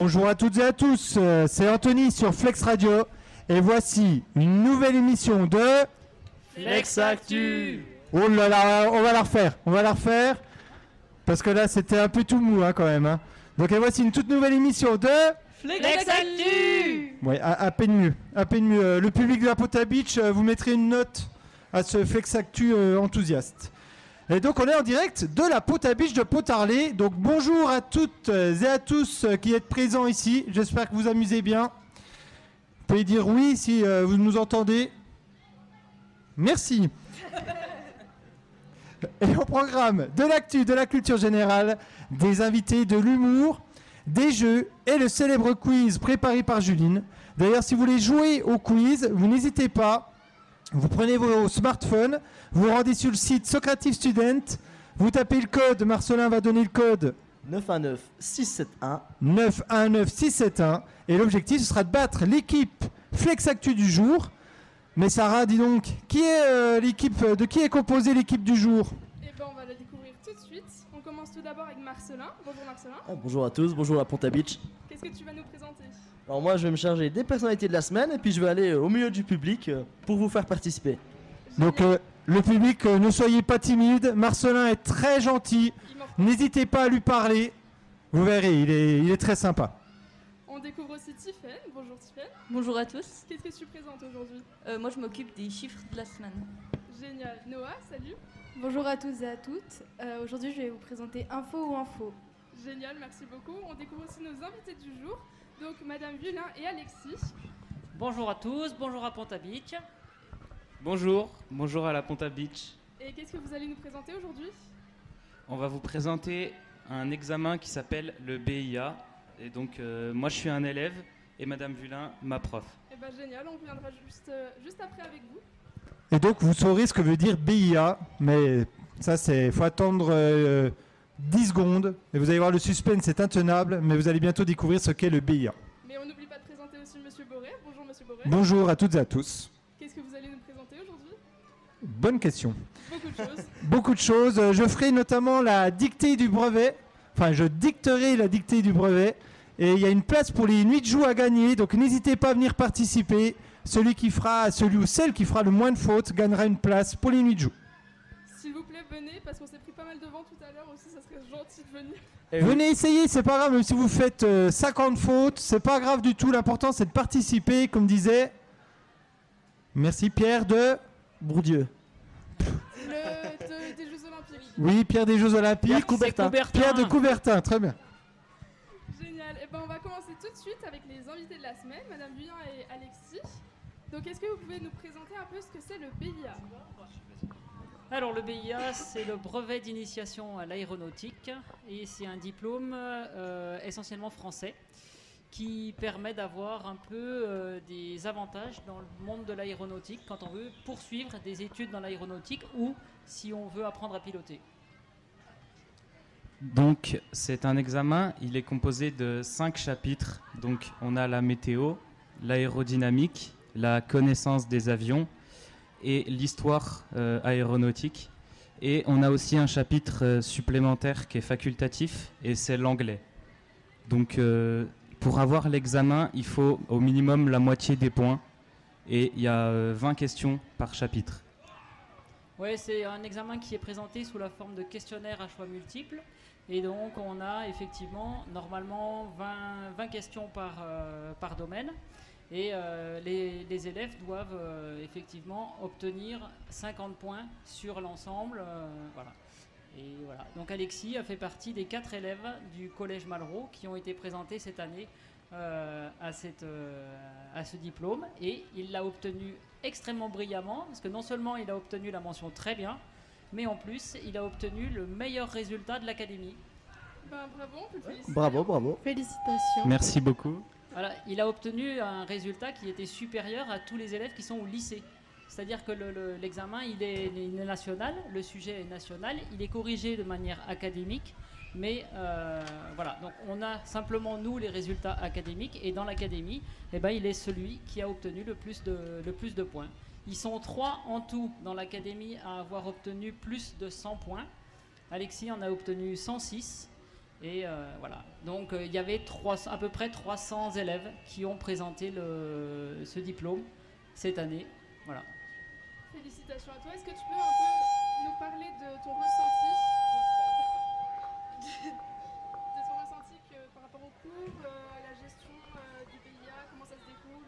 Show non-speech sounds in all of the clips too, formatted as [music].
Bonjour à toutes et à tous, euh, c'est Anthony sur Flex Radio et voici une nouvelle émission de Flex Actu Oh là là, on va la refaire, on va la refaire parce que là c'était un peu tout mou hein, quand même. hein. Donc et voici une toute nouvelle émission de Flex Actu Ouais, à, à peine mieux, à peine mieux. Euh, Le public de la Pota Beach, euh, vous mettrez une note à ce Flex Actu euh, enthousiaste. Et donc on est en direct de la Pota Beach de Potarlé. Donc bonjour à toutes et à tous qui êtes présents ici. J'espère que vous amusez bien. Vous pouvez dire oui si euh, vous nous entendez. Merci. [laughs] Et au programme de l'actu, de la culture générale, des invités, de l'humour, des jeux et le célèbre quiz préparé par Juline. D'ailleurs, si vous voulez jouer au quiz, vous n'hésitez pas. Vous prenez vos smartphones, vous vous rendez sur le site Socrative Student, vous tapez le code, Marcelin va donner le code 919 671 919671 et l'objectif ce sera de battre l'équipe Flex Actu du jour. Mais Sarah, dis donc, qui est euh, l'équipe de qui est composée l'équipe du jour? Eh ben, on va la découvrir tout de suite. On commence tout d'abord avec Marcelin. Bonjour Marcelin. Ah, Bonjour à tous, bonjour à Ponta Beach. Qu'est-ce que tu vas nous présenter? Alors moi je vais me charger des personnalités de la semaine et puis je vais aller euh, au milieu du public euh, pour vous faire participer. Donc euh, le public, euh, ne soyez pas timide. Marcelin est très gentil. N'hésitez pas à lui parler. Vous verrez, il est, il est très sympa. On découvre aussi Tiffaine. Bonjour Tiffaine. Bonjour à tous. Qu'est-ce que tu présentes aujourd'hui? Euh, moi, je m'occupe des chiffres de la semaine. Génial. Noah, salut. Bonjour à tous et à toutes. Euh, Aujourd'hui, je vais vous présenter Info ou Info. Génial, merci beaucoup. On découvre aussi nos invités du jour. Donc Madame Violin et Alexis. Bonjour à tous, bonjour à Ponta Beach. Bonjour, bonjour à la Ponta Beach. Et qu'est-ce que vous allez nous présenter aujourd'hui? On va vous présenter un examen qui s'appelle le BIA. Et donc, euh, moi je suis un élève et Madame Vulin, ma prof. Eh ben génial, on reviendra juste, euh, juste après avec vous. Et donc vous saurez ce que veut dire BIA, mais ça c'est, faut attendre euh, 10 secondes et vous allez voir le suspense est intenable, mais vous allez bientôt découvrir ce qu'est le BIA. Mais on n'oublie pas de présenter aussi Monsieur Boré. Bonjour Monsieur Boré. Bonjour à toutes et à tous. Qu'est-ce que vous allez nous présenter aujourd'hui? Bonne question. Beaucoup de choses. [laughs] Beaucoup de choses. Euh, Je ferai notamment la dictée du brevet. Enfin, je dicterai la dictée du brevet. Et il y a une place pour les nuits de joue à gagner. Donc n'hésitez pas à venir participer. Celui qui fera, celui ou celle qui fera le moins de fautes gagnera une place pour les nuits de joue. Venez parce qu'on s'est pris pas mal de vent tout à l'heure aussi. Ça serait gentil de venir. Et oui, Venez essayer, c'est pas grave, même si vous faites euh, 50 fautes, c'est pas grave du tout. L'important c'est de participer, comme disait. Merci Pierre de. Bourdieu. Le de- des Jeux Olympiques. Oui, Pierre des Jeux Olympiques. Pierre Coubertin. Pierre de Coubertin, très bien. Génial. Et ben on va commencer tout de suite avec les invités de la semaine, Madame Buyen et Alexis. Donc est-ce que vous pouvez nous présenter un peu ce que c'est le BIA Alors le BIA, c'est le brevet d'initiation à l'aéronautique et c'est un diplôme euh, essentiellement français qui permet d'avoir un peu euh, des avantages dans le monde de l'aéronautique quand on veut poursuivre des études dans l'aéronautique ou si on veut apprendre à piloter. Donc, c'est un examen, il est composé de cinq chapitres. Donc, on a la météo, l'aérodynamique, la connaissance des avions et l'histoire euh, aéronautique. Et on a aussi un chapitre euh, supplémentaire qui est facultatif et c'est l'anglais. Donc, euh, pour avoir l'examen, il faut au minimum la moitié des points et il y a euh, 20 questions par chapitre. Ouais, c'est un examen qui est présenté sous la forme de questionnaire à choix multiples. Et donc, on a effectivement normalement 20, 20 questions par, par domaine. Et euh, les, les élèves doivent euh, effectivement obtenir 50 points sur l'ensemble. euh, voilà. Et voilà. Donc, Alexis a fait partie des quatre élèves du collège Malraux qui ont été présentés cette année euh, à, cette, euh, à ce diplôme. Et il l'a obtenu extrêmement brillamment, parce que non seulement il a obtenu la mention très bien, mais en plus il a obtenu le meilleur résultat de l'académie. Ben bravo, on peut le féliciter. Bravo, bravo. Félicitations. Merci beaucoup. Il a obtenu un résultat qui était supérieur à tous les élèves qui sont au lycée. C'est-à-dire que le- le- l'examen, il est national, le sujet est national, il est corrigé de manière académique, mais euh, voilà, donc on a simplement nous les résultats académiques, et dans l'académie, eh ben, il est celui qui a obtenu le plus de, le plus de points. Ils sont trois en tout dans l'académie à avoir obtenu plus de 100 points. Alexis en a obtenu 106, Et euh, voilà. Donc euh, il y avait trois- à peu près 300 élèves qui ont présenté le- ce diplôme cette année. Voilà. Félicitations à toi. Est-ce que tu peux un peu nous parler de ton ressenti? [laughs] De ton ressenti que- par rapport au cours, euh, à la gestion euh, du PIA, comment ça se déroule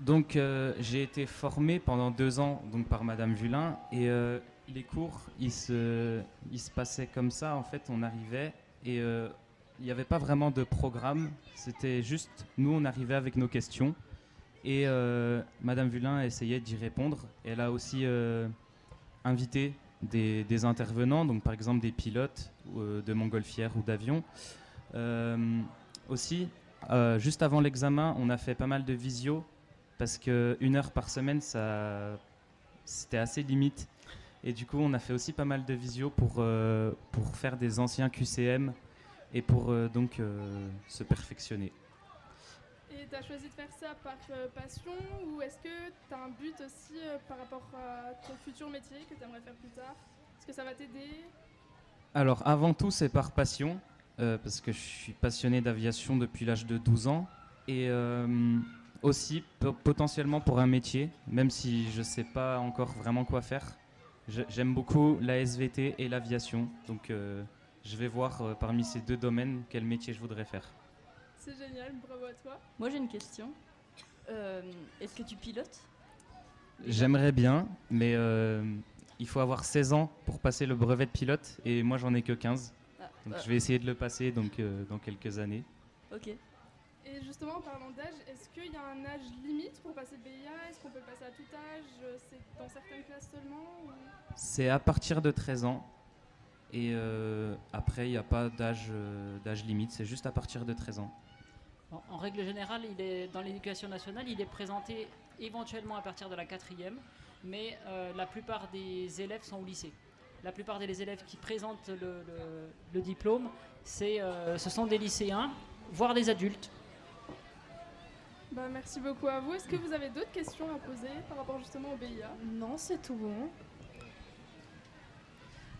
Donc euh, j'ai été formé pendant deux ans donc par Madame Vulin et euh, les cours ils se, ils se passaient comme ça en fait on arrivait et euh, il n'y avait pas vraiment de programme. C'était juste nous on arrivait avec nos questions. Et euh, Madame Vulin essayait d'y répondre. Elle a aussi euh, invité des, intervenants donc par exemple des pilotes euh, de montgolfières ou d'avions Euh, aussi juste avant l'examen on a fait pas mal de visio parce que une heure par semaine, ça, c'était assez limite. Et du coup, on a fait aussi pas mal de visio pour, euh, pour faire des anciens QCM et pour euh, donc euh, se perfectionner. Et tu as choisi de faire ça par passion ou est-ce que tu as un but aussi par rapport à ton futur métier que tu aimerais faire plus tard? Est-ce que ça va t'aider? Alors, avant tout, c'est par passion, parce que je suis passionné d'aviation depuis l'âge de 12 ans. Et aussi, po- potentiellement pour un métier, même si je ne sais pas encore vraiment quoi faire. J'aime beaucoup la SVT et l'aviation, donc euh, je vais voir euh, parmi ces deux domaines quel métier je voudrais faire. C'est génial, bravo à toi. Moi j'ai une question. Euh, Est-ce que tu pilotes? J'aimerais bien, mais euh, il faut avoir 16 ans pour passer le brevet de pilote, et moi j'en ai que 15. Ah, Donc bah, je vais essayer de le passer donc, euh, dans quelques années. Ok. Et justement, en parlant d'âge, est-ce qu'il y a un âge limite pour passer le BIA Est-ce qu'on peut le passer à tout âge? C'est dans certaines classes seulement ou- C'est à partir de 13 ans. Et euh, après, il n'y a pas d'âge euh, d'âge limite, c'est juste à partir de 13 ans. En, en règle générale, il est, dans l'éducation nationale, il est présenté éventuellement à partir de la quatrième, mais euh, la plupart des élèves sont au lycée. La plupart des élèves qui présentent le, le- le diplôme, c'est, euh, ce sont des lycéens, voire des adultes. Bah, merci beaucoup à vous. Est-ce que vous avez d'autres questions à poser par rapport justement au BIA Non, c'est tout bon.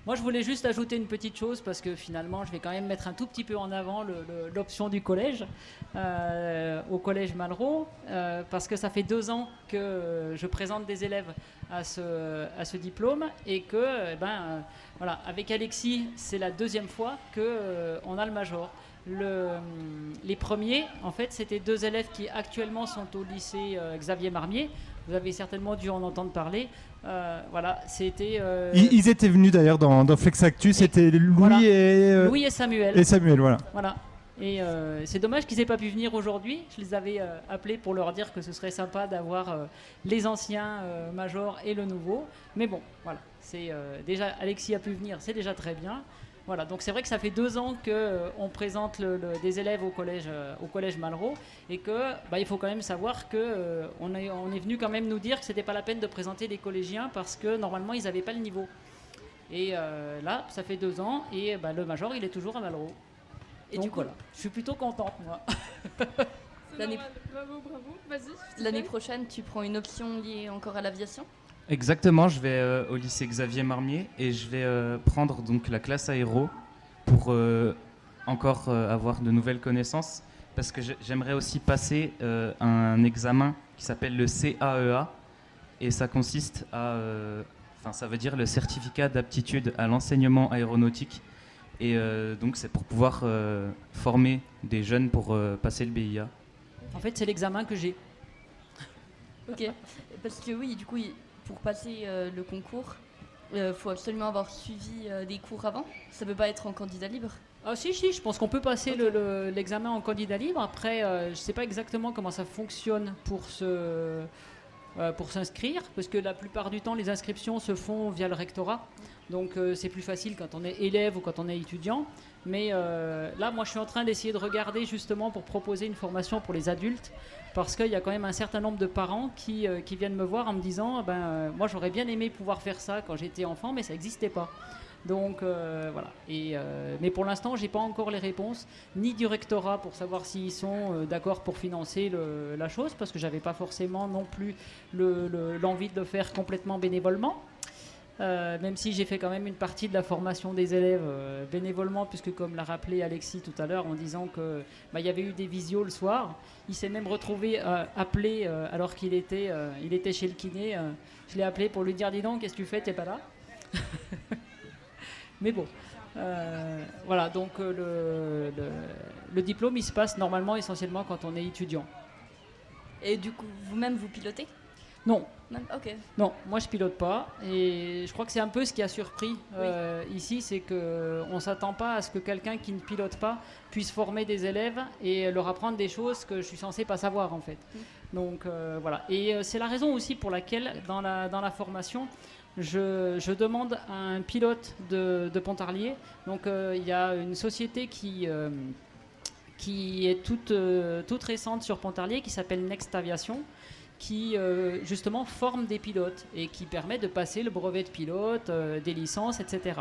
Moi, je voulais juste ajouter une petite chose parce que finalement, je vais quand même mettre un tout petit peu en avant l'option du collège, euh, au collège Malraux, euh, parce que ça fait deux ans que euh, je présente des élèves à ce, à ce diplôme et que, ben, euh, voilà, avec Alexis, c'est la deuxième fois que euh, on a le major. Le, hum, les premiers, en fait, c'était deux élèves qui actuellement sont au lycée euh, Xavier Marmier. Vous avez certainement dû en entendre parler. Euh, voilà, c'était euh, Ils, ils étaient venus d'ailleurs dans, dans Flex Actu, c'était Louis, Voilà. et, euh, Louis et Samuel. et Samuel, voilà. Voilà. Et euh, c'est dommage qu'ils aient pas pu venir aujourd'hui. Je les avais euh, appelés pour leur dire que ce serait sympa d'avoir euh, les anciens euh, majors et le nouveau. Mais bon, voilà. C'est euh, déjà Alexis a pu venir, c'est déjà très bien. Voilà. Donc c'est vrai que ça fait deux ans que euh, on présente le- le- des élèves au collège euh, au collège Malraux et que bah, il faut quand même savoir que euh, on est on est venu quand même nous dire que c'était pas la peine de présenter des collégiens parce que normalement ils n'avaient pas le niveau. Et euh, là, ça fait deux ans et bah, le major il est toujours à Malraux. Et Donc du coup, voilà, je suis plutôt contente moi. L'année-. Bravo, bravo. Vas-y. l'année prochaine, tu prends une option liée encore à l'aviation? Exactement, je vais euh, au lycée Xavier Marmier et je vais euh, prendre donc la classe aéro pour euh, encore euh, avoir de nouvelles connaissances parce que j'ai- j'aimerais aussi passer euh, un examen qui s'appelle le CAEA et ça consiste à euh, enfin ça veut dire le certificat d'aptitude à l'enseignement aéronautique et euh, donc c'est pour pouvoir euh, former des jeunes pour euh, passer le BIA. En fait, c'est l'examen que j'ai. Ok. Parce que oui, du coup, il- pour passer euh, le concours, il faut absolument avoir suivi euh, des cours avant. Ça peut pas être en candidat libre. Ah si, si, je pense qu'on peut passer le- le- l'examen en candidat libre. Après, euh, je ne sais pas exactement comment ça fonctionne pour se... euh, pour s'inscrire, parce que la plupart du temps, les inscriptions se font via le rectorat. Donc, euh, c'est plus facile quand on est élève ou quand on est étudiant. Mais euh, là, moi, je suis en train d'essayer de regarder justement pour proposer une formation pour les adultes, parce qu'il y a quand même un certain nombre de parents qui, euh, viennent me voir en me disant, ben, euh, moi, j'aurais bien aimé pouvoir faire ça quand j'étais enfant, mais ça n'existait pas. Donc voilà. Et, mais pour l'instant, j'ai pas encore les réponses, ni du rectorat pour savoir s'ils sont d'accord pour financer la chose, parce que j'avais pas forcément non plus le- le- l'envie de le faire complètement bénévolement. Euh, même si j'ai fait quand même une partie de la formation des élèves euh, bénévolement, puisque comme l'a rappelé Alexis tout à l'heure en disant que bah, il y avait eu des visios le soir, il s'est même retrouvé euh, appelé alors qu'il était, il était chez le kiné. je l'ai appelé pour lui dire dis donc, qu'est-ce que tu fais, t'es pas là [laughs] Mais bon, voilà, donc le, le- le diplôme il se passe normalement essentiellement quand on est étudiant. Et du coup, vous-même, vous pilotez? Non, Non Ok. Non, moi je pilote pas et je crois que c'est un peu ce qui a surpris euh, ici, c'est que on s'attend pas à ce que quelqu'un qui ne pilote pas puisse former des élèves et leur apprendre des choses que je suis censé pas savoir en fait. Donc euh, voilà, et euh, c'est la raison aussi pour laquelle dans la dans la formation je, je demande à un pilote de, de Pontarlier. Donc euh, il y a une société qui euh, qui est toute, euh, toute récente sur Pontarlier qui s'appelle Next Aviation qui euh, justement forme des pilotes et qui permet de passer le brevet de pilote, euh, des licences, etc.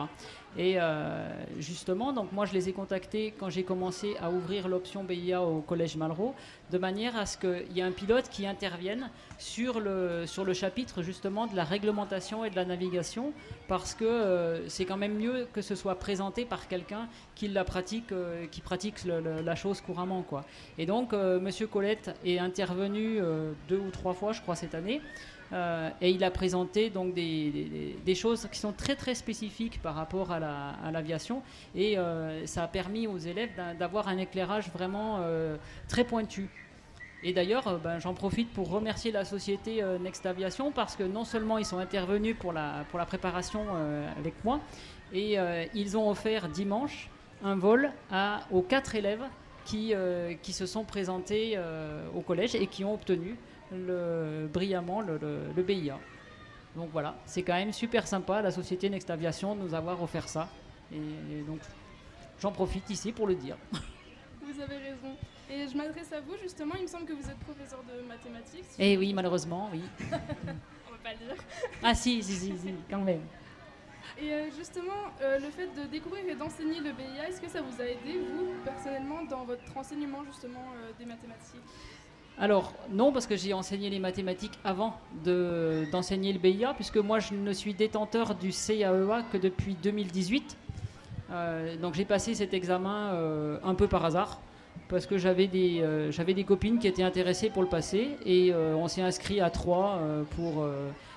Et euh, justement, donc moi je les ai contactés quand j'ai commencé à ouvrir l'option BIA au collège Malraux, de manière à ce qu'il y ait un pilote qui intervienne sur le, sur le chapitre justement de la réglementation et de la navigation, parce que euh, c'est quand même mieux que ce soit présenté par quelqu'un qui la pratique, euh, qui pratique la chose couramment, quoi. Et donc, Monsieur Colette est intervenu deux ou trois fois, je crois, cette année. Euh, et il a présenté donc des, choses qui sont très très spécifiques par rapport à la- à l'aviation et euh, ça a permis aux élèves d'a- d'avoir un éclairage vraiment euh, très pointu. Et d'ailleurs, ben, j'en profite pour remercier la société Next Aviation parce que non seulement ils sont intervenus pour la, pour la préparation avec moi, et ils ont offert dimanche un vol à, aux quatre élèves qui, qui se sont présentés au collège et qui ont obtenu le, brillamment le, le- le BIA. Donc voilà, c'est quand même super sympa la société Next Aviation de nous avoir offert ça. Et, et donc j'en profite ici pour le dire. [laughs] Vous avez raison. Et je m'adresse à vous justement, il me semble que vous êtes professeur de mathématiques. si Eh oui, malheureusement, oui. [laughs] On va pas le dire. Ah si, si, si, si, quand même. Et euh, justement, euh, le fait de découvrir et d'enseigner le BIA, est-ce que ça vous a aidé, vous, personnellement, dans votre enseignement justement euh, des mathématiques? Alors, non, parce que j'ai enseigné les mathématiques avant de- d'enseigner le BIA, puisque moi, je ne suis détenteur du CAEA que depuis 2018. Euh, donc, j'ai passé cet examen euh, un peu par hasard, parce que j'avais des, euh, des copines qui étaient intéressées pour le passer, et on s'est inscrit à trois pour,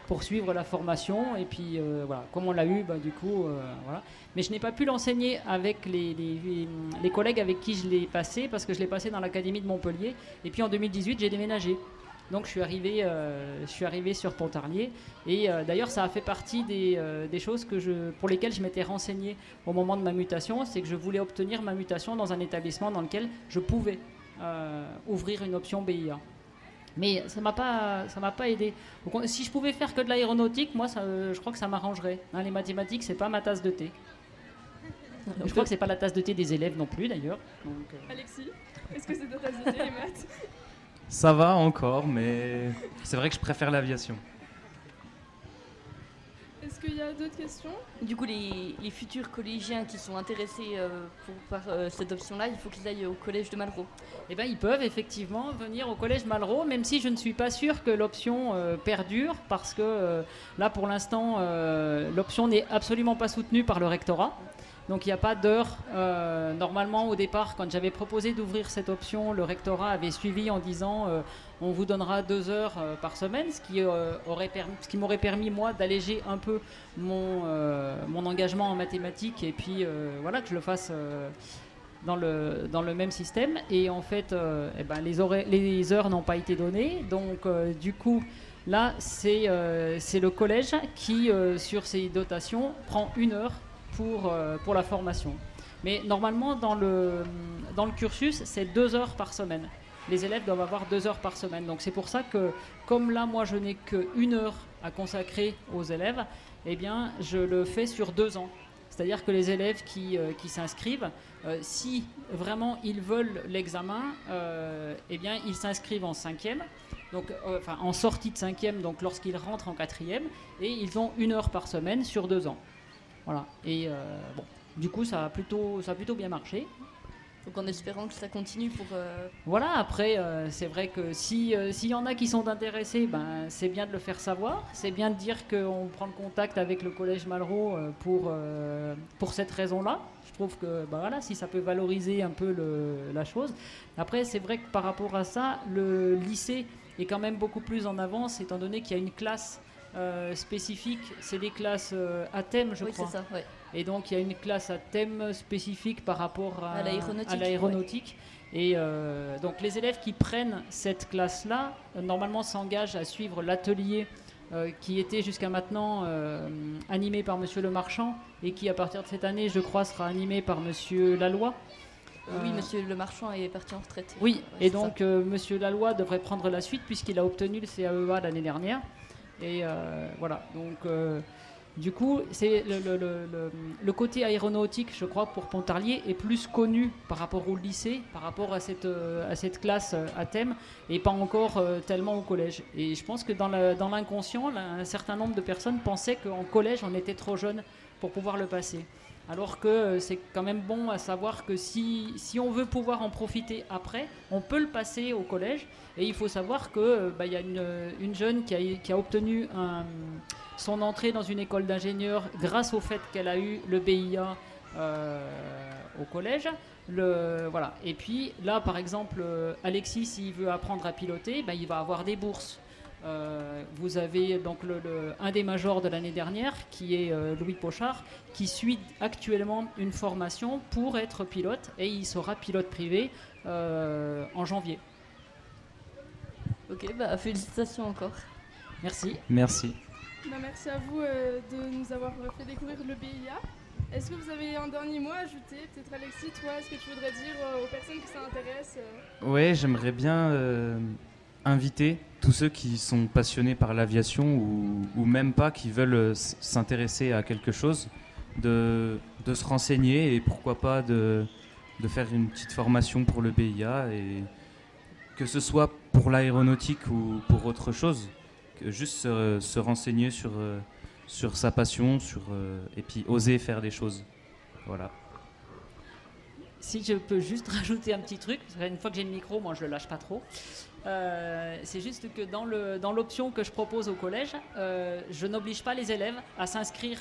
euh, pour suivre la formation. Et puis, euh, voilà, comme on l'a eu, bah, du coup, euh, voilà. Mais je n'ai pas pu l'enseigner avec les, les- collègues avec qui je l'ai passé, parce que je l'ai passé dans l'académie de Montpellier. Et puis en 2018, j'ai déménagé. Donc je suis arrivé, euh, je suis arrivé sur Pontarlier. Et d'ailleurs, ça a fait partie des, des choses que je, pour lesquelles je m'étais renseigné au moment de ma mutation. C'est que je voulais obtenir ma mutation dans un établissement dans lequel je pouvais ouvrir une option BIA. Mais ça m'a pas, ça m'a pas aidé. Donc, si je pouvais faire que de l'aéronautique, moi, ça, euh, je crois que ça m'arrangerait. Hein, les mathématiques, c'est pas ma tasse de thé. Je crois que c'est pas la tasse de thé des élèves non plus, d'ailleurs. Donc, euh, Alexis, est-ce que c'est ta tasse de thé, les maths? Ça va encore, mais c'est vrai que je préfère l'aviation. Est-ce qu'il y a d'autres questions? Du coup, les, les futurs collégiens qui sont intéressés euh, pour, par euh, cette option-là, il faut qu'ils aillent au collège de Malraux. Eh ben, ils peuvent effectivement venir au collège Malraux, même si je ne suis pas sûr que l'option euh, perdure, parce que euh, là, pour l'instant, euh, l'option n'est absolument pas soutenue par le rectorat. Donc il n'y a pas d'heure. Euh, normalement, au départ, quand j'avais proposé d'ouvrir cette option, le rectorat avait suivi en disant euh, on vous donnera deux heures euh, par semaine, ce qui, aurait permis, ce qui m'aurait permis, moi, d'alléger un peu mon, engagement en mathématiques et puis voilà, que je le fasse. dans le, dans le même système. Et en fait, eh ben, les, les heures n'ont pas été données. Donc, du coup, là, c'est le collège qui, sur ses dotations, prend une heure pour, euh, pour la formation. Mais normalement, dans le, cursus, c'est deux heures par semaine. Les élèves doivent avoir deux heures par semaine. Donc, c'est pour ça que, comme là, moi, je n'ai qu'une heure à consacrer aux élèves, eh bien, je le fais sur deux ans. C'est-à-dire que les élèves qui, euh, s'inscrivent, euh, si vraiment ils veulent l'examen, eh bien ils s'inscrivent en cinquième, donc en sortie de cinquième, donc lorsqu'ils rentrent en quatrième, et ils ont une heure par semaine sur deux ans. Voilà. Et euh, bon, du coup ça a plutôt ça a plutôt bien marché. Donc en espérant que ça continue pour. euh, Voilà, après, euh, c'est vrai que si, euh, s'il y en a qui sont intéressés, ben, c'est bien de le faire savoir. C'est bien de dire qu'on prend le contact avec le collège Malraux pour, pour cette raison-là. Je trouve que ben, voilà, si ça peut valoriser un peu le- la chose. Après, c'est vrai que par rapport à ça, le lycée est quand même beaucoup plus en avance, étant donné qu'il y a une classe euh, spécifique. C'est des classes euh, à thème, je oui, crois. c'est ça, ouais. Et donc il y a une classe à thème spécifique par rapport à, À l'aéronautique. Et euh, donc les élèves qui prennent cette classe-là, normalement s'engagent à suivre l'atelier euh, qui était jusqu'à maintenant euh, animé par Monsieur Le Marchand et qui à partir de cette année, je crois, sera animé par Monsieur Laloy. Euh, oui, monsieur le marchand est parti en retraite. Oui, Ouais, et donc Monsieur Laloy devrait prendre la suite puisqu'il a obtenu le CAEA l'année dernière. Et euh, voilà, donc euh, du coup, c'est le, côté aéronautique, je crois, pour Pontarlier est plus connu par rapport au lycée, par rapport à cette, euh, à cette classe à thème, et pas encore tellement au collège. Et je pense que dans l'inconscient, un certain nombre de personnes pensaient qu'en collège, on était trop jeune pour pouvoir le passer. Alors que euh, c'est quand même bon à savoir que si, si on veut pouvoir en profiter après, on peut le passer au collège. Et il faut savoir qu'il il y a une, une jeune qui a, qui a obtenu son entrée dans une école d'ingénieur grâce au fait qu'elle a eu le BIA euh, au collège. Voilà. Et puis là, par exemple, euh, Alexis, s'il veut apprendre à piloter, ben, il va avoir des bourses. Euh, vous avez donc le, le- un des majors de l'année dernière, qui est euh, Louis Pochard, qui suit actuellement une formation pour être pilote et il sera pilote privé euh, en janvier. Ok, bah félicitations encore. Merci. Merci. Bah, merci à vous euh, de nous avoir fait découvrir le BIA. Est-ce que vous avez un dernier mot à ajouter Peut-être Alexis, toi, est-ce que tu voudrais dire euh, aux personnes que ça intéresse euh, Ouais, j'aimerais bien euh, inviter tous ceux qui sont passionnés par l'aviation ou, même pas, qui veulent euh, s'intéresser à quelque chose, de, se renseigner et pourquoi pas de, faire une petite formation pour le BIA et que ce soit pour l'aéronautique ou pour autre chose, que juste se, se renseigner sur, euh, sur sa passion sur, euh, et puis oser faire des choses. Voilà. Si je peux juste [laughs] rajouter un petit truc, parce qu'une fois que j'ai le micro, moi je le lâche pas trop. Euh, c'est juste que dans l'option que je propose au collège, euh, je n'oblige pas les élèves à s'inscrire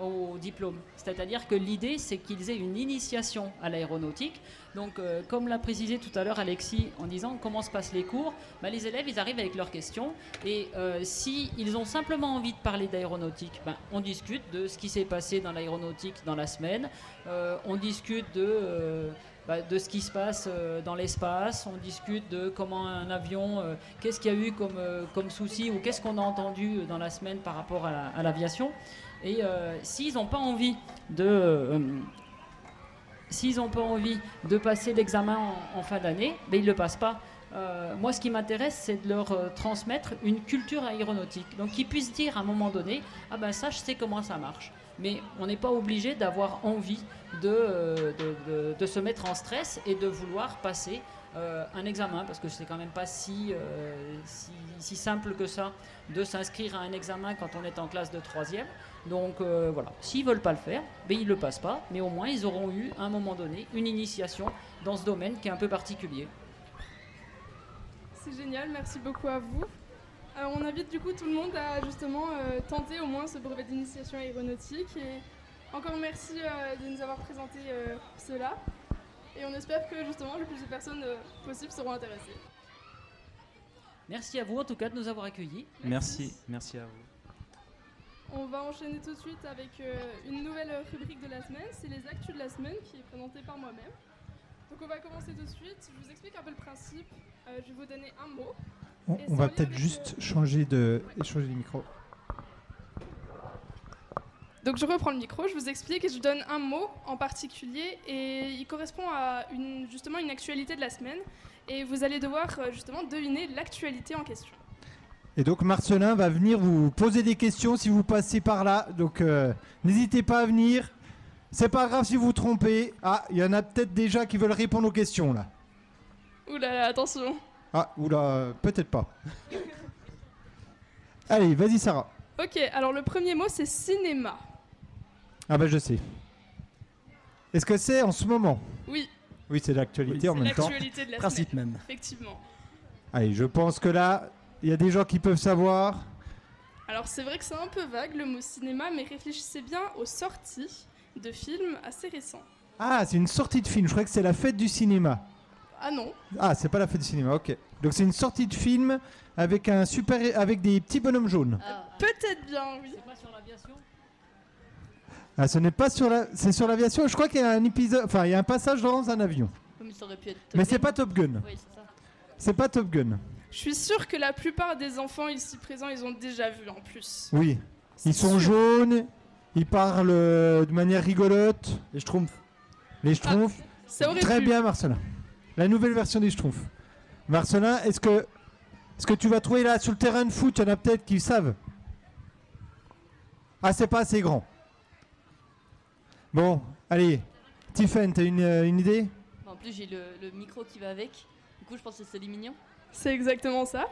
au diplôme. C'est-à-dire que l'idée, c'est qu'ils aient une initiation à l'aéronautique. Donc, euh, comme l'a précisé tout à l'heure Alexis en disant comment se passent les cours, bah, les élèves, ils arrivent avec leurs questions. Et euh, si ils ont simplement envie de parler d'aéronautique, bah, on discute de ce qui s'est passé dans l'aéronautique dans la semaine. Euh, on discute de... euh, bah, de ce qui se passe dans l'espace, on discute de comment un avion, qu'est-ce qu'il y a eu comme, comme souci ou qu'est-ce qu'on a entendu dans la semaine par rapport à l'aviation. Et euh, s'ils n'ont pas envie de, euh, s'ils n'ont pas envie de passer l'examen en, fin d'année, ben ils ne le passent pas. Euh, moi, ce qui m'intéresse, c'est de leur transmettre une culture aéronautique. Donc, qu'ils puissent dire à un moment donné, ah ben ça, je sais comment ça marche. Mais on n'est pas obligé d'avoir envie de, de, se mettre en stress et de vouloir passer un examen, parce que c'est quand même pas si, si simple que ça de s'inscrire à un examen quand on est en classe de troisième. Donc euh, voilà, s'ils veulent pas le faire, ben ils le passent pas, mais au moins ils auront eu à un moment donné une initiation dans ce domaine qui est un peu particulier. C'est génial, merci beaucoup à vous. Euh, on invite du coup tout le monde à justement euh, tenter au moins ce brevet d'initiation aéronautique. Et encore merci euh, de nous avoir présenté euh, cela. Et on espère que justement le plus de personnes euh, possibles seront intéressées. Merci à vous en tout cas de nous avoir accueillis. Merci, merci à vous. On va enchaîner tout de suite avec euh, une nouvelle rubrique de la semaine, c'est les actus de la semaine qui est présentée par moi-même. Donc on va commencer tout de suite, je vous explique un peu le principe, Euh, je vais vous donner un mot. On, va peut-être juste euh, changer de changer les micros. Donc je reprends le micro, je vous explique et je donne un mot en particulier et il correspond à une, justement une actualité de la semaine et vous allez devoir justement deviner l'actualité en question. Et donc Marcelin va venir vous poser des questions si vous passez par là. Donc euh, n'hésitez pas à venir. C'est pas grave si vous vous trompez. Ah, il y en a peut-être déjà qui veulent répondre aux questions là. Là, attention. Ah, oula, peut-être pas. Allez, vas-y Sarah. Ok, alors le premier mot c'est cinéma. Ah bah je sais. Est-ce que c'est en ce moment? Oui, Oui, c'est l'actualité en C'est même temps. l'actualité de la Principe semaine. même. Effectivement. Allez, je pense que là, il y a des gens qui peuvent savoir. Alors c'est vrai que c'est un peu vague le mot cinéma, mais réfléchissez bien aux sorties de films assez récents. Ah, c'est une sortie de film. Je crois que c'est la fête du cinéma. Ah non, Ah, c'est pas la fête du cinéma, ok. Donc c'est une sortie de film avec un super, avec des petits bonhommes jaunes. Ah, peut-être bien, oui. C'est pas sur l'aviation? Ah, ce n'est pas sur la, c'est sur l'aviation. Je crois qu'il y a un épisode, enfin, il y a un passage dans un avion. mais ça aurait pu être. Mais Top c'est pas Top Gun. Oui, c'est ça. C'est pas Top Gun. Je suis sûre que la plupart des enfants ici présents, ils ont déjà vu en plus. Oui. Ils sont sûr. jaunes. Ils parlent euh, de manière rigolote. Les Schtroumpfs. Les Schtroumpfs. Ça aurait Très pu. bien, Marcelin. La nouvelle version des Schtroumpfs. Marcelin, est-ce que, est-ce que tu vas trouver là sur le terrain de foot, il y en a peut-être qui savent Ah, c'est pas assez grand. Bon, allez. Tiffen, t'as une, euh, une idée? En plus, j'ai le, le micro qui va avec. Du coup, je pense que c'est les mignons. C'est exactement ça.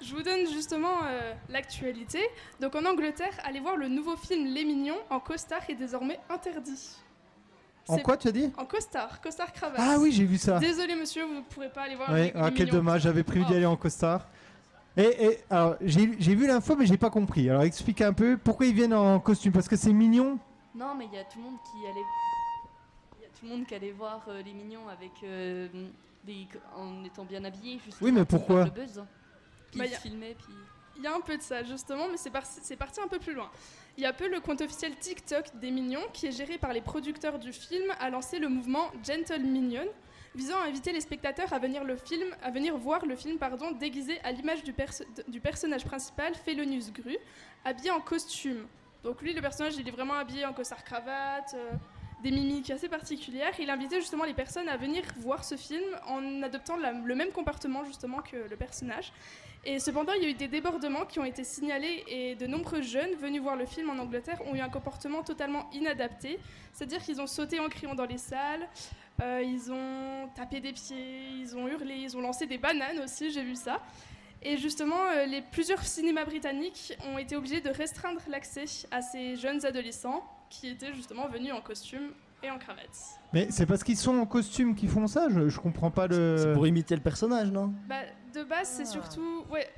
Je vous donne justement euh, l'actualité. Donc en Angleterre, allez voir le nouveau film Les Mignons en costard est désormais interdit. En quoi tu as dit? En costard, costard cravate. Ah oui, j'ai vu ça. Désolé monsieur, vous ne pourrez pas aller voir Ouais, les, ah, les quel Mignons. dommage, j'avais prévu d'y Oh. aller en costard. Et, et alors, j'ai vu l'info, mais j'ai pas compris. Alors, explique un peu pourquoi ils viennent en costume. Parce que c'est mignon Non, mais il y a tout le monde qui allait. Il y a tout le monde qui allait voir euh, les mignons avec euh, des... en étant bien justement, Oui, mais pour pourquoi Le buzz. Puis Bah, se puis. Il y a un peu de ça justement, mais c'est parti, un peu plus loin. Il y a peu le compte officiel TikTok des Mignons, qui est géré par les producteurs du film, a lancé le mouvement Gentle Minion, visant à inviter les spectateurs à venir, le film, à venir voir le film pardon, déguisé à l'image du, perso- du personnage principal, Felonius Gru, habillé en costume. Donc lui, le personnage, il est vraiment habillé en costard cravate, euh, des mimiques assez particulières. Il invitait justement les personnes à venir voir ce film en adoptant le même comportement justement que le personnage. Et cependant, il y a eu des débordements qui ont été signalés et de nombreux jeunes venus voir le film en Angleterre ont eu un comportement totalement inadapté. C'est-à-dire qu'ils ont sauté en criant dans les salles, euh, ils ont tapé des pieds, ils ont hurlé, ils ont lancé des bananes aussi, j'ai vu ça. Et justement, euh, les plusieurs cinémas britanniques ont été obligés de restreindre l'accès à ces jeunes adolescents qui étaient justement venus en costume et en cravate. Mais c'est parce qu'ils sont en costume qu'ils font ça je, je comprends pas C'est le. pour imiter le personnage, non? Bah, de base, c'est surtout. Ouais.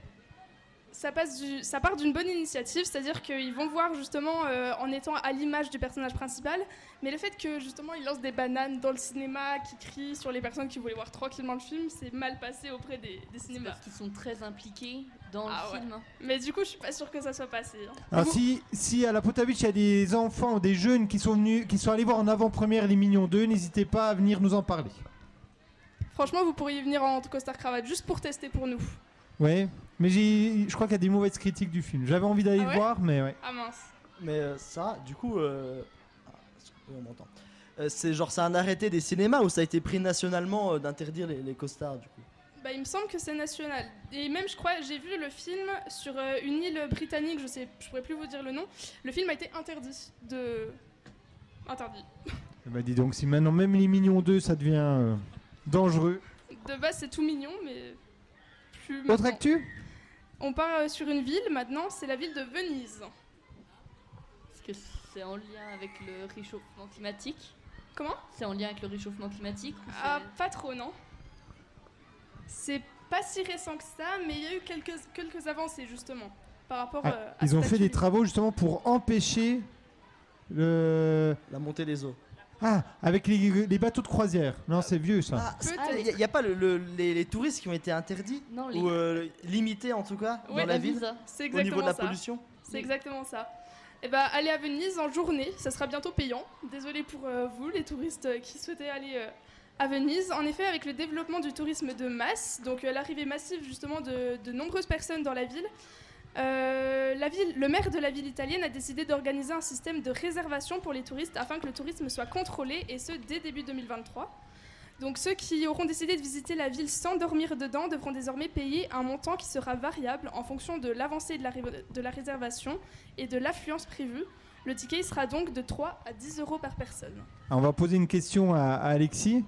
Ça, passe du, ça part d'une bonne initiative, c'est-à-dire qu'ils vont voir justement euh, en étant à l'image du personnage principal, mais le fait que justement ils lancent des bananes dans le cinéma, qui crient sur les personnes qui voulaient voir tranquillement le film, c'est mal passé auprès des, des C'est cinémas. parce qu'ils sont très impliqués dans Ah le ouais. film. Mais du coup, je suis pas sûre que ça soit passé. hein. Alors, si, si à la Potavich il y a des enfants, des jeunes qui sont venus, qui sont allés voir en avant-première Les Mignons 2, n'hésitez pas à venir nous en parler. Franchement, vous pourriez venir en costard cravate juste pour tester pour nous. Ouais, mais j'ai, je crois qu'il y a des mauvaises critiques du film. J'avais envie d'aller Ah le voir, mais ouais. Ah mince. Mais euh, ça, du coup, euh, ah, oui, on m'entend. Euh, c'est genre c'est un arrêté des cinémas où ça a été pris nationalement euh, d'interdire les, les costards du coup? Bah, il me semble que c'est national. Et même, je crois, j'ai vu le film sur euh, une île britannique, je sais, je pourrais plus vous dire le nom. Le film a été interdit de. Interdit. Bah dis donc, si maintenant même Les Mignons 2 ça devient euh, dangereux. De base, c'est tout mignon, mais plus. Autre maintenant. actu? On part euh, sur une ville maintenant, c'est la ville de Venise. Est-ce que c'est en lien avec le réchauffement climatique Comment? C'est en lien avec le réchauffement climatique ou Ah, pas trop, non. C'est pas si récent que ça, mais il y a eu quelques, quelques avancées justement par rapport Ah, euh, à Ils ont fait des travaux justement pour empêcher le. La montée des eaux. Ah, avec les, les bateaux de croisière. Non, c'est vieux ça. Ah, il n'y a, pas le- le- les, les touristes qui ont été interdits Non, les... ou euh, limités en tout cas Ouais, dans la la ville. C'est au niveau exactement de la ça. pollution. C'est exactement ça. Et bah, aller à Venise en journée, ça sera bientôt payant. Désolé pour euh, vous, les touristes qui souhaitaient aller euh, à Venise. En effet, avec le développement du tourisme de masse, donc euh, l'arrivée massive justement de, nombreuses personnes dans la ville, euh, la ville, le maire de la ville italienne a décidé d'organiser un système de réservation pour les touristes afin que le tourisme soit contrôlé, et ce dès début 2023. Donc ceux qui auront décidé de visiter la ville sans dormir dedans devront désormais payer un montant qui sera variable en fonction de l'avancée de, la réservation et de l'affluence prévue. Le ticket sera donc de 3 à 10 euros par personne. Alors, on va poser une question à Alexis.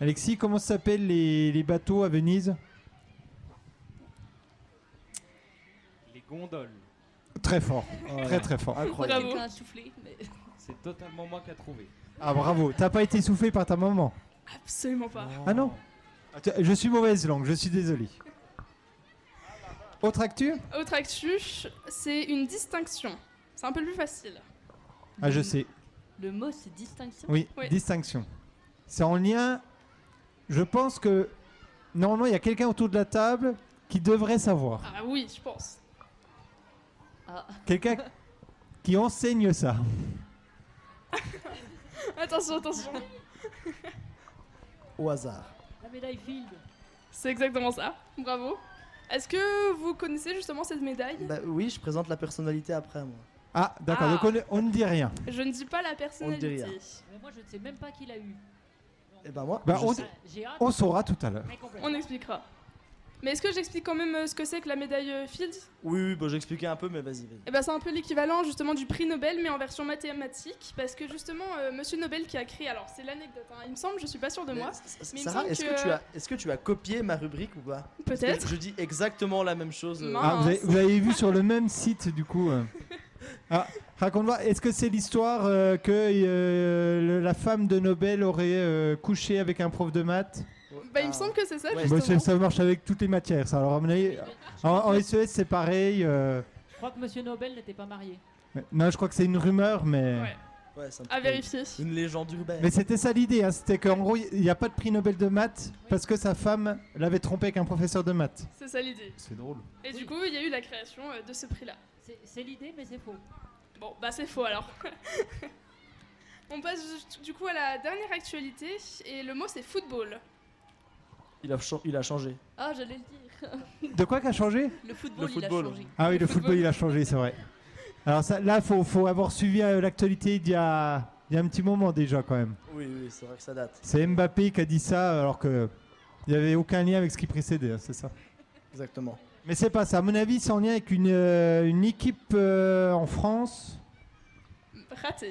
Alexis, comment s'appellent les, les bateaux à Venise? Les gondoles. Très fort, Ouais. très très fort. Incroyable. que Bravo. quelqu'un a soufflé. mais- [laughs] C'est totalement moi qui a trouvé. Ah bravo, t'as pas été soufflé par ta maman? Absolument pas. Ah non? Je suis mauvaise langue, je suis désolé. Autre actu? Autre actu, c'est une distinction. C'est un peu plus facile. Ah, je sais. Le mot, c'est distinction? Oui, Oui. distinction. C'est en lien. Je pense que normalement il y a quelqu'un autour de la table qui devrait savoir. Ah oui, je pense. Ah, Quelqu'un qui enseigne ça. [laughs] Attention, attention. Au hasard. La médaille Field. C'est exactement ça. Bravo. Est-ce que vous connaissez justement cette médaille? Bah oui, je présente la personnalité après moi. Ah, d'accord, Ah. donc on, on ne dit rien. Je ne dis pas la personnalité. rien. Mais moi, je ne sais même pas qui l'a eu. Et ben moi, Bah, on- saura tout à l'heure. On expliquera. Mais est-ce que j'explique quand même euh, ce que c'est que la médaille euh, Fields? Oui, oui, bon, j'expliquais un peu, mais vas-y. Eh ben, c'est un peu l'équivalent justement du prix Nobel, mais en version mathématique, parce que justement, euh, Monsieur Nobel qui a créé, alors c'est l'anecdote, hein, il me semble, je suis pas sûre de Mais, moi, mais Sarah, est-ce que, que- tu as, est-ce que tu as copié ma rubrique ou pas? Peut-être. Je dis exactement la même chose. euh. Ah, vous, avez, vous avez vu sur le même site du coup. euh. [laughs] Ah, raconte-moi, est-ce que c'est l'histoire euh, que euh, le- la femme de Nobel aurait euh, couché avec un prof de maths? Bah, il me semble que c'est ça, Ouais. Bah, justement. ça, marche avec toutes les matières, ça. Alors, à mon avis, en, en SES, c'est pareil. euh, Je crois que Monsieur Nobel n'était pas marié. Non, je crois que c'est une rumeur, mais. Ouais. Ouais, c'est un À peu vérifier. Une légende urbaine. Mais c'était ça l'idée, hein, c'était qu'en gros, il n'y a pas de prix Nobel de maths parce que sa femme l'avait trompé avec un professeur de maths. C'est ça l'idée. C'est drôle. Et Oui. du coup, il y a eu la création euh, de ce prix-là. C'est- C'est l'idée, mais c'est faux. Bon, bah c'est faux alors. [laughs] On passe du coup à la dernière actualité, et le mot c'est football. Il a, il a changé. ah j'allais le dire. [laughs] De quoi qu'a changé? Le football, Le il football. a changé. Ah oui, Le le football, football. il a changé, c'est vrai. Alors ça, là, faut, faut avoir suivi euh, l'actualité d'il y a, il y a un petit moment déjà quand même. Oui, oui, c'est vrai que ça date. C'est Mbappé qui a dit ça alors que il n'y avait aucun lien avec ce qui précédait, hein, c'est ça? Exactement. Mais c'est pas ça. À mon avis, c'est en lien avec une, euh, une équipe euh, en France. Raté.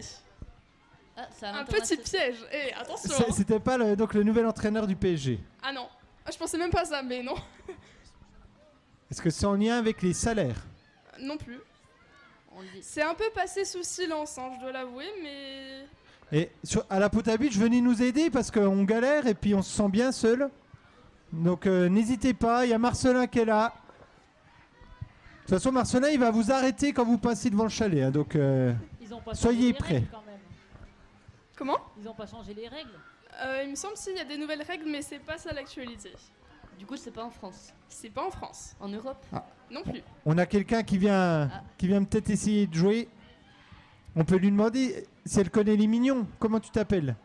Ah, Un petit piège. Eh, attention. C'est- C'était pas le, donc le nouvel entraîneur du PSG. Ah non. Ah, je pensais même pas ça, mais non. [laughs] Est-ce que c'est en lien avec les salaires? Non plus. On le dit. C'est un peu passé sous silence, hein, je dois l'avouer, mais. Et sur, à la Potabitch, venez nous aider parce qu'on galère et puis on se sent bien seul. Donc euh, n'hésitez pas, il y a Marcelin qui est là. De toute façon, Marcelin, il va vous arrêter quand vous passez devant le chalet. hein, donc euh, Ils ont pas Soyez les prêts. règles quand même. Comment? Ils ont pas changé les règles. Euh, Il me semble s'il y a des nouvelles règles, mais c'est pas ça l'actualité. Du coup, c'est pas en France. C'est pas en France. En Europe? Non plus. on a quelqu'un qui vient, Ah. qui vient peut-être essayer de jouer. On peut lui demander si elle connaît les mignons. Comment tu t'appelles?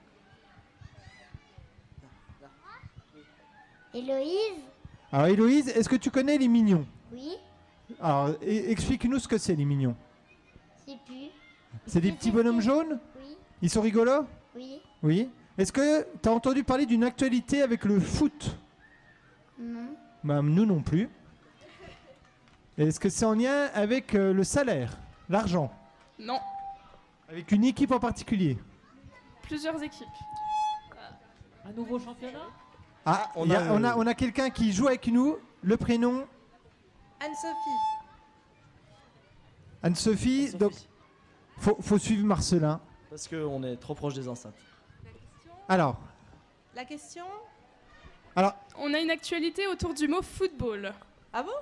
Héloïse Alors Héloïse, est-ce que tu connais les mignons? Oui, Alors e- explique-nous ce que c'est les mignons. c'est plus. C'est des petits bonhommes jaunes? Oui, Ils sont rigolos? Oui, Oui. Est-ce que tu as entendu parler d'une actualité avec le foot? Non, Bah, nous non plus. Est-ce que c'est en lien avec euh, le salaire, l'argent, Non. avec une équipe en particulier? Plusieurs équipes. Un nouveau championnat? Ah, on il y a- a, on a, euh, on a quelqu'un qui joue avec nous. Le prénom Anne-Sophie. Anne-Sophie. Sophie. Donc, faut, faut suivre Marcelin. Parce qu'on est trop proche des enceintes. Alors, La question alors, On a une actualité autour du mot football. Ah bon?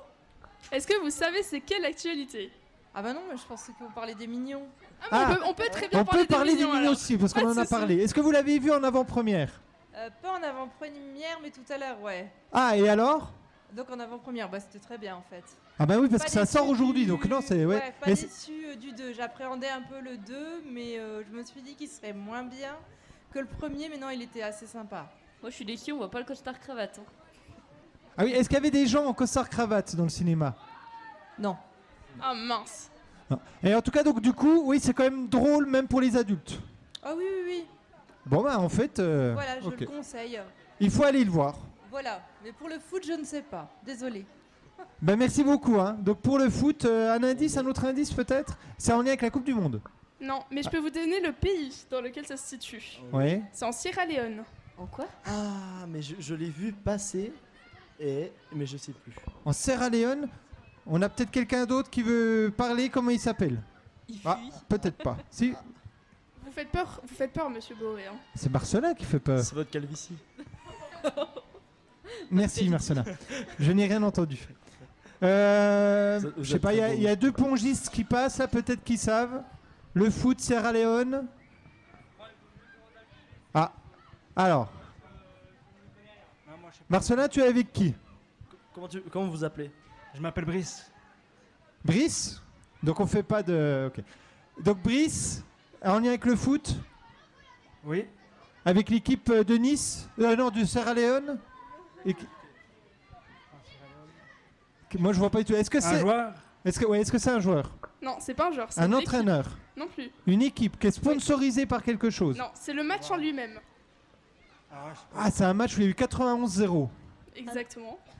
Est-ce que vous savez c'est quelle actualité? Ah bah non, mais je pensais que vous parliez des mignons. ah, mais Ah. on, peut, on peut très bien on parler peut parler des des mignons, aussi parce Pas qu'on en a parlé. Est-ce que vous l'avez vu en avant-première? Euh, pas en avant-première, mais tout à l'heure, ouais. Ah, et alors? Donc en avant-première, bah c'était très bien en fait. Ah bah oui, parce Pas que ça sort aujourd'hui, du- donc non, c'est ouais. pas Mais c'est- déçu euh, du 2. J'appréhendais un peu le 2, mais euh, je me suis dit qu'il serait moins bien que le premier, mais non, il était assez sympa. Moi, je suis déçu, on voit pas le costard cravate. hein. Ah oui, est-ce qu'il y avait des gens en costard cravate dans le cinéma? Non. Ah mince. Non. Et en tout cas, donc du coup, oui, c'est quand même drôle même pour les adultes. Ah oui, oui, oui. Bon bah en fait, euh, Voilà, je le conseille. il faut aller le voir. Voilà. Mais pour le foot, je ne sais pas. Désolée. Ben merci beaucoup. Hein. Donc pour le foot, euh, un indice, un autre indice peut-être? C'est en lien avec la Coupe du Monde. Non, mais je peux vous donner le pays dans lequel ça se situe. Ouais. C'est en Sierra Leone. En quoi? Ah, mais je, je l'ai vu passer, et mais je sais plus. En Sierra Leone, on a peut-être quelqu'un d'autre qui veut parler. Comment il s'appelle? Il Ah, fuit. peut-être pas. [laughs] Si. Vous faites peur, vous faites peur, monsieur Boré. hein. C'est Marcelin qui fait peur. C'est votre calvitie. [laughs] Merci Marcelin. Je n'ai rien entendu. Euh, je sais pas, il y, a- très beau. il y a deux pongistes qui passent là, peut-être qu'ils savent. Le foot Sierra Leone. Ah, alors. Marcelin, tu es avec qui? Comment, tu, comment vous appelez? Je m'appelle Brice. Brice? Donc on fait pas de. ok. Donc Brice, en lien avec le foot? Oui. Avec l'équipe de Nice? Euh, Non, du Sierra Leone? Et qui- Moi je vois pas du tout. Est-ce que Un c'est. joueur Est-ce que, ouais, est-ce que c'est un joueur? Non, c'est pas un joueur. c'est Un une équipe. entraîneur Non plus. Une équipe qui est sponsorisée par quelque chose Non, c'est le match en lui-même. Ah, c'est un match où il y a eu 91-0. Exactement. Ah,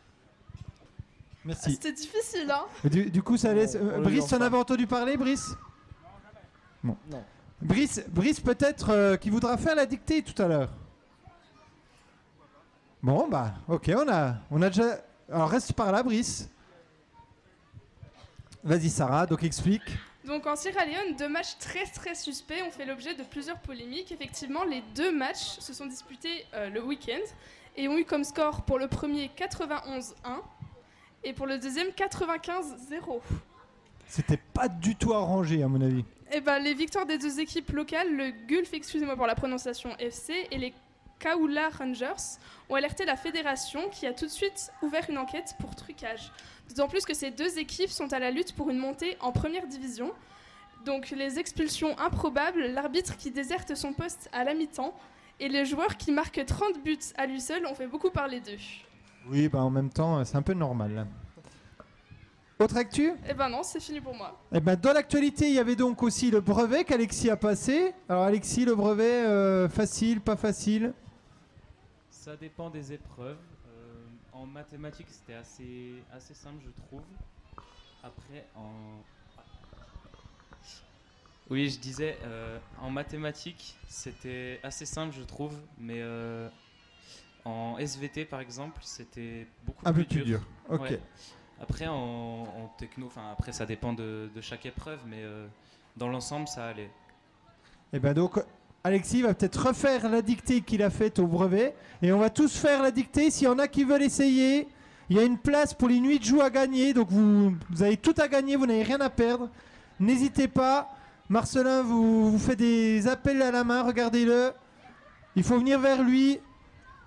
Merci. C'était difficile, hein Du, du coup, ça laisse. euh, on Brice, t'en pas. avais entendu parler, Brice? Bon. Non. Brice, Brice peut-être euh, qui voudra faire la dictée tout à l'heure. Bon, bah, ok, on a, on a déjà. Alors reste par là, Brice. Vas-y, Sarah, donc explique. Donc en Sierra Leone, deux matchs très très suspects ont fait l'objet de plusieurs polémiques. Effectivement, les deux matchs se sont disputés euh, le week-end et ont eu comme score pour le premier 91-1 et pour le deuxième 95-0. C'était pas du tout arrangé, à mon avis. Et ben, les victoires des deux équipes locales, le Gulf, excusez-moi pour la prononciation FC, et les Kaula Rangers, ont alerté la fédération qui a tout de suite ouvert une enquête pour trucage. D'autant plus que ces deux équipes sont à la lutte pour une montée en première division. Donc les expulsions improbables, l'arbitre qui déserte son poste à la mi-temps, et les joueurs qui marquent 30 buts à lui seul ont fait beaucoup parler d'eux. Oui, bah en même temps, c'est un peu normal. Autre actu? Eh ben non, c'est fini pour moi. Eh ben, dans l'actualité, il y avait donc aussi le brevet qu'Alexis a passé. Alors Alexis, le brevet, euh, facile, pas facile? Ça dépend des épreuves. Euh, en mathématiques, c'était assez, assez simple, je trouve. Après, en. Oui, je disais, euh, en mathématiques, c'était assez simple, je trouve, mais euh, en SVT, par exemple, c'était beaucoup Un plus peu plus dur. Ouais. Après, en, en techno, enfin, après, ça dépend de, de chaque épreuve, mais dans l'ensemble, ça allait. Et ben donc, Alexis va peut-être refaire la dictée qu'il a faite au brevet. Et on va tous faire la dictée. S'il y en a qui veulent essayer, il y a une place pour les nuits de joue à gagner. Donc vous, vous avez tout à gagner, vous n'avez rien à perdre. N'hésitez pas. Marcelin vous, vous fait des appels à la main, regardez-le. Il faut venir vers lui.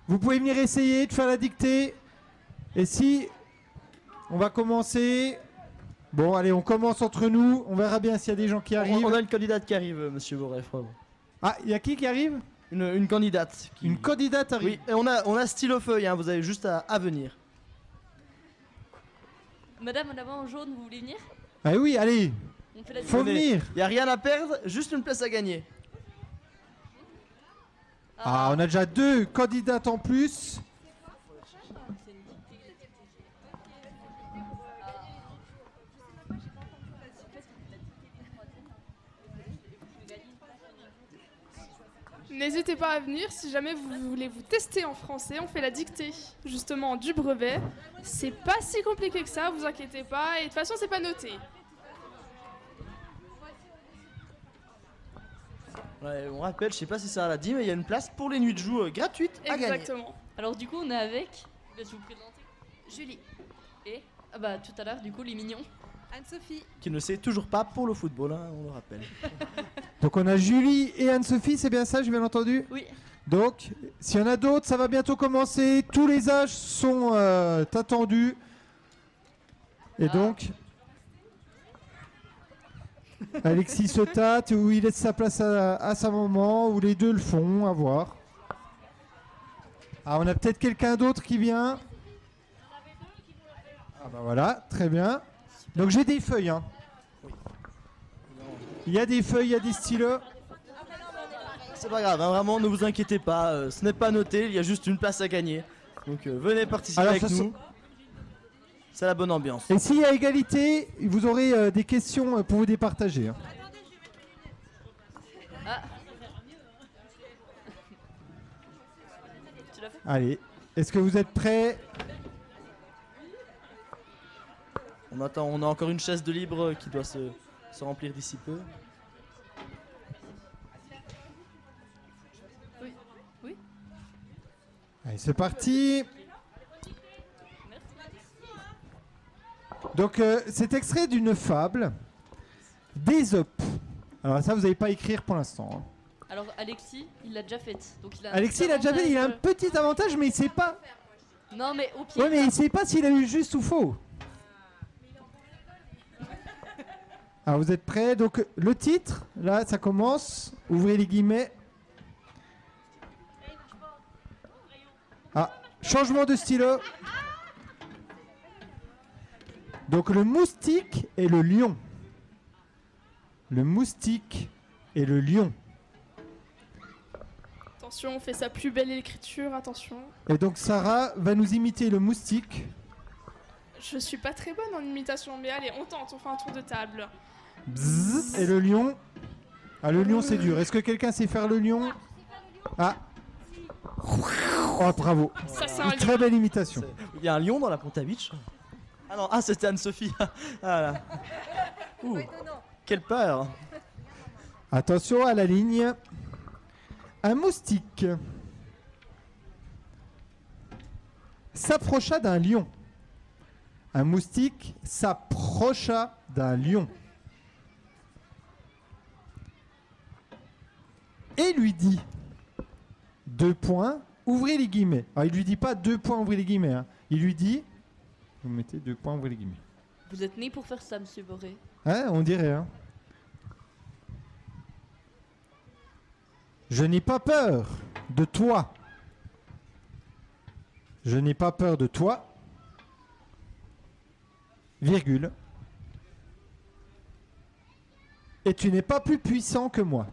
Vous pouvez venir essayer de faire la dictée. Et si on va commencer. Bon, allez, on commence entre nous. On verra bien s'il y a des gens qui arrivent. On, on a une candidate qui arrive, euh, monsieur Boref. Ah, il y a qui qui arrive? Une, une candidate. Qui... Une candidate arrive. Oui, et on a, on a stylo feuille, hein, vous avez juste à, à venir. Madame là-bas en jaune, vous voulez venir? Ah oui, allez, On fait la faut Venez. venir. Il n'y a rien à perdre, juste une place à gagner. Ah, on a déjà deux candidates en plus. N'hésitez pas à venir si jamais vous voulez vous tester en français. On fait la dictée justement du brevet. C'est pas si compliqué que ça, vous inquiétez pas. Et de toute façon, c'est pas noté. Ouais, on rappelle, je sais pas si ça l'a dit, mais il y a une place pour les nuits de joue euh, gratuites à gagner. Exactement. Alors du coup, on est avec. Je vais vous présenter. Julie. Et ah bah tout à l'heure, du coup, les mignons. Anne-Sophie. Qui ne sait toujours pas pour le football, hein, on le rappelle. [laughs] Donc on a Julie et Anne-Sophie, c'est bien ça, j'ai bien entendu Oui. Donc, s'il y en a d'autres, ça va bientôt commencer. Tous les âges sont euh, attendus. Et Ah. donc, Alexis se tâte ou il laisse sa place à, à sa maman, ou les deux le font, à voir. Ah, on a peut-être quelqu'un d'autre qui vient? Ah bah voilà, très bien. Donc j'ai des feuilles. hein. Il y a des feuilles, il y a des stylos. C'est pas grave, hein, vraiment, ne vous inquiétez pas, euh, ce n'est pas noté, il y a juste une place à gagner. Donc euh, venez participer Alors, avec nous. C'est la bonne ambiance. Et s'il y a égalité, vous aurez euh, des questions euh, pour vous départager. hein. Ah. Allez, est-ce que vous êtes prêts? On a encore une chaise de libre qui doit se, remplir d'ici peu. Allez, c'est parti. Donc euh, c'est extrait d'une fable d'Ésope. Alors ça, vous n'allez pas écrire pour l'instant. Hein. Alors Alexis, il l'a déjà faite. Alexis, il a déjà fait, il a un euh, petit avantage, mais il sait pas. Non mais au pire. Mais il sait pas s'il a eu juste ou faux. Alors, vous êtes prêts? Donc, le titre, là, ça commence. Ouvrez les guillemets. Ah, changement de stylo. Donc, le moustique et le lion. Le moustique et le lion. Attention, on fait sa plus belle écriture, attention. Et donc, Sarah va nous imiter le moustique. Je suis pas très bonne en imitation, mais allez, on tente, on fait un tour de table. Bzzz, et le lion. Ah, le lion, c'est dur. Est-ce que quelqu'un sait faire le lion Ah. Oh, bravo. Ça, c'est Une un très belle imitation. Il y a un lion dans la Ponta Beach Ah non, ah c'était Anne-Sophie. [laughs] ah là. Ouh, quelle peur. Attention à la ligne. Un moustique s'approcha d'un lion. Un moustique s'approcha d'un lion. Et lui dit deux points, ouvrez les guillemets. Alors il lui dit pas deux points, ouvrez les guillemets. hein. Il lui dit, vous mettez deux points, ouvrez les guillemets. Vous êtes né pour faire ça, Monsieur Boré. Hein, on dirait. Hein. Je n'ai pas peur de toi. Je n'ai pas peur de toi. Virgule. Et tu n'es pas plus puissant que moi.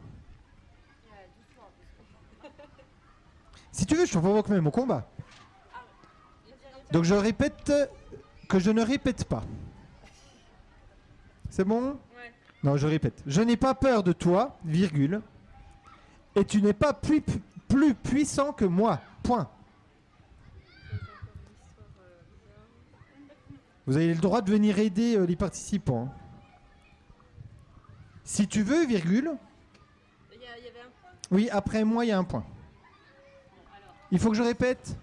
Si tu veux, je te provoque même au combat. Donc je répète que je ne répète pas. C'est bon? Non, je répète. Je n'ai pas peur de toi, virgule. Et tu n'es pas plus, plus puissant que moi. Point. Vous avez le droit de venir aider euh, les participants. hein. Si tu veux, virgule. Oui, après moi, il y a un point. Il faut que je répète.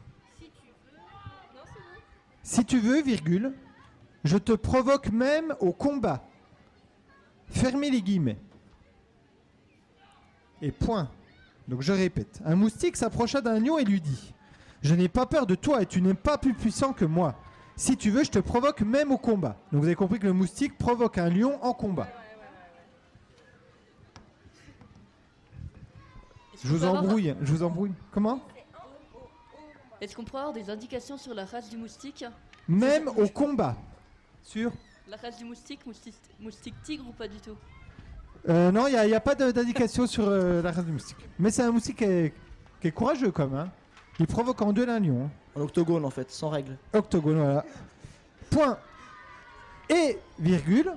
Si tu veux, virgule, je te provoque même au combat. Fermez les guillemets. Et point. Donc je répète. Un moustique s'approcha d'un lion et lui dit Je n'ai pas peur de toi et tu n'es pas plus puissant que moi. Si tu veux, je te provoque même au combat. Donc vous avez compris que le moustique provoque un lion en combat. Je vous embrouille. Je vous embrouille. Comment? Est-ce qu'on pourrait avoir des indications sur la race du moustique? Même au combat. Sûr? La race du moustique, moustique, moustique tigre ou pas du tout? Euh, non, il n'y a, pas d'indication sur euh, la race du moustique. Mais c'est un moustique qui est, qui est courageux quand même. hein. Il provoque en duel un lion. hein. En octogone en fait, sans règle. Octogone, voilà. Point. Et virgule.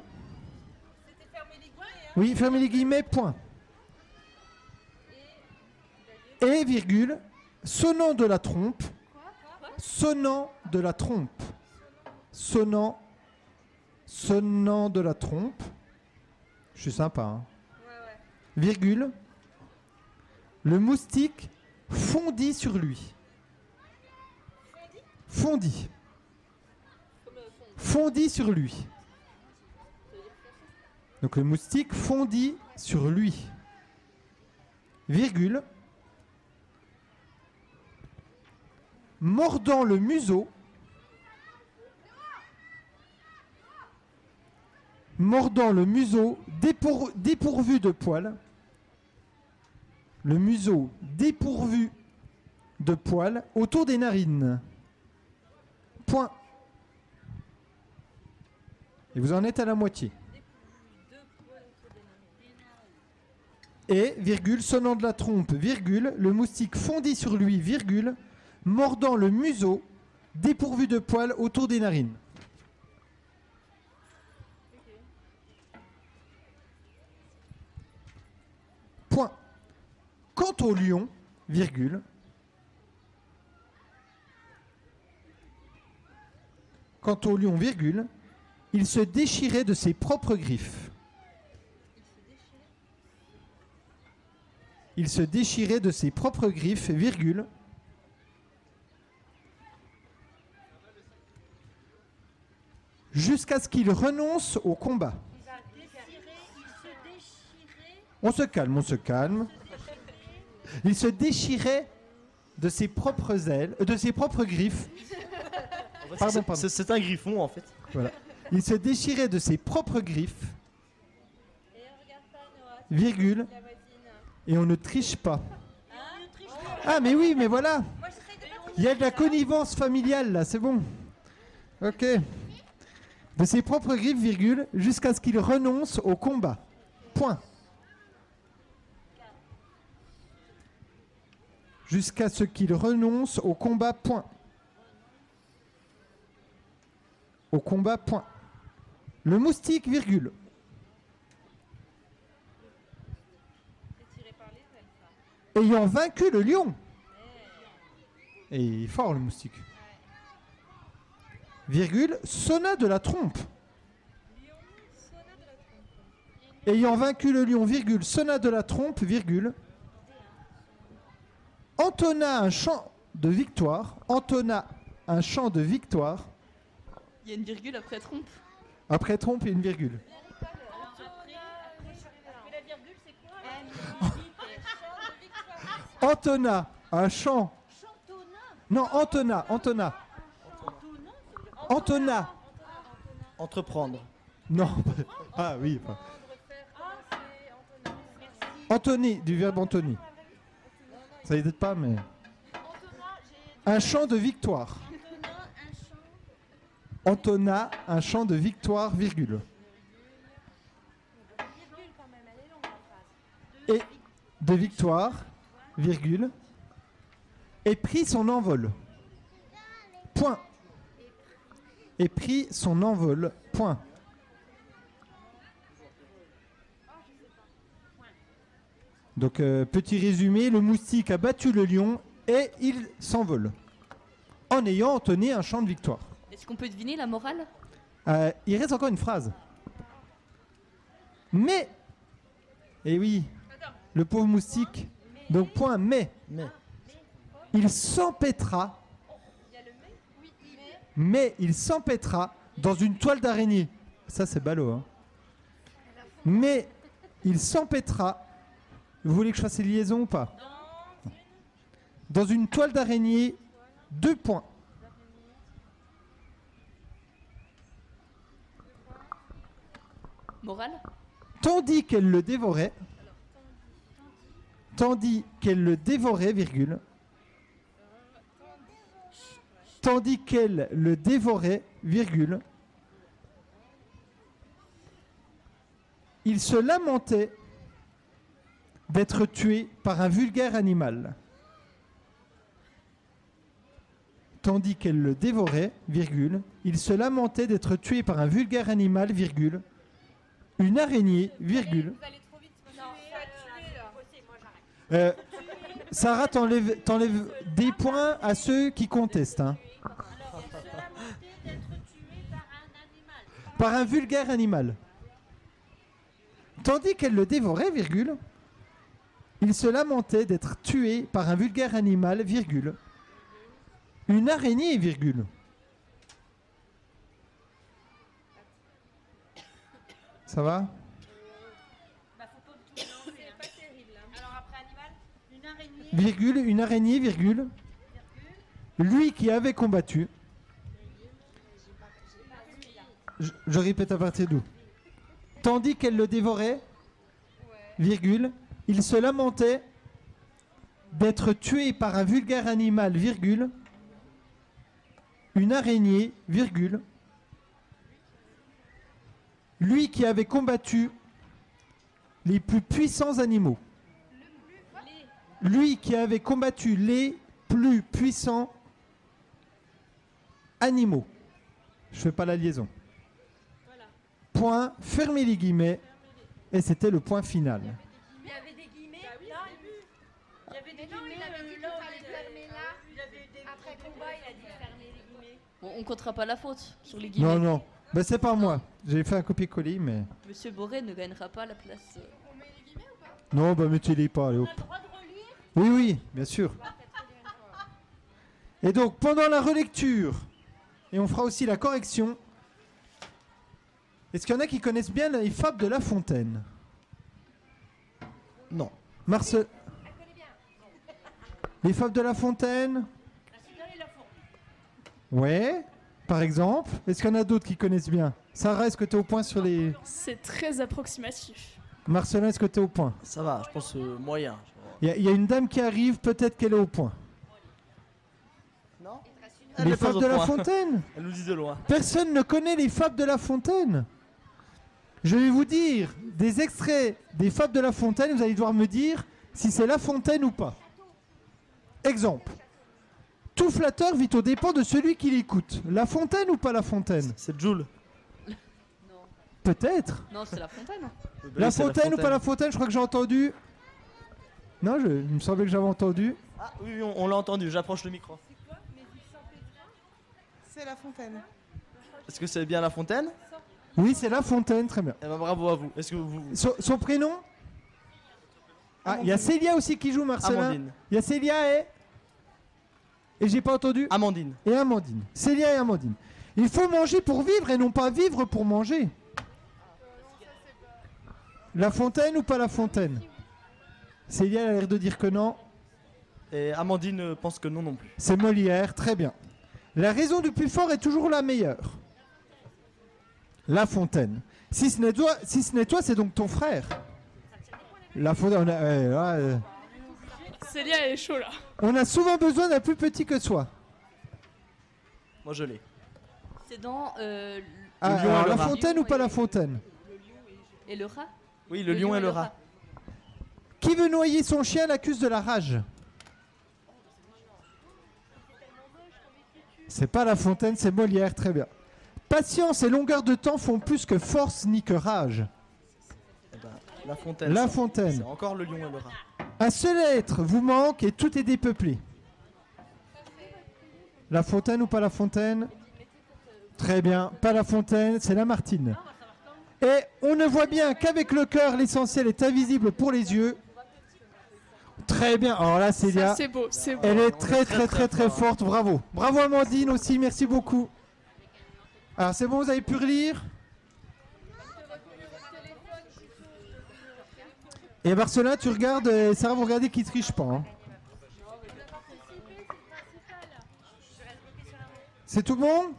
Oui, fermez les guillemets, point. Et virgule. Sonnant de la trompe. Sonnant de la trompe. Sonnant. Sonnant de la trompe. Je suis sympa. hein. Virgule. Le moustique fondit sur lui. Fondit. Fondit sur lui. Donc le moustique fondit sur lui. Virgule. Mordant le museau. Mordant le museau dépour- dépourvu de poils. Le museau dépourvu de poils autour des narines. Point. Et vous en êtes à la moitié. Et, virgule, sonnant de la trompe, virgule, le moustique fondit sur lui, virgule, mordant le museau, dépourvu de poils autour des narines. Point. Quant au lion, virgule, Quant au lion, virgule, il se déchirait de ses propres griffes. Il se déchirait de ses propres griffes, virgule. Jusqu'à ce qu'il renonce au combat. On se calme, on se calme. Il se déchirait de ses propres ailes, euh, de ses propres griffes. Pardon, c'est- pardon. c'est- C'est un griffon en fait. Voilà. Il se déchirait de ses propres griffes, virgule, et on ne triche pas. Ah mais oui, mais voilà. Il y a de la connivence familiale là, c'est bon. Ok. De ses propres griffes, virgule, jusqu'à ce qu'il renonce au combat. Point. Jusqu'à ce qu'il renonce au combat. Point. Au combat. Point. Le moustique, virgule. Ayant vaincu le lion. Et fort le moustique. Virgule, sonna de la trompe. Ayant vaincu le lion, virgule, sonna de la trompe, virgule. Entonna un chant de victoire. Entonna un chant de victoire. Il y a une virgule après trompe. Après trompe et une virgule. Antona, un chant. Non, Antona, Antona. Antona. Entreprendre. Non. Ah oui. enfin. Anthony, du verbe Anthony. Ça y est pas, mais. Un chant de victoire. Antona, un chant de victoire, virgule. Et de victoire, virgule. Et prit son envol. Point. Et prit son envol. Point. Donc, euh, petit résumé, le moustique a battu le lion et il s'envole. En ayant entonné un chant de victoire. Est-ce qu'on peut deviner la morale? Euh, il reste encore une phrase. Mais, et oui, le pauvre moustique, donc point, mais, Mais. il s'empêtra, mais il s'empêtra dans une toile d'araignée. Ça, c'est ballot, hein. Mais il s'empêtra. Vous voulez que je fasse une liaison ou pas? Dans une toile d'araignée, deux points. Morale? Tandis qu'elle le dévorait, tandis qu'elle le dévorait, virgule, tandis qu'elle le dévorait, virgule, il se lamentait d'être tué par un vulgaire animal. Tandis qu'elle le dévorait, virgule, il se lamentait d'être tué par un vulgaire animal, virgule, une araignée, virgule. Euh, Sarah, t'enlèves t'enlèves des points à ceux qui contestent. hein. Par un vulgaire animal. Tandis qu'elle le dévorait, virgule, il se lamentait d'être tué par un vulgaire animal, virgule, une araignée, virgule. Ça va? Virgule, une araignée, virgule. Lui qui avait combattu. Je, répète à partir d'où Tandis qu'elle le dévorait, virgule, il se lamentait d'être tué par un vulgaire animal, virgule, une araignée, virgule, lui qui avait combattu les plus puissants animaux. Lui qui avait combattu les plus puissants animaux. Je fais pas la liaison. Point, fermez les guillemets, et c'était le point final. Il y avait des guillemets là Il y avait des guillemets euh, là où il était- il y avait des- Après combat, il a dit fermer les guillemets. Bon, on comptera pas la faute sur les guillemets. Non, non, ben, c'est pas moi. J'ai fait un copier-coller, mais. Monsieur Boré ne gagnera pas la place. euh. Non, bah mettez-les pas, allez hop. Oui, oui, bien sûr. Et donc, pendant la relecture, et on fera aussi la correction, Est-ce qu'il y en a qui connaissent bien les fables de La Fontaine? Non. Marcel. Les fables de La Fontaine? Ouais, par exemple. Est-ce qu'il y en a d'autres qui connaissent bien? Sarah, est-ce que tu es au point sur les. C'est très approximatif. Marcelin, est-ce que tu es au point? Ça va, je pense euh, moyen. Il y, a- il y a une dame qui arrive, peut-être qu'elle est au point. Les fables de La Fontaine [laughs] Elle nous dit de loin. Personne ne connaît les fables de La Fontaine. Je vais vous dire des extraits des fables de La Fontaine, vous allez devoir me dire si c'est La Fontaine ou pas. Exemple. Tout flatteur vit aux dépens de celui qui l'écoute. La Fontaine ou pas La Fontaine? C'est Jules. [laughs] Peut-être. Non, c'est la fontaine. La Fontaine ou pas La Fontaine Je crois que j'ai entendu. Non, je... il me semblait que j'avais entendu. Ah oui, oui, on, on l'a entendu, j'approche le micro. C'est la fontaine. Est-ce que c'est bien La Fontaine Oui, c'est La Fontaine, très bien. Eh ben bravo à vous. Est-ce que vous. Son, son prénom Ah, il y a Célia aussi qui joue, Marcelin. Amandine. Il y a Célia et. Et j'ai pas entendu Amandine. Et Amandine. Célia et Amandine. Il faut manger pour vivre et non pas vivre pour manger. La Fontaine ou pas La Fontaine Célia elle a l'air de dire que non. Et Amandine euh, pense que non non plus. C'est Molière, très bien. La raison du plus fort est toujours la meilleure. La Fontaine. Si ce n'est toi, si ce n'est toi, c'est donc ton frère. La Fontaine. Euh, Célia, elle est chaud là. on a souvent besoin d'un plus petit que soi. Moi je l'ai. C'est dans euh, Ah, lion et alors, le la rat. Fontaine ou pas la Fontaine et le rat? Oui, le, lion et le rat. Qui veut noyer son chien l'accuse de la rage? C'est pas La Fontaine, c'est Molière, très bien. Patience et longueur de temps font plus que force ni que rage. Eh ben, la Fontaine. La. Fontaine. C'est encore le lion et le rat. Un seul être vous manque et tout est dépeuplé. La Fontaine ou pas La Fontaine? Très bien, pas La Fontaine, c'est La Martine. Et on ne voit bien qu'avec le cœur, l'essentiel est invisible pour les yeux. Très bien, alors là, Célia, Ça, c'est beau, c'est beau. elle est très très très très forte, bravo. Bravo Amandine aussi, merci beaucoup. Alors c'est bon, vous avez pu relire? Et Marcelin, tu regardes, euh, Sarah, vous regardez qui triche pas. hein. C'est tout bon?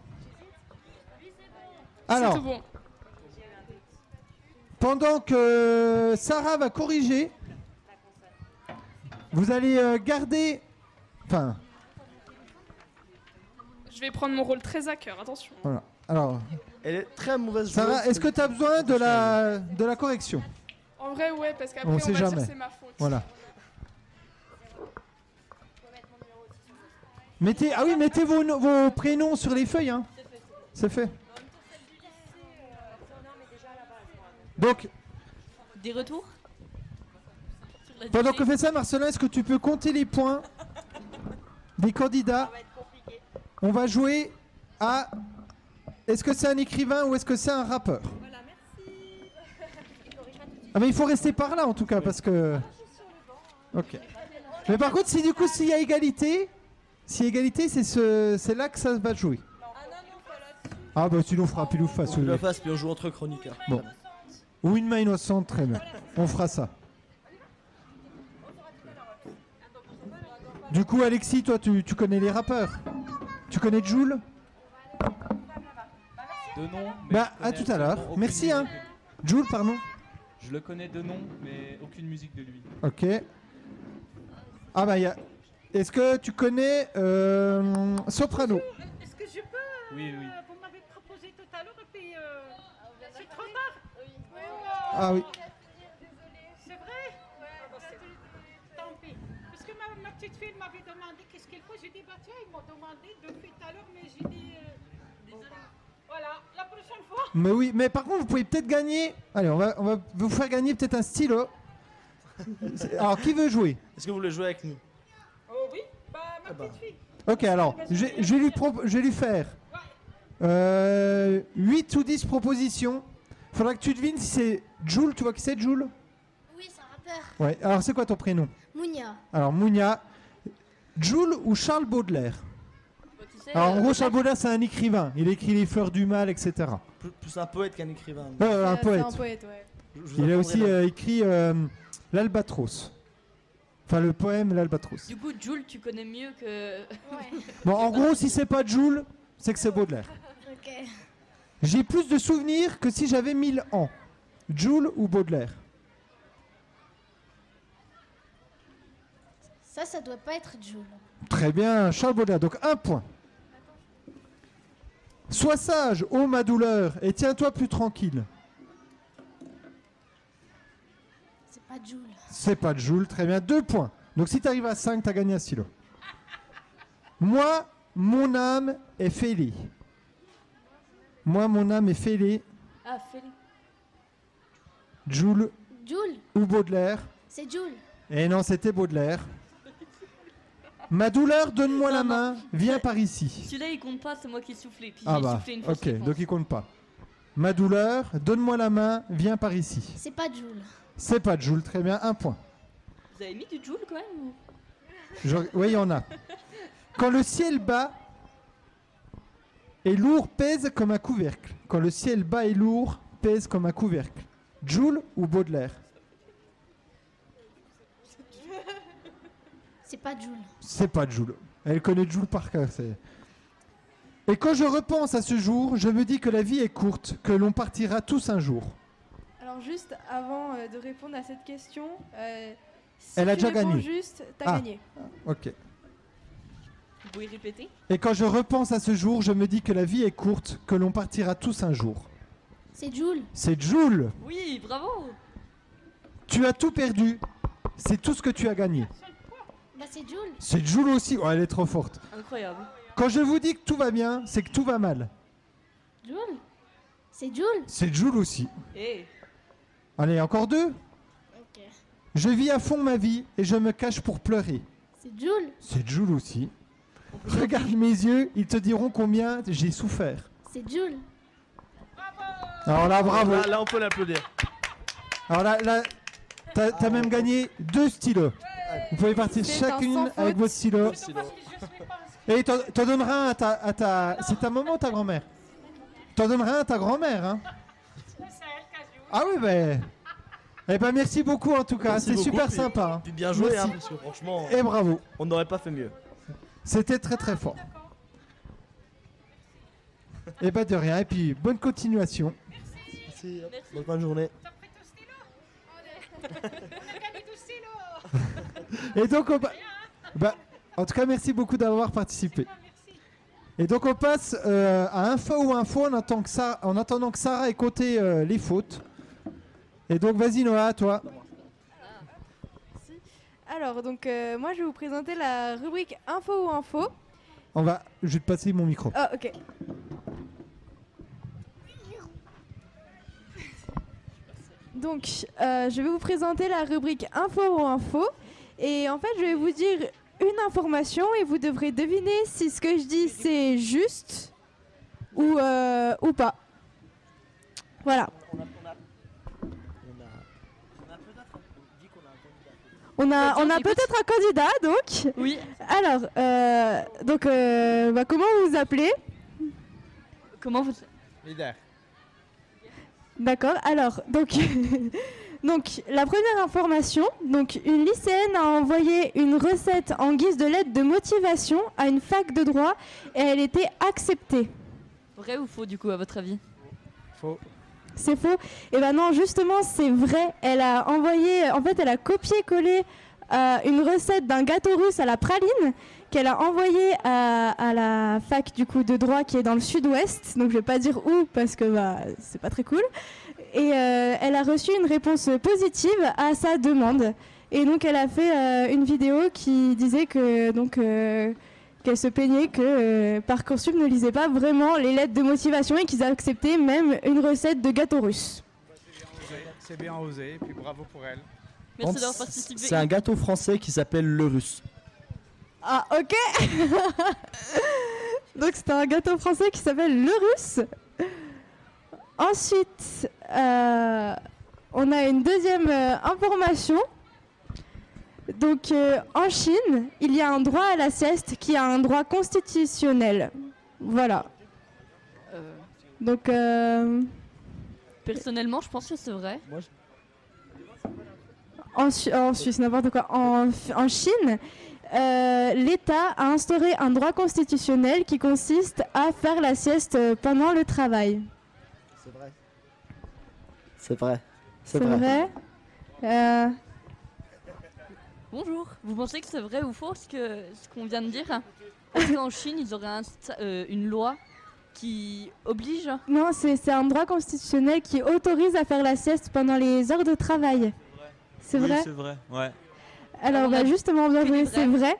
C'est Alors, tout bon. pendant que Sarah va corriger, vous allez euh, garder... Enfin, Je vais prendre mon rôle très à cœur, attention. voilà. Alors, Elle est très mauvaise Sarah, joueuse. est-ce que tu as besoin de la, de la correction? En vrai, ouais, parce qu'après, On on, sait va jamais. dire que c'est ma faute. Voilà. Mettez, ah oui, mettez vos, no- vos prénoms sur les feuilles. Hein. C'est fait. Donc, Des retours? Pendant que fait ça, Marcelin, est-ce que tu peux compter les points des candidats On va jouer à. Est-ce que c'est un écrivain ou est-ce que c'est un rappeur? [laughs] Ah mais il faut rester par là en tout cas parce que. Ok. Mais par contre, si du coup s'il y a égalité, a égalité, c'est ce, c'est là que ça va jouer. Ah bah sinon on fera pile ou face. On oui. la face puis on joue entre chroniqueurs. Bon. Ou une main innocente, très bien. On fera ça. Du coup, Alexis, toi, tu, tu connais les rappeurs Tu connais Joule De nom. mais Bah, je à connais tout à l'heure. aucune Merci, hein. musique Joule, pardon. Je le connais de nom, mais aucune musique de lui. Ok. Ah bah, il y a... Est-ce que tu connais euh, Soprano Est-ce que je peux Oui, oui. euh, Vous m'avez proposé tout à l'heure et puis euh, c'est trop tard. Ah oui. C'est vrai Tant pis. Parce que ma, ma petite fille m'avait demandé qu'est-ce qu'il faut. J'ai dit, bah tiens, ils m'ont demandé depuis tout à l'heure, mais j'ai dit. euh, voilà, la prochaine fois. Mais oui, mais par contre, vous pouvez peut-être gagner... Allez, on va, on va vous faire gagner peut-être un stylo. [laughs] Alors, qui veut jouer? Est-ce que vous voulez jouer avec nous? Oh oui Bah, ma petite fille. Ok, alors, je, je vais, lui pro- je vais lui faire euh, 8 ou 10 propositions. Faudra que tu devines si c'est Joule. Tu vois qui c'est, Joule? Oui, c'est un rappeur. Ouais, alors c'est quoi ton prénom? Mounia. Alors, Mounia. Joule ou Charles Baudelaire. Alors en euh, gros, Charles Baudelaire, c'est un écrivain. Il écrit Les Fleurs du Mal, etc. Plus, plus un poète qu'un écrivain. Euh, un poète. un poète, ouais. Je- je vous Il a aussi euh, écrit euh, L'Albatros. Enfin, le poème L'Albatros. Du coup, Jules, tu connais mieux que. [laughs] Bon, en gros, si c'est pas Joule, c'est que c'est Baudelaire. J'ai plus de souvenirs que si j'avais 1000 ans. Joule ou Baudelaire? Ça, ça doit pas être Jules. Très bien, Charles Baudelaire. Donc un point. Sois sage, ô ma douleur, et tiens-toi plus tranquille. C'est pas Jules. C'est pas Joule, très bien. Deux points. Donc si tu arrives à 5, tu as gagné un stylo. Moi, mon âme est fêlée. Moi, mon âme est fêlée. Ah, Félix. Joule Jules, ou Baudelaire c'est Jules. Eh non, c'était Baudelaire. Ma douleur, donne-moi la main, viens par ici. Celui-là, il compte pas, c'est moi qui ai soufflé. Puis Ah j'ai bah, soufflé une ok, réponse. donc il compte pas. Ma douleur, donne-moi la main, viens par ici. C'est pas Jules. C'est pas de Joule, très bien, un point. Vous avez mis du Jules quand même ou... Je- Oui, il y en a. Quand le ciel bas et lourd pèse comme un couvercle. Quand le ciel bas et lourd pèse comme un couvercle. Joule ou Baudelaire? C'est pas Jules. C'est pas Joule. Elle connaît Joule par cœur. Et quand je repense à ce jour, je me dis que la vie est courte, que l'on partira tous un jour. Alors juste avant euh, de répondre à cette question, euh, si Elle a tu déjà gagné. juste, t'as Ah. gagné. Ok. Vous pouvez répéter? Et quand je repense à ce jour, je me dis que la vie est courte, que l'on partira tous un jour. C'est Jules. C'est Joule. Oui, bravo Tu as tout perdu. C'est tout ce que tu as gagné. Bah c'est Jules. C'est Joule aussi. Oh, elle est trop forte. Incroyable. Quand je vous dis que tout va bien, c'est que tout va mal. Jules. C'est Jules. C'est Joule aussi. Eh Allez, encore deux. Ok. Je vis à fond ma vie et je me cache pour pleurer. C'est Jules. C'est Joule aussi. Regarde mes yeux, ils te diront combien j'ai souffert. C'est Jules. Alors là, bravo. Là, là, on peut l'applaudir. Alors là, là t'as t'as même gagné deux stylos. Vous pouvez partir chacune avec votre stylo. Merci, Laurent. Et t'en donneras un à ta, à ta- C'est ta maman ou ta grand-mère? T'en donneras un à ta grand-mère, hein? Ah oui, ben... Eh ben merci beaucoup en tout cas, Merci c'est super puis- sympa. hein. Puis bien joué, Merci. hein, parce que franchement, Et bravo, on n'aurait pas fait mieux. c'était très très fort. Et ben de rien, et puis bonne continuation. Merci. Bonne fin de journée. [laughs] On a gagné du stylo [laughs] Et donc on pa- bah, en tout cas merci beaucoup d'avoir participé. Et donc on passe euh, à info ou info en attendant que Sarah, en attendant que Sarah ait compté euh, les fautes. Et donc vas-y Noah, toi. Alors donc euh, moi je vais vous présenter la rubrique info ou info. On va, je vais te passer mon micro. Ah ok. Donc euh, je vais vous présenter la rubrique info ou info. Et en fait je vais vous dire une information et vous devrez deviner si ce que je dis c'est juste ou, euh, ou pas. Voilà. On a, on a peut-être un candidat, donc. Oui. Alors, euh, donc, euh, bah, comment vous vous appelez? Comment vous... Leader. D'accord. Alors, donc, [laughs] donc, la première information, donc, une lycéenne a envoyé une recette en guise de lettre de motivation à une fac de droit et elle était acceptée. Vrai ou faux, du coup, à votre avis? Faux. C'est faux? Eh ben non, justement, c'est vrai. Elle a envoyé, en fait, elle a copié-collé euh, une recette d'un gâteau russe à la praline qu'elle a envoyé à, à la fac du coup de droit qui est dans le sud-ouest. Donc je vais pas dire où parce que bah, c'est pas très cool. Et euh, elle a reçu une réponse positive à sa demande. Et donc elle a fait euh, une vidéo qui disait que donc euh, qu'elle se plaignait que euh, Parcoursup ne lisait pas vraiment les lettres de motivation et qu'ils acceptaient même une recette de gâteau russe. C'est bien osé, puis bravo pour elle. Merci d'avoir participé. C'est un gâteau français qui s'appelle le russe. Ah ok [laughs] Donc c'était un gâteau français qui s'appelle le russe. Ensuite, euh, on a une deuxième euh, information. Donc euh, en Chine, il y a un droit à la sieste qui est un droit constitutionnel. Voilà. Euh, Donc euh, personnellement, je pense que c'est vrai. en, Su- en Suisse, n'importe quoi, en, en Chine, euh, l'État a instauré un droit constitutionnel qui consiste à faire la sieste pendant le travail. C'est vrai. C'est vrai. C'est vrai, Euh, Bonjour. Vous pensez que c'est vrai ou faux ce que ce qu'on vient de dire? Est-ce qu'en Chine, ils auraient euh, une loi qui oblige Non, c'est c'est un droit constitutionnel qui autorise à faire la sieste pendant les heures de travail. C'est vrai c'est vrai, ouais. Alors, on bah, a justement, bien joué, c'est vrai.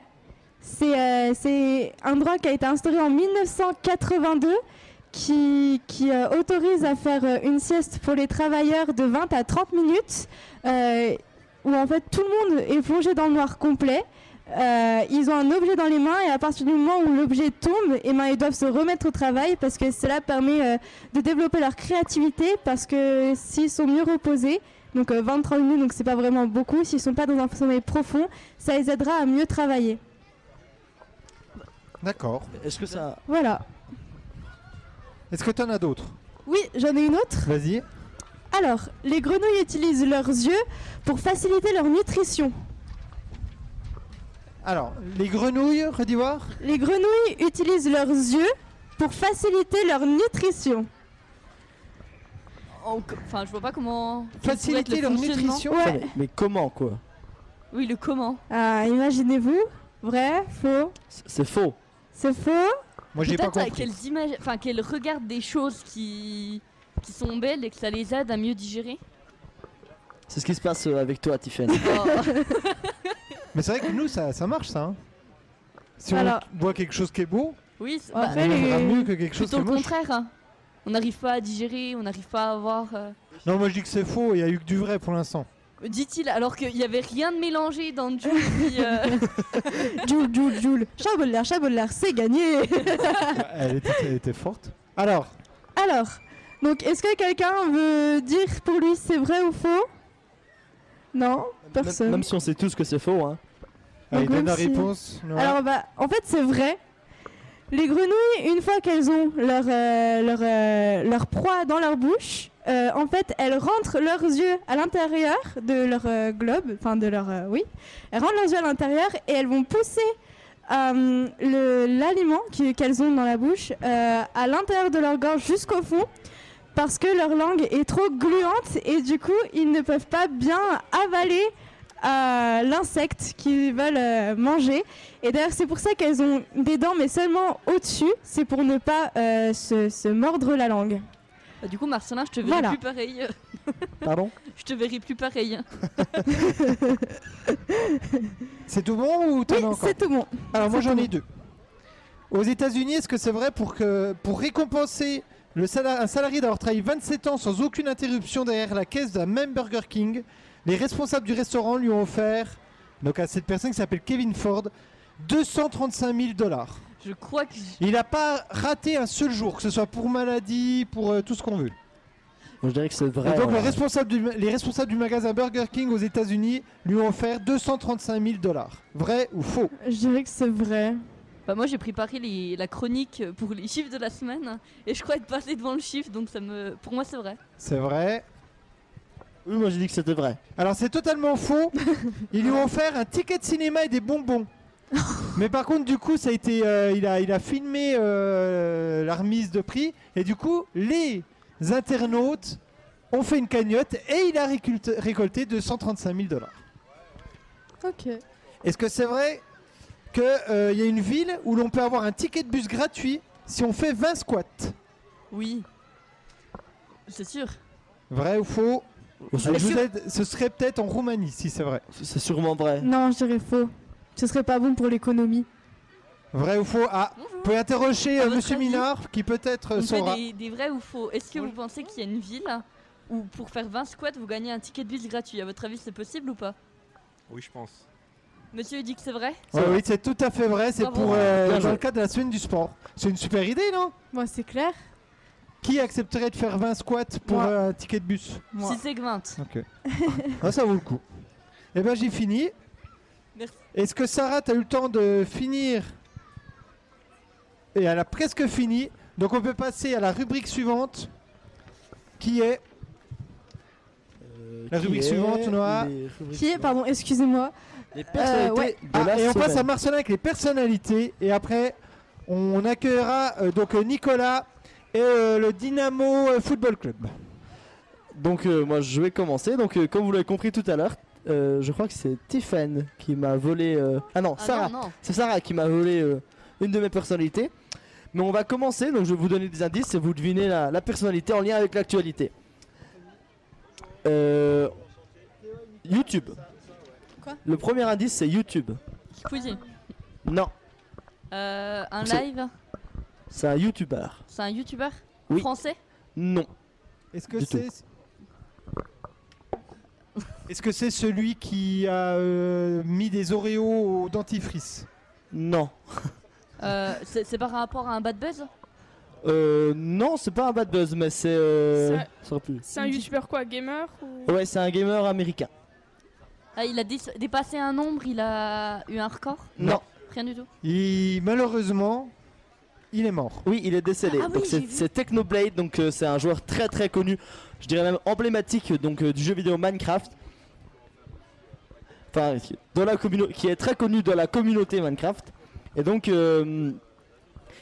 C'est euh, c'est un droit qui a été instauré en 1982 qui, qui euh, autorise à faire euh, une sieste pour les travailleurs de 20 à 30 minutes euh, où en fait tout le monde est plongé dans le noir complet. Euh, ils ont un objet dans les mains et à partir du moment où l'objet tombe, eh ben, ils doivent se remettre au travail parce que cela permet euh, de développer leur créativité parce que s'ils sont mieux reposés, donc euh, 20-30 minutes, donc c'est pas vraiment beaucoup, s'ils sont pas dans un sommeil profond, ça les aidera à mieux travailler. D'accord. Est-ce que ça. Voilà. Est-ce que tu en as d'autres? Oui, j'en ai une autre. Vas-y. Alors, les grenouilles utilisent leurs yeux pour faciliter leur nutrition. Alors, les grenouilles, redis voir Les grenouilles utilisent leurs yeux pour faciliter leur nutrition. En- Enfin, je vois pas comment. Faciliter leur nutrition Ouais. Mais, mais comment quoi? Oui, le comment. Ah, imaginez-vous. Vrai, faux, C'est faux. c'est faux? Moi, j'ai pas compris. qu'elles imagent, enfin qu'elles regardent des choses qui qui sont belles et que ça les aide à mieux digérer. C'est ce qui se passe euh, avec toi, Tiffany. Oh. [laughs] Mais c'est vrai que nous, ça, ça marche, ça. hein. Si Alors- on voit quelque chose qui est beau, oui, c'est- bah, après, on les- verra mieux que quelque chose qui plutôt est le moche. contraire. hein. On n'arrive pas à digérer, on n'arrive pas à avoir. euh, Non, moi je dis que c'est faux, il y a eu que du vrai pour l'instant. Dit-il, alors qu'il n'y avait rien de mélangé dans puis, euh, [laughs] Joule, Joule, Joule. Chabolard, Chabolard, c'est gagné. elle, était, elle était forte. Alors, Alors, donc est-ce que quelqu'un veut dire pour lui c'est vrai ou faux? Non, personne. Même, même si on sait tous que c'est faux, hein. allez, Donc, donne la si- réponse. Alors bah, en fait c'est vrai. Les grenouilles, une fois qu'elles ont leur, euh, leur, euh, leur proie dans leur bouche, euh, en fait elles rentrent leurs yeux à l'intérieur de leur globe, enfin de leur... oui, elles rentrent leurs yeux à l'intérieur et elles vont pousser l'aliment qu'elles ont dans la bouche à l'intérieur de leur gorge jusqu'au fond parce que leur langue est trop gluante et du coup ils ne peuvent pas bien avaler euh, l'insecte qu'ils veulent euh, manger. Et d'ailleurs c'est pour ça qu'elles ont des dents mais seulement au-dessus, c'est pour ne pas euh, se, se mordre la langue. bah, du coup, Marcelin, je te verrai Voilà. plus pareil. Pardon? [laughs] Je te verrai plus pareil. [laughs] c'est tout bon ou t'en Oui, encore? c'est tout bon. Alors moi j'en ai deux. Aux États-Unis, est-ce que c'est vrai pour que pour récompenser le un salarié d'avoir travaillé 27 ans sans aucune interruption derrière la caisse d'un même Burger King, les responsables du restaurant lui ont offert donc à cette personne qui s'appelle Kevin Ford 235 000 dollars. Je crois que. Il n'a pas raté un seul jour, que ce soit pour maladie, pour euh, tout ce qu'on veut. Moi, je dirais que c'est vrai. Et donc du- les responsables du magasin Burger King aux États-Unis lui ont offert 235 000 dollars. Vrai ou faux? Je dirais que c'est vrai. Bah, moi, j'ai préparé les- la chronique pour les chiffres de la semaine et je crois être passé devant le chiffre, donc ça me. Pour moi, c'est vrai. C'est vrai. Oui, moi j'ai dit que c'était vrai. Alors c'est totalement faux. [laughs] Ils lui ont offert un ticket de cinéma et des bonbons. [laughs] Mais par contre, du coup, ça a été, euh, il, a, il a filmé euh, la remise de prix et du coup, les internautes ont fait une cagnotte et il a récolté 235 000 dollars. Ok. Est-ce que c'est vrai qu'il y a une ville où l'on peut avoir un ticket de bus gratuit si on fait 20 squats? Oui. C'est sûr. Vrai ou faux? Je vous que- aide, Ce serait peut-être en Roumanie si c'est vrai. C'est sûrement vrai. Non, je dirais faux. Ce serait pas bon pour l'économie. Vrai ou faux? Ah, Bonjour. vous pouvez interroger euh, votre Monsieur avis Minard qui peut-être euh, On fait saura. des, des vrais ou faux? Est-ce que vous pensez qu'il y a une ville où pour faire 20 squats, vous gagnez un ticket de bus gratuit? À votre avis, c'est possible ou pas? Oui, je pense. Monsieur dit que c'est vrai? Ouais, oui, c'est tout à fait vrai. C'est Bravo. pour euh, Bien dans le cadre de la semaine du sport. C'est une super idée, non? Moi, c'est clair. Qui accepterait de faire 20 squats pour Moi. euh, un ticket de bus? Moi. Si c'est que 20. Ok. ah, ça vaut le coup. Eh ben j'ai fini. Est-ce que Sarah, tu as eu le temps de finir? Et elle a presque fini. Donc on peut passer à la rubrique suivante, qui est la qui rubrique est suivante, Noah. Qui est, pardon, excusez-moi. Les personnalités ouais. de Ah, la et on passe à Marcelin avec les personnalités. Et après, on accueillera euh, donc euh, Nicolas et euh, le Dynamo euh, Football Club. Donc euh, moi je vais commencer. Donc euh, comme vous l'avez compris tout à l'heure, euh, je crois que c'est Tiffen qui m'a volé. euh, Ah non, Ah Sarah. non, non. C'est Sarah qui m'a volé euh, une de mes personnalités. Mais on va commencer. Donc je vais vous donner des indices et vous devinez la, la personnalité en lien avec l'actualité. Euh, YouTube. Quoi? Le premier indice c'est YouTube. Squeezie. Non, Euh, un live? C'est un YouTuber. C'est un youtubeur Oui. Français Non. Est-ce que Du c'est. Est-ce que c'est celui qui a euh, mis des Oreos au dentifrice? Non. Euh, C'est c'est par rapport à un bad buzz? Euh, non, c'est pas un bad buzz, mais c'est. Euh... C'est- ça aurait pu. C'est un youtubeur quoi Gamer ou... Ouais, c'est un gamer américain. Ah, il a dé- dépassé un nombre, il a eu un record? Non. Rien du tout? Il, malheureusement, il est mort. Oui, il est décédé. Ah donc c'est Technoblade, donc euh, c'est un joueur très très connu, je dirais même emblématique donc euh, du jeu vidéo Minecraft. Enfin, qui- dans la communo- qui est très connu dans la communauté Minecraft. Et donc, euh,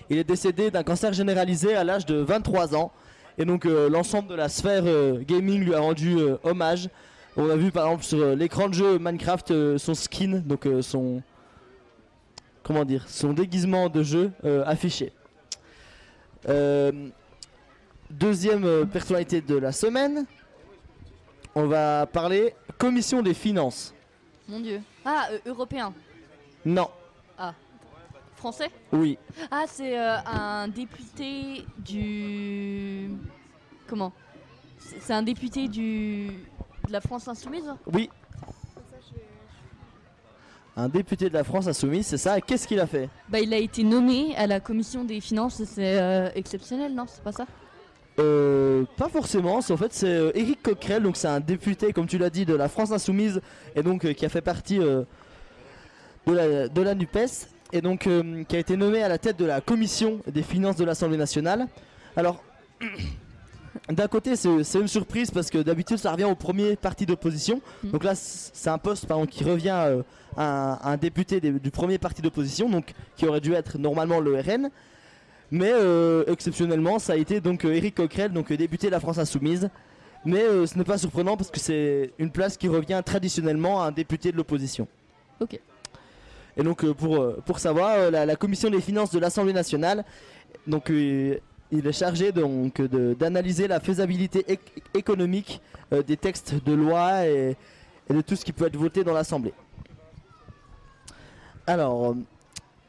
il est décédé d'un cancer généralisé à l'âge de 23 ans. Et donc, euh, l'ensemble de la sphère euh, gaming lui a rendu euh, hommage. On a vu par exemple sur euh, l'écran de jeu Minecraft euh, son skin, donc euh, son comment dire, son déguisement de jeu euh, affiché. Euh, deuxième euh, personnalité de la semaine, on va parler commission des finances. Mon dieu. Ah, euh, européen. Non, Ah. Français? Oui, Ah, c'est euh, un député du. Comment? C'est c'est un député du. de la France Insoumise? Oui. Un député de la France insoumise, c'est ça. Qu'est-ce qu'il a fait Bah, il a été nommé à la commission des finances, c'est euh, exceptionnel, non C'est pas ça? Euh, pas forcément, c'est en fait c'est euh, Éric Coquerel, donc c'est un député comme tu l'as dit de la France Insoumise et donc euh, qui a fait partie de, la, de la NUPES et donc qui a été nommé à la tête de la commission des finances de l'Assemblée nationale. Alors d'un côté c'est une surprise parce que d'habitude ça revient au premier parti d'opposition, donc là c'est un poste qui revient euh, à un, député des- du premier parti d'opposition, donc qui aurait dû être normalement le RN. Mais euh, exceptionnellement, ça a été donc euh, Éric Coquerel, donc député de la France Insoumise. Mais euh, ce n'est pas surprenant parce que c'est une place qui revient traditionnellement à un député de l'opposition. Ok. Et donc pour, pour savoir, la, la commission des finances de l'Assemblée nationale, donc il est chargé donc d'analyser la faisabilité éc- économique euh, des textes de loi et, et de tout ce qui peut être voté dans l'Assemblée. Alors,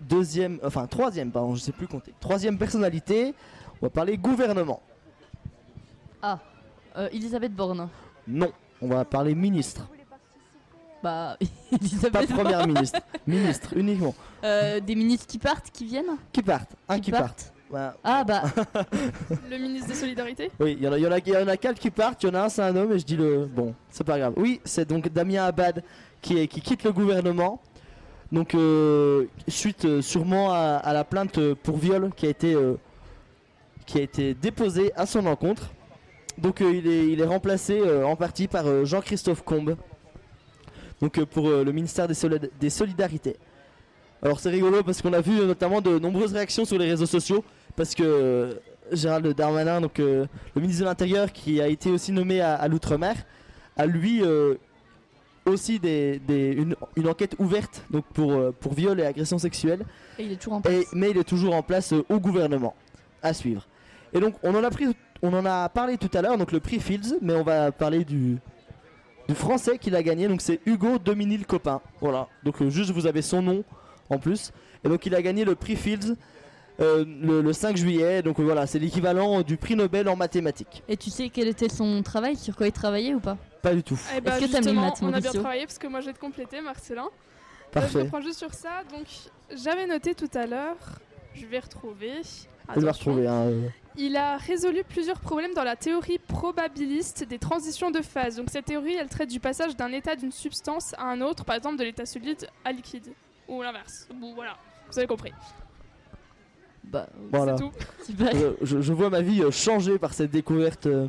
deuxième, enfin troisième, pardon, je sais plus compter. Troisième personnalité, on va parler gouvernement. Ah, euh, Elisabeth Borne. Non, on va parler ministre. Bah, [laughs] Pas première ministre, ministre uniquement. Euh, des ministres qui partent, qui viennent? Qui partent, un qui, partent. Voilà. Ah bah, [laughs] Le ministre des Solidarités? Oui, il y, en a- il y en a- il y en a quatre qui partent, il y en a un c'est un homme et je dis le... Bon, c'est pas grave. Oui, c'est donc Damien Abad qui, est- qui quitte le gouvernement. Donc euh, suite euh, sûrement à, à la plainte pour viol qui a été, euh, qui a été déposée à son encontre. Donc euh, il, est, il est remplacé euh, en partie par euh, Jean-Christophe Combe. Donc euh, pour euh, le ministère des, Solid- des Solidarités. Alors c'est rigolo parce qu'on a vu notamment de nombreuses réactions sur les réseaux sociaux parce que euh, Gérald Darmanin, donc euh, le ministre de l'Intérieur qui a été aussi nommé à, à l'outre-mer, a lui euh, aussi des, des- une, une enquête ouverte donc pour, pour viol et agression sexuelle. et il est toujours en place. Et- mais il est toujours en place euh, au gouvernement à suivre. Et donc on en a pris, on en a parlé tout à l'heure, donc le prix Fields, mais on va parler du, du français qui l'a gagné, donc c'est Hugo Dominil Copin. Voilà, donc euh, juste vous avez son nom en plus. Et donc il a gagné le prix Fields euh, le, le 5 juillet, donc voilà, c'est l'équivalent du prix Nobel en mathématiques. Et tu sais quel était son travail, sur quoi il travaillait ou pas? Pas du tout. Eh Est-ce que t'as mis maths, on a bien travaillé parce que moi je vais te compléter, Marcelin. Euh, je Parfait. reprends juste sur ça. Donc, j'avais noté tout à l'heure je vais retrouver. Je vais retrouver. hein, euh. Il a résolu plusieurs problèmes dans la théorie probabiliste des transitions de phase. Donc cette théorie, elle traite du passage d'un état d'une substance à un autre, par exemple de l'état solide à liquide, ou l'inverse. Bon, voilà, vous avez compris. Bah, Voilà. tout. [laughs] Je, vois ma vie euh, changer par cette découverte. euh.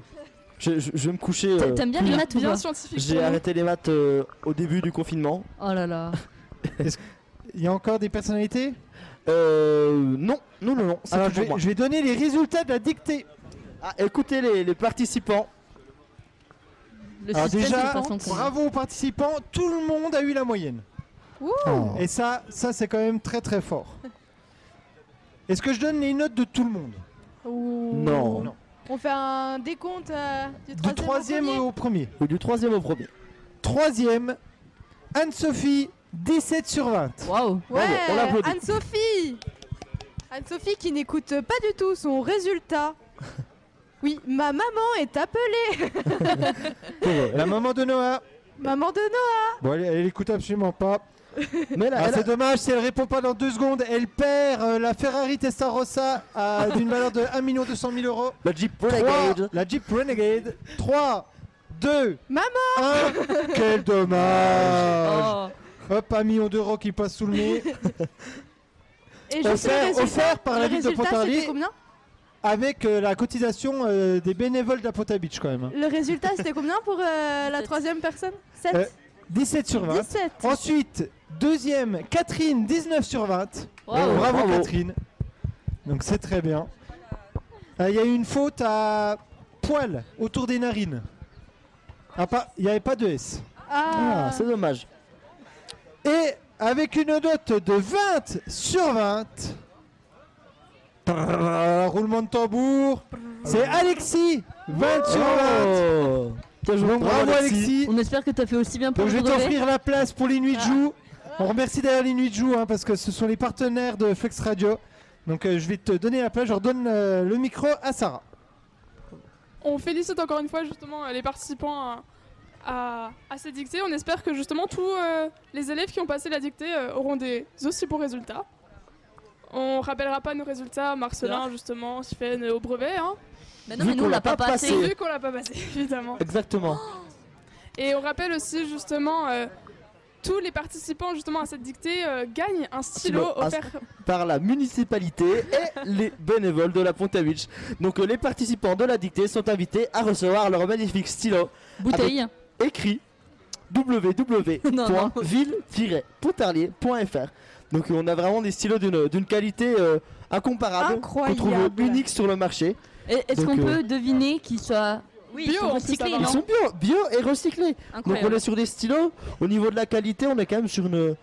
Je, je- je vais me coucher. Euh, T'aimes bien les maths ou Bien pas scientifique. J'ai arrêté les maths euh, au début du confinement. Oh là là. [laughs] Il y a encore des personnalités? Euh. Non, non, non, non. c'est Alors tout je vais, moi. je vais donner les résultats de la dictée. Ah, écoutez les, les participants. Le Alors déjà, bravo aux participants, tout le monde a eu la moyenne. Oh. Et ça, ça c'est quand même très très fort. [laughs] Est-ce que je donne les notes de tout le monde? Ouh. Non. Non. On fait un décompte euh, du Du troisième, au au premier. Ou du troisième au premier. Troisième, Anne-Sophie, 17 sur 20. Waouh. Ouais, on l'applaudit. Anne-Sophie Anne-Sophie qui n'écoute pas du tout son résultat. [laughs] Oui, ma maman est appelée. [laughs] [laughs] La maman de Noah. maman de Noah. Bon, elle, elle écoute absolument pas. Mais là, Ah, elle a- c'est dommage, si elle répond pas dans deux secondes, elle perd euh, la Ferrari Testarossa à- [laughs] d'une valeur de 1 200 000 euros. la Jeep Renegade. la Jeep Renegade. 3, 2, Maman 1. [laughs] Quel dommage Oh. Hop, un million d'euros qui passe sous le nez. [laughs] Et je offert, résultat. offert par la Le ville de Pontarlier avec euh, la cotisation euh, des bénévoles de la Pota Beach quand même. Le résultat, c'était combien pour euh, la troisième personne? 7 Euh, 17 sur 20. 17. Ensuite, deuxième, Catherine, 19 sur 20. Wow. Bravo, Bravo. Catherine. Donc c'est très bien. Euh, Il y a eu une faute à poil autour des narines. Ah, pas- Il n'y avait pas de S. Ah, Ah, c'est dommage. Et avec une note de 20 sur 20. Brrr, Roulement de tambour. C'est Alexis, 20 sur 20. Oh. Bien joué, Donc bravo Alexis. On espère que t'as fait aussi bien pour Donc je vais t'offrir la place pour les nuits de joue. On remercie d'ailleurs les nuits de joue hein, parce que ce sont les partenaires de Flex Radio. Donc euh, je vais te donner la place, je redonne euh, le micro à Sarah. On félicite encore une fois justement euh, les participants à, à, à cette dictée. On espère que justement tous euh, les élèves qui ont passé la dictée euh, auront des aussi bons résultats. On rappellera pas nos résultats, Marcelin justement, Sven au brevet, hein, Bah non, Vu mais nous qu'on on l'a l'a pas pas passé. passé. vu qu'on l'a pas passé [laughs] évidemment. Exactement. Et on rappelle aussi justement euh, tous les participants justement à cette dictée euh, gagnent un stylo Stylo, un- offert. Par la municipalité et les bénévoles de la Ponta Beach. Donc euh, les participants de la dictée sont invités à recevoir leur magnifique stylo Bouteille. écrit Non, non. www.ville-pontarlier.fr. Donc euh, on a vraiment des stylos d'une d'une qualité euh, incomparable, qu'on trouve Incroyable. unique sur le marché. Et Est-ce Donc, qu'on euh, peut deviner qu'ils soient oui, ils Bio, sont recyclés. Ils sont bio, bio et recyclés. Donc on est sur des stylos, au niveau de la qualité, on est quand même sur une,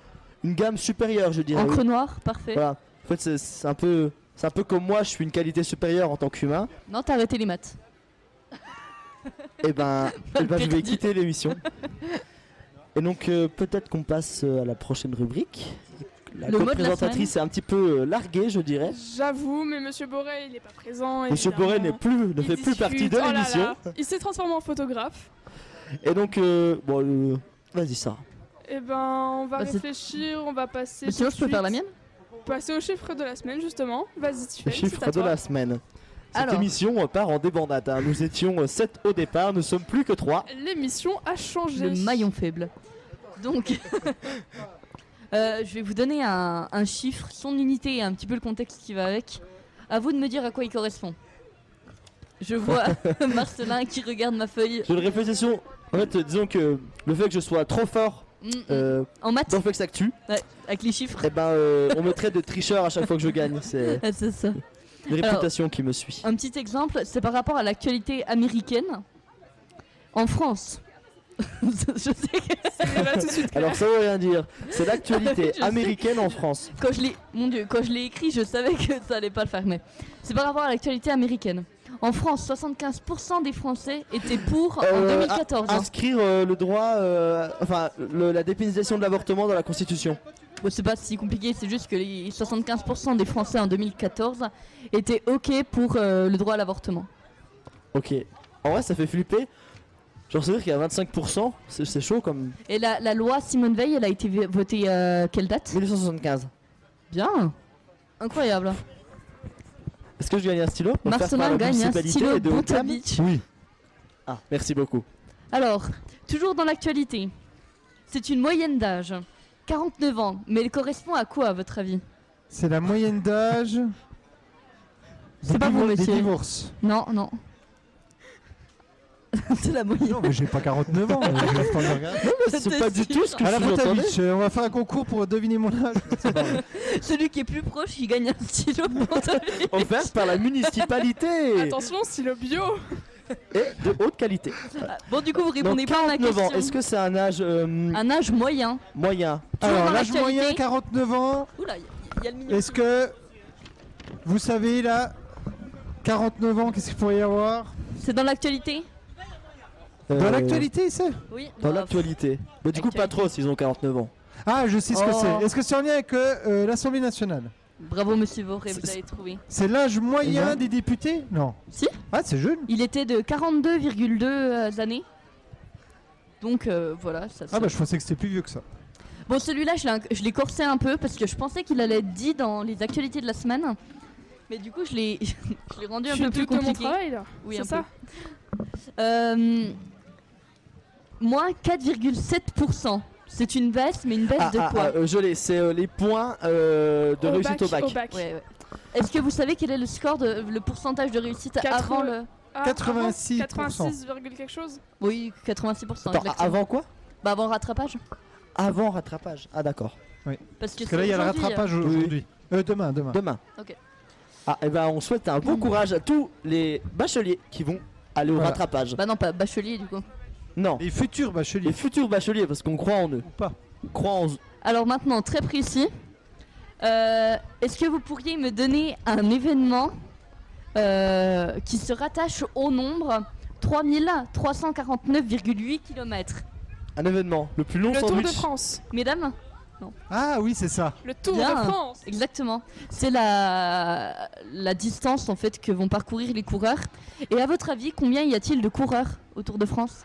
une gamme supérieure, je dirais. Encre oui. noire, parfait. Voilà. En fait, c'est- c'est un peu, c'est un peu comme moi, je suis une qualité supérieure en tant qu'humain. Non, t'as arrêté les maths. Et ben, [laughs] eh ben, je vais quitter l'émission. Et donc euh, peut-être qu'on passe euh, à la prochaine rubrique. La Le co-présentatrice est un petit peu euh, larguée, je dirais. J'avoue, mais Monsieur Boré il est pas présent. Monsieur. Boré n'est plus, ne Il fait plus partie de Oh l'émission. Il s'est transformé en photographe. Et donc, euh, bon, euh, vas-y ça. Eh ben, on va Bah, réfléchir, on va passer. Mais sinon, je peux faire la mienne? Passer au chiffre de la semaine, justement. Vas-y, tu Le fais. chiffre de la semaine. Cette Alors. émission part en débandade. hein. Nous étions 7 au départ, nous sommes plus que 3. L'émission a changé. Le maillon faible. Donc, [laughs] euh, je vais vous donner un, un chiffre, son unité et un petit peu le contexte qui va avec. À vous de me dire à quoi il correspond. Je vois [laughs] [laughs] Marcelin qui regarde ma feuille. J'ai une réflexion. En fait, euh, disons que le fait que je sois trop fort Mm, mm. euh, En maths dans Flex Actu, Ouais, avec les chiffres. eh ben, euh, on me traite de tricheur à chaque fois que je gagne. C'est [laughs] ça. une Alors, réputation qui me suit. Un petit exemple, c'est par rapport à l'actualité américaine. En France. Je sais que tout de suite. Alors ça veut rien dire. C'est l'actualité [laughs] américaine en France. quand je l'ai, mon dieu, quand je l'ai écrit, je savais que ça allait pas le faire, mais c'est par rapport à l'actualité américaine. En France, 75% des Français étaient pour en Euh, 2014. a- hein. inscrire euh, le droit, euh, enfin le- la dépénalisation de l'avortement dans la Constitution. Bon, c'est pas si compliqué, c'est juste que les 75% des Français en 2014 étaient ok pour euh, le droit à l'avortement. Ok. En vrai, ça fait flipper. Genre, c'est dire qu'il y a 25%, c'est c'est chaud comme. Et la, la loi Simone Veil, elle a été votée à quelle date? 1975. Bien. Incroyable. Est-ce que je gagne un stylo Marcelin la gagne un municipalité stylo Bontabitch. Oui. Ah, merci beaucoup. Alors, toujours dans l'actualité. C'est une moyenne d'âge. 49 ans. Mais elle correspond à quoi, à votre avis? C'est la moyenne d'âge. C'est des pas vous, divor- Des divorces. Non, non. [laughs] c'est la moyenne. Non, mais j'ai pas 49 ans. [laughs] c'est pas du tout ce que À la je on va faire un concours pour deviner mon âge. [laughs] Celui qui est plus proche, il gagne un stylo. Offert par la municipalité Attention, stylo bio et de haute qualité. Bon, du coup, vous répondez Donc pas à 49 question. ans, est-ce que c'est un âge euh, Un âge moyen. moyen Toujours Alors, dans l'âge l'actualité. moyen, 49 ans. Oula, il y, il y a le mignon. Est-ce que vous savez là, 49 ans, qu'est-ce qu'il pourrait y avoir? C'est dans l'actualité? Dans Euh, l'actualité, c'est Oui. Dans bah, l'actualité. Mais du coup, pas trop s'ils ont 49 ans. Ah, je sais ce que Oh. c'est. Est-ce que c'est en lien avec euh, euh, l'Assemblée nationale? Bravo, monsieur Voré, vous C'est- avez trouvé. C'est l'âge moyen des députés? Non. Si Ah, c'est jeune. Il était de 42,2 euh, années. Donc euh, voilà, ça Ah, bah je pensais que c'était plus vieux que ça. Bon, celui-là, je l'ai un- je l'ai corsé un peu parce que je pensais qu'il allait être dit dans les actualités de la semaine. Mais du coup, je l'ai [laughs] je l'ai rendu un peu plus de mon compliqué. travail là Oui, C'est un ça peu. Euh, moins 4,7%. C'est une baisse, mais une baisse Ah, de ah, quoi ah, euh, je l'ai, c'est euh, les points euh, de Au réussite bac, au bac. au bac. Ouais, ouais. Est-ce que vous savez quel est le score, de, le pourcentage de réussite Quatre- avant le... Ah, 86%. 86, virgule quelque chose Oui, 86%. Attends, exactement. avant quoi? Bah avant rattrapage. Avant rattrapage. Ah d'accord. Parce que, Parce que là, il y a le rattrapage Oui. aujourd'hui. Euh, demain, demain. Demain. Ok. Ah, et ben on souhaite un bon courage à tous les bacheliers qui vont aller au Voilà. rattrapage. Bah non, pas bachelier du coup. Non, Les futurs les bacheliers. futurs bacheliers parce qu'on croit en eux. Ou pas. On croit en Alors maintenant, très précis. Euh, Est-ce que vous pourriez me donner un événement euh, qui se rattache au nombre 3349,8 km un événement le plus long Le Tour de France Mesdames? Ah oui, c'est ça. Le Tour Bien. de France Exactement. C'est la, la distance en fait que vont parcourir les coureurs. Et à votre avis, combien y a-t-il de coureurs au Tour de France?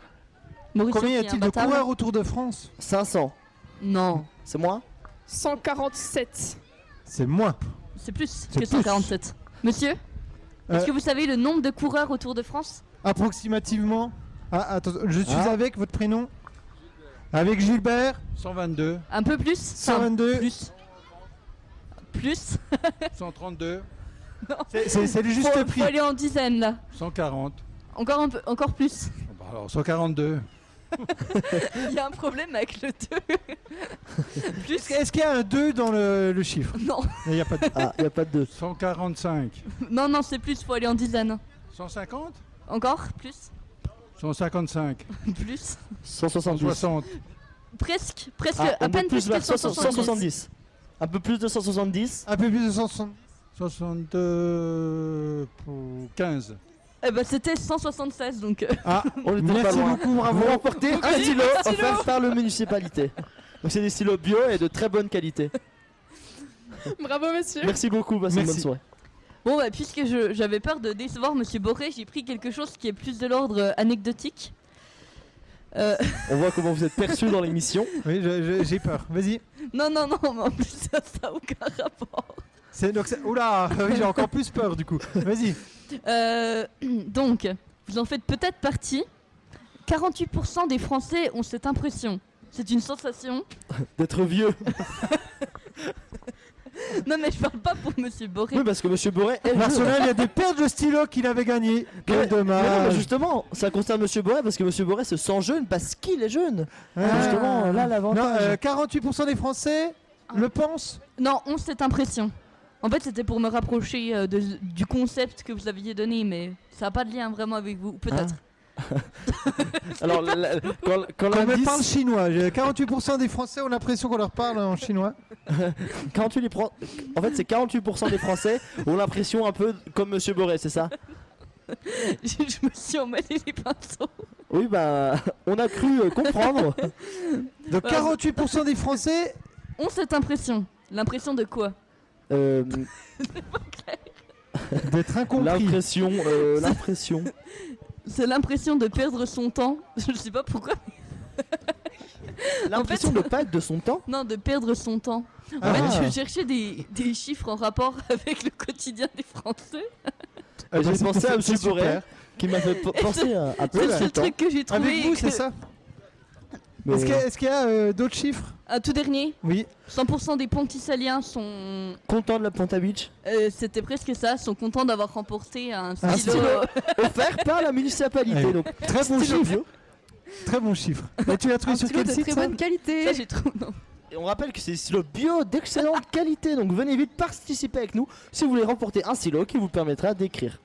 Mauricio Combien y qui est a-t-il de imbattable. coureurs au Tour de France 500. Non, C'est moi 147 C'est moins. c'est plus C'est que plus. 147. Monsieur, est-ce Euh, que vous savez le nombre de coureurs au Tour de France Approximativement. Ah, attends, je suis Ah. avec votre prénom Avec Gilbert 122, Un peu plus Enfin, 122. Plus. Plus [laughs] 132, C'est- C'est c'est le juste faut, prix. faut aller en dizaines là. 140. Encore un peu, encore plus. Bah alors 142. Il y a un problème avec le 2. [laughs] plus Est-ce qu'il y a un 2 dans le, le chiffre? Non, Il n'y a pas de... Ah, y a pas de deux. 145. non, non, c'est plus, faut aller en dizaines. 150 Encore? Plus? 155. [laughs] Plus? 170. 160. Presque, presque, Ah, à peine plus plus que 170. 170. Un peu plus de 170. Un peu plus de 160. 72 pour 15. Eh ben c'était 176 donc. euh, Ah, [laughs] On était pas merci loin. beaucoup, Vous bravo. remportez un stylo un stylo. offert par le municipalité. Donc c'est des stylos bio et de très bonne qualité. Bravo monsieur Merci beaucoup, passez une Merci. bonne soirée. Bon bah puisque je- j'avais peur de décevoir Monsieur Boré, j'ai pris quelque chose qui est plus de l'ordre euh, anecdotique. Euh, [laughs] On voit comment vous êtes perçu dans l'émission. Oui, je- je- j'ai peur. Vas-y. non non non, mais en plus ça n'a aucun rapport. C'est donc c'est- Oula, [laughs] oui, j'ai encore plus peur du coup. Vas-y. Euh, [clears throat] donc, vous en faites peut-être partie. 48% des Français ont cette impression. C'est une sensation. [laughs] D'être vieux. [laughs] Non mais je parle pas pour Monsieur Boré. Oui, parce que Monsieur Boré est. Marcelin, il y a des paires de stylos qu'il avait gagné. Mais- Quel mais non, mais dommage. justement, ça concerne Monsieur Boré parce que Monsieur Boré se sent jeune parce qu'il est jeune. Ah. Justement, là Non, l'avantage. euh, 48% des Français le pensent. Non, ont cette impression. En fait, c'était pour me rapprocher euh, de- du concept que vous aviez donné, mais ça n'a pas de lien vraiment avec vous. Peut-être. [laughs] Alors, la- la- [laughs] quand, quand elle l'indice- parle chinois. J'ai- 48% des Français ont l'impression qu'on leur parle en chinois. [laughs] 48 les Fran- En fait, c'est 48% des Français ont l'impression un peu comme Monsieur Boré, c'est ça? Je, je me suis emmêlé les pinceaux. Oui, bah, on a cru euh, comprendre. Donc 48% des Français. Ont cette impression. L'impression de quoi? Euh, D'être incompris. l'impression, euh, l'impression. C'est l'impression de perdre son temps. [laughs] Je sais pas pourquoi. [laughs] L'impression de pas être de son temps Non, de perdre son temps. En Ah. fait, je cherchais des, des chiffres en rapport [laughs] avec le quotidien des Français. Euh, J'ai bah, pensé à M. Borer qui m'a fait penser à, à C'est le truc que j'ai trouvé. Avec vous, c'est ça Est-ce qu'il y a, y euh, d'autres chiffres? Un tout dernier? Oui. 100% des pontisaliens sont. Content de la Ponta Beach? Euh, C'était presque ça, sont contents d'avoir remporté un stylo. Un stylo [laughs] offert par la municipalité. Ouais. Donc, Très bon stylo chiffre. Très bon chiffre. Et tu l'as trouvé Un sur stylo quel de site très bonne qualité. Ça, j'ai trouvé. non. Et on rappelle que c'est des stylos bio d'excellente [laughs] qualité. Donc venez vite participer avec nous si vous voulez remporter un stylo qui vous permettra d'écrire.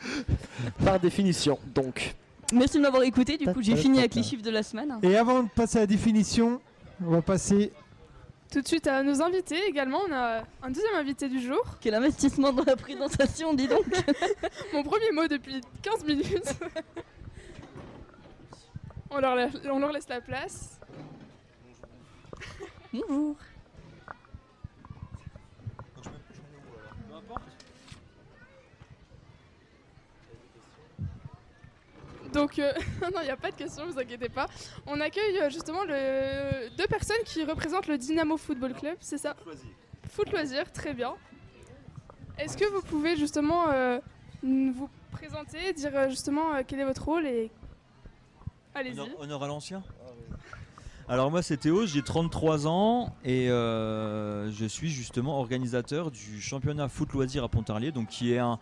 [laughs] Par définition, donc. Merci de m'avoir écouté. Du coup, j'ai fini avec les chiffres de la semaine. Et avant de passer à la définition, on va passer. Tout de suite à nos invités également. On a un deuxième invité du jour. Quel investissement dans la présentation, dis donc. [laughs] Mon premier mot depuis 15 minutes. [laughs] on, leur la- on leur laisse la place. Bonjour. Donc, euh, [laughs] non, il n'y a pas de question, vous inquiétez pas. On accueille euh, justement le... deux personnes qui représentent le Dynamo Football Club, c'est ça Foot Loisir, très bien. Est-ce que vous pouvez justement euh, vous présenter, dire justement euh, quel est votre rôle et. Allez-y. Honneur, honneur à l'ancien Alors moi c'est Théo, j'ai 33 ans et euh, je suis justement organisateur du championnat foot loisir à Pontarlier, donc qui est un,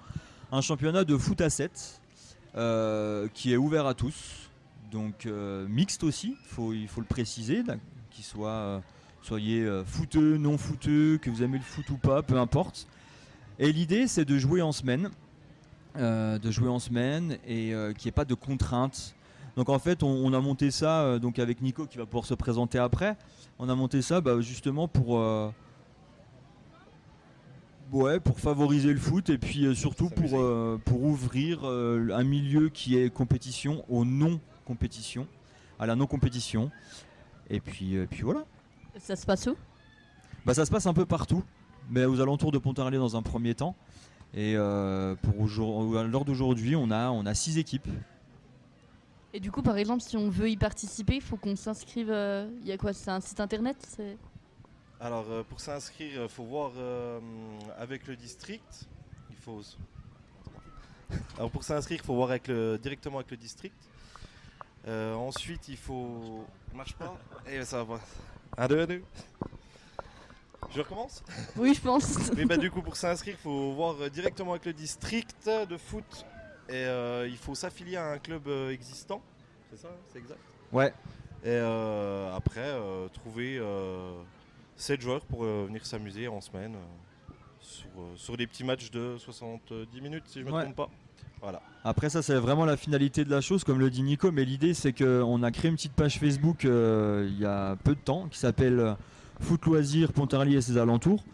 un championnat de foot à 7 euh, qui est ouvert à tous, donc euh, mixte aussi, il faut le préciser, qu'il soit euh, soyez euh, footeux, non footeux, que vous aimez le foot ou pas, peu importe. Et l'idée c'est de jouer en semaine, euh, de jouer en semaine et euh, qu'il n'y ait pas de contraintes. Donc en fait, on, a monté ça euh, donc avec Nico qui va pouvoir se présenter après. On a monté ça bah, justement pour euh, ouais pour favoriser le foot et puis euh, surtout pour euh, pour ouvrir euh, un milieu qui est compétition aux non compétition, à la non compétition. Et puis euh, puis voilà. Ça se passe où? Bah, ça se passe un peu partout, mais aux alentours de Pontarlier dans un premier temps. Et euh, pour l'heure d'aujourd'hui, on a on a six équipes. Et du coup, par exemple, si on veut y participer, il faut qu'on s'inscrive. euh, Il y a quoi? C'est un site internet? C'est- Alors euh, pour s'inscrire, il faut voir euh, avec le district. Il faut. Alors pour s'inscrire, il faut voir avec le... directement avec le district. Euh, ensuite, il faut. Ça marche pas Et ça va. Un, deux, un, deux. Je recommence? Oui, je pense. [laughs] Oui, bah du coup, pour s'inscrire, il faut voir euh, directement avec le district de foot. Et euh, il faut s'affilier à un club euh, existant. C'est ça, hein? C'est exact? Ouais. Et euh, après, euh, trouver 7 joueurs pour euh, venir s'amuser en semaine euh, sur, euh, sur des petits matchs de 70 minutes, si je me Ouais. trompe pas. Voilà. Après ça c'est vraiment la finalité de la chose comme le dit Nico mais l'idée c'est qu'on a créé une petite page Facebook euh, il y a peu de temps qui s'appelle Foot Loisirs Pontarlier et ses alentours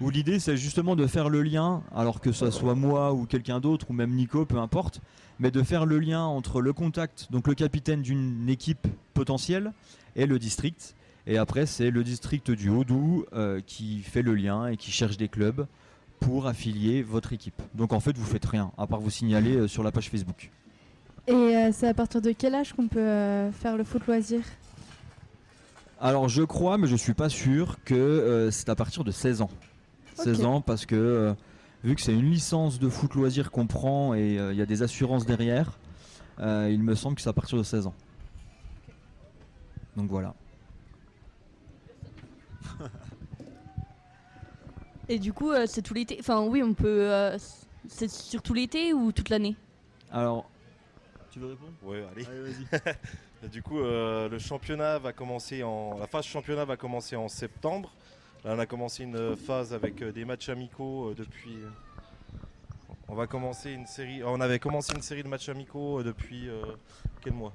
où l'idée c'est justement de faire le lien alors que ce soit moi ou quelqu'un d'autre ou même Nico peu importe mais de faire le lien entre le contact donc le capitaine d'une équipe potentielle et le district et après c'est le district du Haut-Doubs euh, qui fait le lien et qui cherche des clubs pour affilier votre équipe. Donc en fait, vous faites rien, à part vous signaler euh, sur la page Facebook. Et euh, c'est à partir de quel âge qu'on peut faire le foot loisir? Alors je crois, mais je suis pas sûr, que c'est à partir de 16 ans. 16 Ok. ans parce que vu que c'est une licence de foot loisir qu'on prend et il y a des assurances derrière, il me semble que c'est à partir de 16 ans. Donc voilà. [laughs] Et du coup, euh, c'est tout l'été. Enfin, oui, on peut. euh, c'est sur tout l'été ou toute l'année? Alors, tu veux répondre? Ouais, allez. [laughs] du coup, euh, le championnat va commencer en. La phase championnat va commencer en septembre. Là, on a commencé une phase avec euh, des matchs amicaux euh, depuis. On va commencer une série. On avait commencé une série de matchs amicaux euh, depuis euh, quel mois?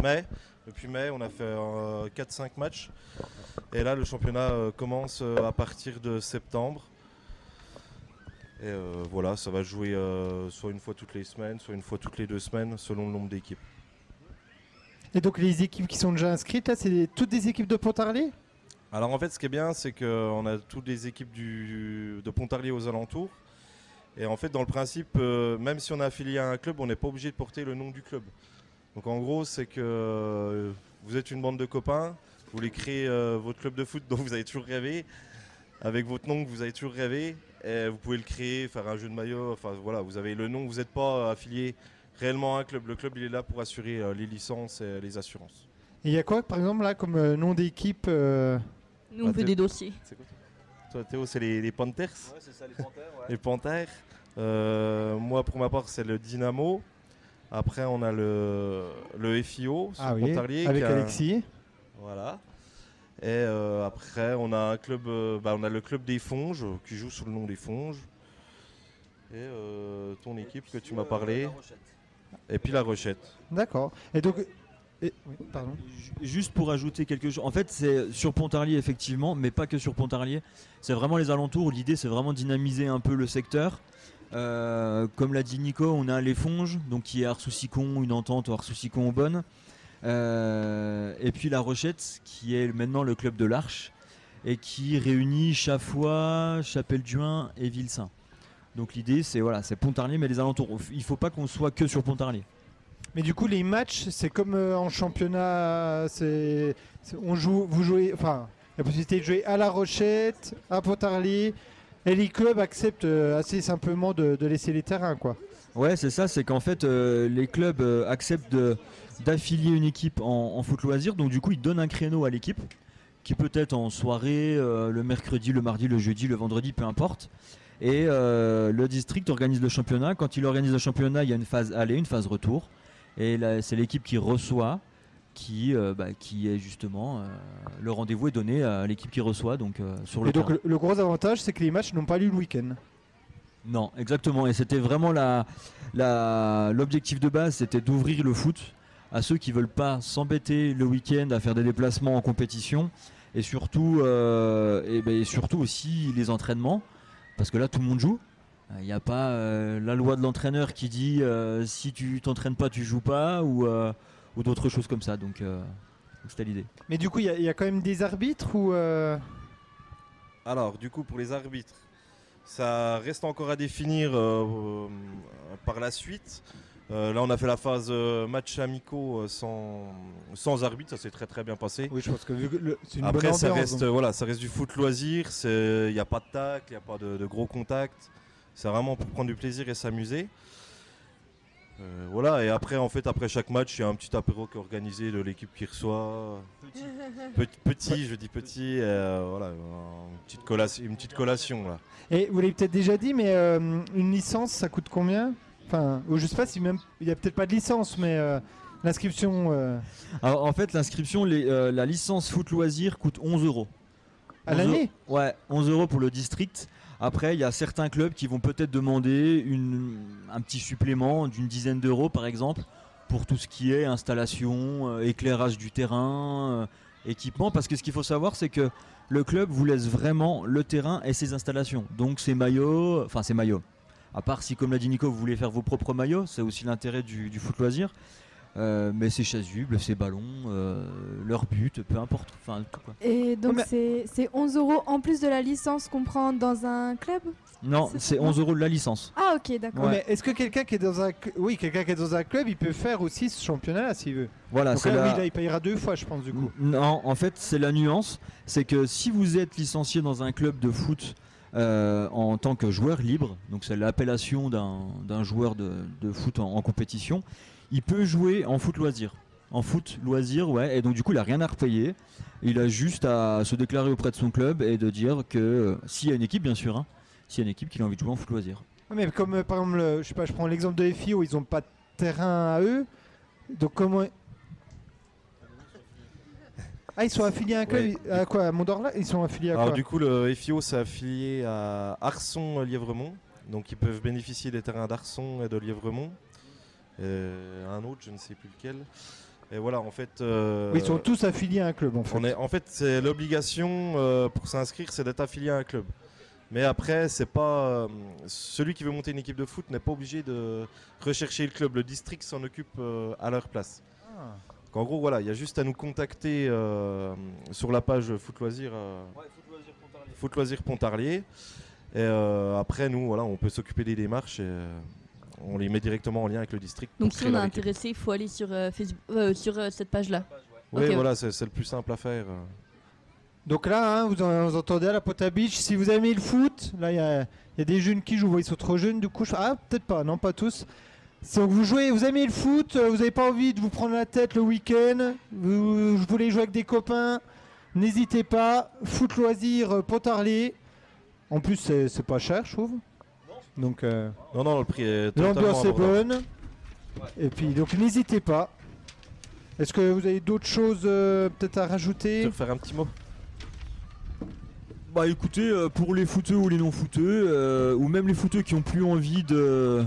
Mai. Depuis mai, on a fait euh, 4-5 matchs. Et là, le championnat euh, commence euh, à partir de septembre. Et euh, voilà, ça va jouer euh, soit une fois toutes les semaines, soit une fois toutes les deux semaines, selon le nombre d'équipes. Et donc les équipes qui sont déjà inscrites, là, c'est toutes des équipes de Pontarlier? Alors en fait, ce qui est bien, c'est qu'on a toutes les équipes du, de Pontarlier aux alentours. Et en fait, dans le principe, euh, même si on est affilié à un club, on n'est pas obligé de porter le nom du club. Donc en gros, c'est que vous êtes une bande de copains, vous voulez créer euh, votre club de foot dont vous avez toujours rêvé, avec votre nom que vous avez toujours rêvé, et vous pouvez le créer, faire un jeu de maillot, enfin voilà, vous avez le nom, vous n'êtes pas affilié réellement à un club. Le club, il est là pour assurer euh, les licences et les assurances. Et il y a quoi, par exemple, là, comme euh, nom d'équipe euh, Nous, on fait des dossiers. C'est quoi toi, Théo, c'est les, les Panthers Ouais, c'est ça, les panthères. Ouais. [laughs] Les Panthers. Euh, moi, pour ma part, c'est le Dynamo. Après, on a le, le FIO Ah oui, Pontarlier. avec qui a un- Alexis. Voilà. Et euh, après, on a un club, euh, bah, on a le club des Fonges qui joue sous le nom des Fonges. Et euh, ton équipe que tu m'as parlé. Et puis la Rochette. D'accord. Et donc. et- oui, pardon. Juste pour ajouter quelque chose, en fait c'est sur Pontarlier effectivement, mais pas que sur Pontarlier, c'est vraiment les alentours, l'idée c'est vraiment dynamiser un peu le secteur. Euh, comme l'a dit Nico, on a les Fonges, donc qui est Arsoucicon, une entente Arsoucicon bonne. Euh, et puis la Rochette, qui est maintenant le club de l'Arche, et qui réunit Chaffois, Chapelle-Duin et Ville-Saint. Donc l'idée c'est voilà, c'est Pontarlier, mais les alentours. Il faut pas qu'on soit que sur Pontarlier. Mais du coup, les matchs, c'est comme euh, en championnat. C'est, c'est- on joue, vous jouez, enfin, la possibilité de jouer à La Rochette, à Pontarlier, et les clubs acceptent euh, assez simplement de, de laisser les terrains, quoi. Ouais, c'est ça, c'est qu'en fait, euh, les clubs euh, acceptent de- d'affilier une équipe en, en foot loisir, donc du coup, ils donnent un créneau à l'équipe, qui peut être en soirée, euh, le mercredi, le mardi, le jeudi, le vendredi, peu importe. Et euh, le district organise le championnat. Quand il organise le championnat, il y a une phase aller, une phase retour. Et c'est l'équipe qui reçoit, qui, euh, bah, qui est justement. euh, le rendez-vous est donné à l'équipe qui reçoit, donc sur le Et donc, le, le gros avantage, c'est que les matchs n'ont pas lieu le week-end. Non, exactement. Et c'était vraiment la, la- l'objectif de base, c'était d'ouvrir le foot à ceux qui veulent pas s'embêter le week-end à faire des déplacements en compétition et surtout, euh, et ben, et surtout aussi les entraînements, parce que là tout le monde joue. Il n'y a pas euh, la loi de l'entraîneur qui dit euh, si tu t'entraînes pas, tu joues pas ou, euh, ou d'autres choses comme ça. Donc, euh, c'était l'idée. Mais du coup, il y, y a quand même des arbitres ou. euh, Alors, du coup, pour les arbitres, ça reste encore à définir euh, euh, par la suite. Euh, là, on a fait la phase euh, match amicaux euh, sans, sans arbitre, ça s'est très très bien passé. Oui, je pense que vu que le- c'est une Après, bonne ça ambiance, reste, donc. euh, voilà, ça reste du foot loisir. Il n'y a pas de tacle, il n'y a pas de, de gros contacts. C'est vraiment pour prendre du plaisir et s'amuser. Euh, voilà, et après, en fait, après chaque match, il y a un petit apéro qui est organisé de l'équipe qui reçoit. Petit, petit, je dis petit, euh, voilà, une petite collation, une petite collation là. Et vous l'avez peut-être déjà dit, mais euh, une licence, ça coûte combien? Enfin, ou je sais pas si même. Il y a peut-être pas de licence, mais euh, l'inscription. euh, Alors, en fait, l'inscription, les- euh, la licence foot loisir coûte 11 euros. À 11 l'année euros- Ouais, 11 euros pour le district. Après, il y a certains clubs qui vont peut-être demander une, un petit supplément d'une dizaine d'euros, par exemple, pour tout ce qui est installation, euh, éclairage du terrain, euh, équipement. Parce que ce qu'il faut savoir, c'est que le club vous laisse vraiment le terrain et ses installations. Donc, ses maillots, enfin, ses maillots. À part si, comme l'a dit Nico, vous voulez faire vos propres maillots, c'est aussi l'intérêt du, du foot loisir. Euh, mais c'est chasubles, c'est ballons, euh, leur but, peu importe. Enfin, tout quoi. Et donc c'est c'est 11 euros en plus de la licence qu'on prend dans un club? Non, c'est 11 euros de la licence. Ah ok, d'accord. Ouais, Mais est-ce que quelqu'un qui est dans un, oui, quelqu'un qui est dans un club, il peut faire aussi ce championnat s'il veut? Voilà, c'est la- oui, là, il payera deux fois, je pense du coup. Non, en fait, c'est la nuance. C'est que si vous êtes licencié dans un club de foot euh, en tant que joueur libre, donc c'est l'appellation d'un joueur de, de foot en, compétition, il peut jouer en foot loisir. En foot loisir, ouais, et donc du coup, il a rien à repayer. Il a juste à se déclarer auprès de son club et de dire que euh, s'il y a une équipe, bien sûr, hein, s'il y a une équipe qui a envie de jouer en foot loisir. Mais comme euh, par exemple, le- je sais pas, je prends l'exemple de FIO, ils ont pas de terrain à eux. Donc comment Ah, ils sont affiliés à un club Ouais. à quoi À Mondorla Ils sont affiliés à Alors quoi? du coup, le FIO s'est affilié à Arson-Lièvremont. Donc ils peuvent bénéficier des terrains d'Arson et de Lièvremont. Euh, un autre, je ne sais plus lequel. Et voilà, en fait... euh, Oui, Ils sont tous affiliés à un club en fait. on est, en fait, c'est l'obligation euh, pour s'inscrire, c'est d'être affilié à un club. Mais après, c'est pas celui qui veut monter une équipe de foot n'est pas obligé de rechercher le club. Le district s'en occupe à leur place. Ah. Donc, en gros, voilà, il y a juste à nous contacter euh, sur la page Foot Loisir. euh, Foot Loisir Pontarlier. Et euh, après, nous, voilà, on peut s'occuper des démarches et, euh, on les met directement en lien avec le district. Donc si on est intéressé, il faut aller sur, euh, Facebook, euh, sur euh, cette page-là. Oui, voilà, c'est c'est le plus simple à faire. Donc là, hein, vous, en- vous entendez à la Pota Beach, si vous aimez le foot, là il y, a il y a des jeunes qui jouent, ils sont trop jeunes du coup. je- Ah, peut-être pas, non, pas tous. Si vous jouez, vous aimez le foot, euh, vous n'avez pas envie de vous prendre la tête le week-end, vous, vous voulez jouer avec des copains, n'hésitez pas. Foot loisir euh, Pontarlier. En plus, c'est c'est pas cher, je trouve. Donc, euh, Non, non, le prix est l'ambiance est bonne. Et puis, donc, n'hésitez pas. Est-ce que vous avez d'autres choses euh, peut-être à rajouter? Tu veux refaire un petit mot Bah écoutez, euh, pour les footeux ou les non footeux, euh, ou même les footeux qui ont plus envie de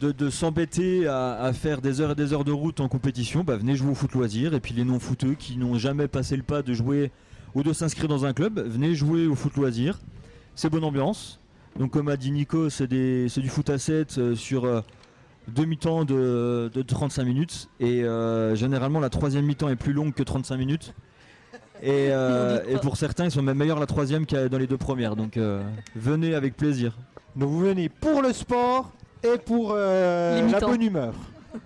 de, de s'embêter à, à faire des heures et des heures de route en compétition, bah venez jouer au foot loisir. Et puis les non footeux qui n'ont jamais passé le pas de jouer ou de s'inscrire dans un club, venez jouer au foot loisir. C'est bonne ambiance. Donc comme a dit Nico, c'est du foot à 7 euh, sur euh, deux mi-temps de, de 35 minutes. Et euh, généralement la troisième mi-temps est plus longue que 35 minutes. Et, [laughs] euh, et pour certains, ils sont même meilleurs la troisième qu'à- dans les deux premières. Donc euh, venez avec plaisir. Donc vous venez pour le sport et pour euh, la bonne humeur. [laughs]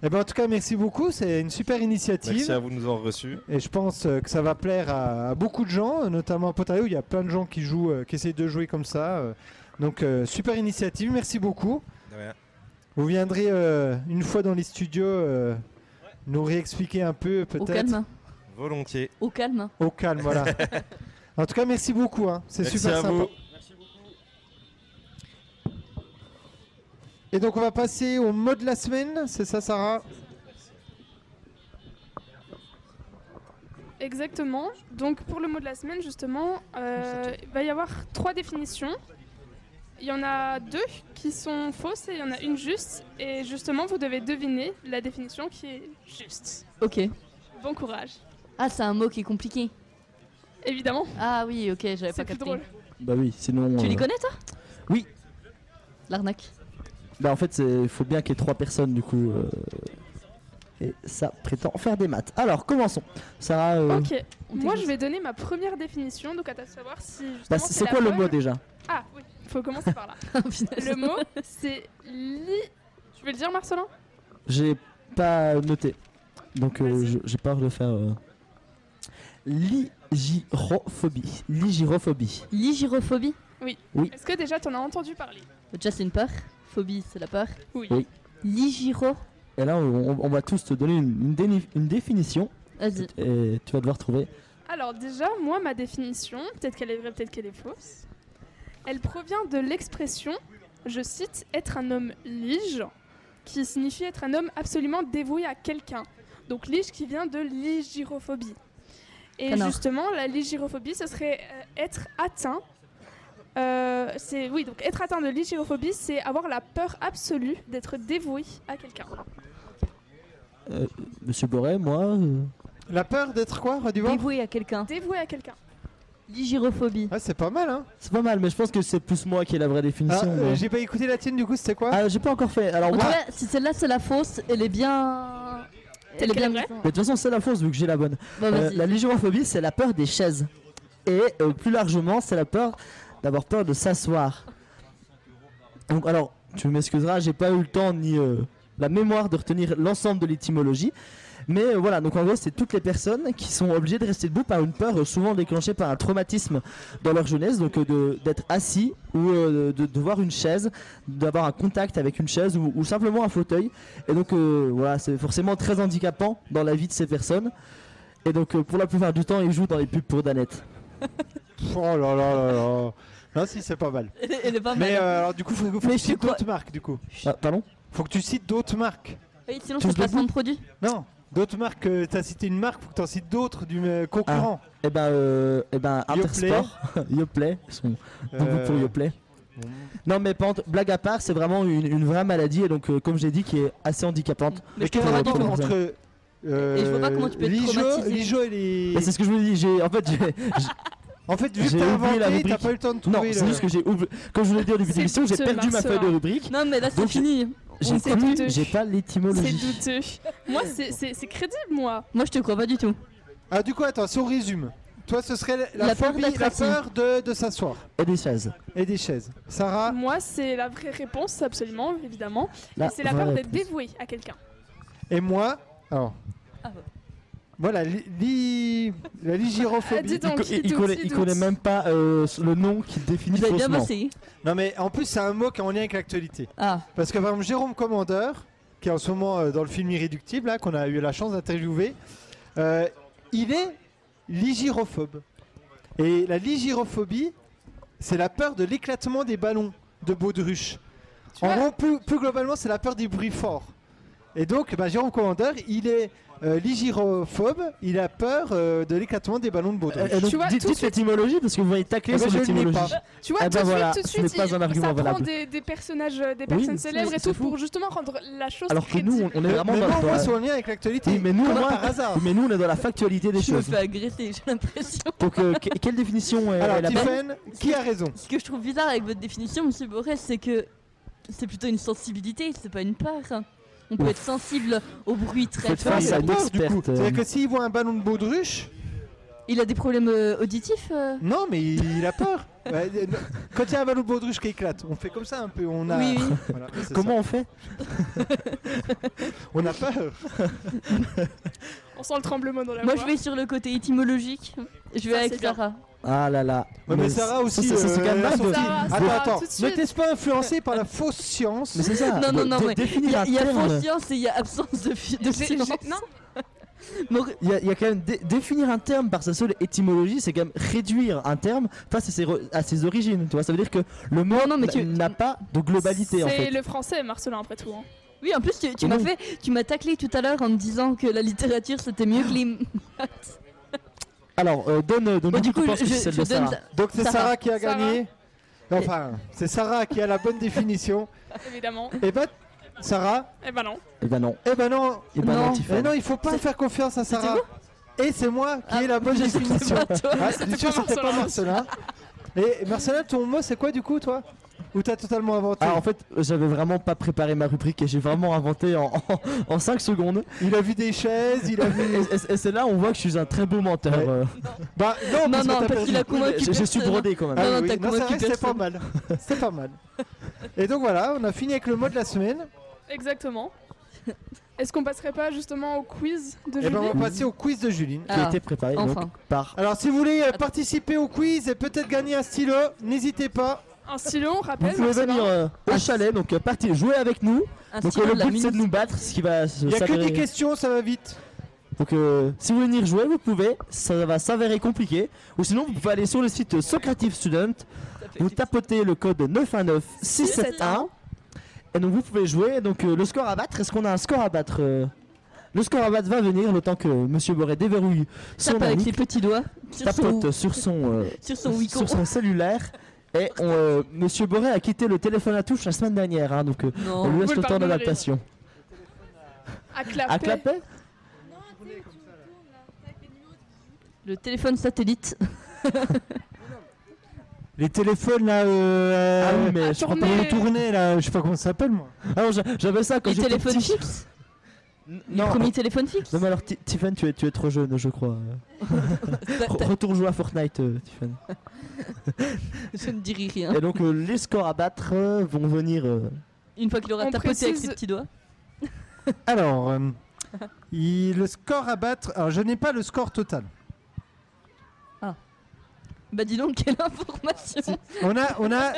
Et ben en tout cas, merci beaucoup. C'est une super initiative. Merci à vous de nous avoir reçus. Et je pense euh, que ça va plaire à, à beaucoup de gens, notamment à Potario. Il y a plein de gens qui jouent, euh, qui essayent de jouer comme ça. euh. Donc euh, super initiative. Merci beaucoup. De rien. Vous viendrez euh, une fois dans les studios euh, nous réexpliquer un peu peut-être. Au calme. Volontiers. Au calme. Au calme, voilà. [laughs] en tout cas, merci beaucoup. hein. C'est Merci super à sympa. vous. Et donc on va passer au mot de la semaine, c'est ça Sarah Exactement. Donc pour le mot de la semaine, justement, euh, il va y avoir trois définitions. Il y en a deux qui sont fausses et il y en a une juste. Et justement, vous devez deviner la définition qui est juste. Ok. Bon courage. Ah, c'est un mot qui est compliqué. Évidemment. Ah oui, ok, j'avais C'est pas capté. drôle. Bah oui, sinon. Tu euh, les connais toi? Oui. L'arnaque. Bah en fait, il faut bien qu'il y ait trois personnes du coup. euh, Et ça prétend faire des maths. Alors, commençons. Sarah. euh, Ok. Moi, je vais donner ma première définition. Donc, à savoir si. justement, bah, c'est c'est la quoi le bonne. mot déjà? Ah oui, il faut commencer par là. [laughs] le mot, c'est li. Je vais le dire, Marcelin? J'ai pas noté. Donc, euh, je- j'ai peur de faire. euh, Ligirophobie. Ligirophobie. Ligirophobie? Oui. Oui. Est-ce que déjà, tu en as entendu parler? Déjà, c'est une peur. Phobie, c'est la peur. Oui. Oui. Ligiro. Et là, on, on va tous te donner une, une déni- une définition. Vas-y. Et tu vas devoir trouver. Alors déjà, moi, ma définition, peut-être qu'elle est vraie, peut-être qu'elle est fausse, elle provient de l'expression, je cite, être un homme lige, qui signifie être un homme absolument dévoué à quelqu'un. Donc lige qui vient de ligirophobie. Et justement, la ligirophobie, ce serait euh, être atteint. Euh, c'est oui, donc être atteint de ligirophobie, c'est avoir la peur absolue d'être dévoué à quelqu'un. Euh, Monsieur Boré, moi. euh, La peur d'être quoi Redis-moi Dévoué à quelqu'un. Dévoué à quelqu'un. Ligirophobie. Ah, c'est pas mal, hein C'est pas mal, mais je pense que c'est plus moi qui ai la vraie Ah, définition. euh, mais- J'ai pas écouté la tienne, du coup, c'était quoi? Ah, j'ai pas encore fait. Alors, En moi. tout cas, si celle-là c'est la fausse, elle est bien. Elle est bien Mais de toute façon, c'est la fausse vu que j'ai la bonne. Bah, Euh, vas-y. la ligirophobie, c'est la peur des chaises. Et euh, plus largement, c'est la peur d'avoir peur de s'asseoir. Donc, alors, tu m'excuseras, j'ai pas eu le temps ni euh, la mémoire de retenir l'ensemble de l'étymologie. Mais euh, voilà, donc en gros, c'est toutes les personnes qui sont obligées de rester debout par une peur euh, souvent déclenchée par un traumatisme dans leur jeunesse, donc d'être assis ou de, voir une chaise, d'avoir un contact avec une chaise ou, ou simplement un fauteuil. Et donc voilà, c'est forcément très handicapant dans la vie de ces personnes. Et donc pour la plupart du temps, ils jouent dans les pubs pour Danette. [laughs] Oh là là là là. Non, si, c'est pas mal. Elle [laughs] est- elle est pas Mais mal. euh, alors, du coup, faut, faut que Mais tu je cites d'autres marques, du coup. Ah, pardon? Faut que tu cites d'autres marques. Oui, sinon Tous c'est placement debout? de produit. Non, d'autres marques. euh, T'as cité une marque, faut que t'en cites d'autres du euh, concurrent. Et ben, euh, eh ben Yoplait. Intersport, [laughs] Yoplait, ils sont beaucoup Euh, pour Yoplait. Non mais blague à part, c'est vraiment une, une vraie maladie et donc euh, comme j'ai dit qui est assez handicapante. Mais je quel comprends pas rapport entre. euh, Et je vois pas comment tu peux être Lijo, traumatisé. Lijo et les. Bah, c'est ce que je me dis, j'ai en fait j'ai j'ai- En fait, vu que j'ai t'as la inventé, rubrique. t'as pas eu le temps de Non, trouver c'est le- juste que j'ai oublié. Comme je voulais dire au début de C'est l'émission, j'ai perdu ma feuille de rubrique. Non, mais là c'est Donc, fini. J'ai C'est plus, douteux. j'ai pas C'est l'étymologie. douteux. Moi, c'est- c'est c'est crédible, moi. Moi je te crois pas du tout. Ah, du coup, attends, si on résume. Toi, ce serait la, La peur phobie, d'être la assis. peur de, de s'asseoir. Et des chaises. Et des chaises. Sarah Moi, c'est la vraie réponse, absolument, évidemment. La Et c'est la peur d'être dévoué à quelqu'un. Et moi Alors. Voilà, li- li- la ligirophobie. Ah, dis donc, Il, il connaît, il connaît même pas euh, le nom qui définit bien faussement. bossé. Non mais en plus c'est un mot qui est en lien avec l'actualité. Ah. Parce que par exemple Jérôme Commandeur, qui est en ce moment euh, dans le film Irréductible, là, qu'on a eu la chance d'interviewer, euh, il est ligirophobe. Et la ligirophobie, c'est la peur de l'éclatement des ballons de baudruche. En gros, plus, plus globalement, c'est la peur des bruits forts. Et donc, bah, Jérôme Commandeur, il est euh, il a peur euh, de l'éclatement des ballons de baudruche. Et donc, dites, dites l'étymologie parce que vous Eh ben, sur je ne l'ai l'étymologie. pas. Tu vois, Eh tout ben de voilà, suite, tout de suite, pas un il- argument ça prend des, des personnages, euh, des Oui, personnes c'est- célèbres et tout fou. pour justement rendre la chose Alors que nous, on, on est vraiment mais dans, la- lien avec l'actualité. Oui, mais nous, par hasard. mais nous, on est dans la factualité des Je me choses. fais agresser, j'ai l'impression. Donc, euh, que- quelle définition est, la bonne qui a raison Ce que je trouve bizarre avec votre définition, monsieur Borel, c'est que c'est plutôt une sensibilité, c'est pas une peur. On peut Ouf. être sensible au bruit très Faites fort. face à une experte. C'est-à-dire que s'il voit un ballon de baudruche, Il a des problèmes euh, auditifs euh non, mais il, il a peur. [laughs] Euh, Quand il y a un ballon de baudruche qui éclate, on fait comme ça un peu. On a, Oui, oui. [laughs] Voilà, Comment ça. on fait? [laughs] On a peur. On sent le tremblement dans la Moi, voix. je vais sur le côté étymologique. Je vais Ça, avec. Sarah. Ah là là. Ouais, mais Sarah aussi. c'est euh, quand même mal Attends, Sarah, attends. Ne suite. te laisse pas influencer par la fausse science. Mais c'est ça. Non, non, non, mais il y définir a, un il y a terme. fausse science et il y a absence de, science. Non, [laughs] Mais- Il y, a, il y a quand même dé- définir un terme par sa seule étymologie, c'est quand même réduire un terme face à ses, à ses origines. Tu vois, ça veut dire que le mot mais n'a- pas de globalité en c'est fait. le français, Marcelin, après tout. hein. Oui, en plus, tu, m'as fait, tu m'as taclé tout à l'heure en me disant que la littérature c'était mieux que les. [laughs] Alors, euh, donne, donne Bon, du coup, je- celle je de donne Sarah. Donc c'est Sarah. Sarah. qui a Sarah. gagné. Enfin, c'est Sarah qui a la bonne définition. [laughs] Évidemment. Et bah, Sarah. Eh ben non. Eh ben non. Eh ben non. Eh ben non, Non. Eh non, il faut pas faire confiance à Sarah. Et c'est moi qui Ah, ai la bonne définition. pas, toi. Ah, C'était pas. Marcelin. Et Marcelin, ton mot c'est quoi du coup toi? Ou t'as totalement inventé Ah, en fait, j'avais vraiment pas préparé ma rubrique et j'ai vraiment inventé en, [laughs] en, 5 secondes. Il a vu des chaises, il a vu. Et, et- c'est là où on voit que je suis un très beau menteur. Ouais. euh. Bah non, Non, parce que non, parce qu'il a convaincu J'ai- su broder quand même. Ah Non, non, oui. Non, c'est convaincu vrai, c'est pas mal. C'est pas mal. Et donc voilà, on a fini avec le mot de la semaine. Exactement. Est-ce qu'on passerait pas justement au quiz de Et ben on va passer au quiz de Juline. Qui a Ah, été préparé enfin. donc, par. Alors si vous voulez participer au quiz et peut-être gagner un stylo, n'hésitez pas. Un stylo, on Vous rappelle. pouvez Marcelin. venir euh, au chalet, donc euh, partir jouer avec nous. Un Donc stylo euh, le la but c'est de minute. nous battre, ce qui va se Il y a que s'avérer- 10 questions, ça va vite. Donc euh, si vous voulez venir jouer, vous pouvez, ça va s'avérer compliqué. Ou sinon vous pouvez aller sur le site Socrative Student, vous tapotez le code 919671 et donc vous pouvez jouer. Donc euh, le score à battre, est-ce qu'on a un score à battre euh Le score à battre va venir le temps que Monsieur Boré déverrouille son Tape avec petits doigts sur son, tapote sur son, euh, [laughs] sur son Wacom. sur son cellulaire. Et on, euh, Monsieur Boré a quitté le téléphone à touche la semaine dernière, hein, donc euh, Non. on lui laisse Vous le le temps pardonnerez. d'adaptation. À clapper. À clapper Le téléphone satellite. [laughs] Les téléphones là, euh, Ah oui, mais à je crois tourner. pas. tourner là, je sais pas comment ça s'appelle moi. Alors j'a- j'avais ça quand Les j'étais téléphones petit. fixes Non, premiers téléphones fixes non mais alors Ti- Tiffen, tu es, tu es trop jeune, je crois. T'as- [laughs] Re- t'as- Retourne jouer à Fortnite, euh, Tiffen. [laughs] Je ne dirai rien. Et donc euh, les scores à battre euh, vont venir. euh, Une fois qu'il aura On tapoté avec ses petits doigts. [laughs] Alors, euh, il- le score à battre. Alors je n'ai pas le score total. Bah dis donc, quelle information On a, on a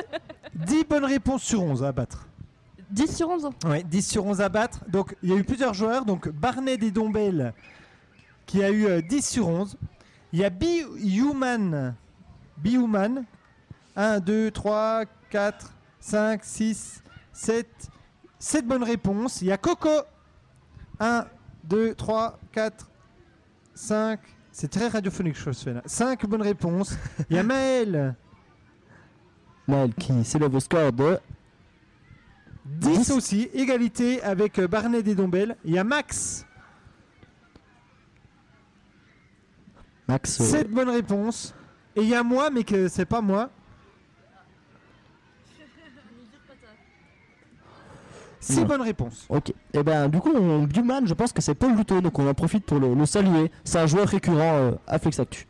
10 bonnes réponses sur 11 à battre. 10 sur 11 ans. Ouais, 10 sur 11 à battre. Donc il y a eu plusieurs joueurs. Donc Barnet des Dombelles qui a eu euh, 10 sur 11. Il y a Be Human. Be Human. 1, 2, 3, 4, 5, 6, 7. 7 bonnes réponses. Il y a Coco. 1, 2, 3, 4, 5. C'est très radiophonique ce que je fais là. 5 bonnes réponses. Il y a [laughs] Maël. Maël qui s'élève au score de 10 aussi, égalité avec euh, Barnet des Dombelles. Il y a Max, Max. euh, 7 bonnes réponses. Et il y a moi, mais que c'est pas moi. 6 Ouais. bonnes réponses. Ok. Et ben du coup, on, Duman, je pense que c'est Paul Loutot, donc on en profite pour le, le saluer. C'est un joueur récurrent euh, à Flex Actu.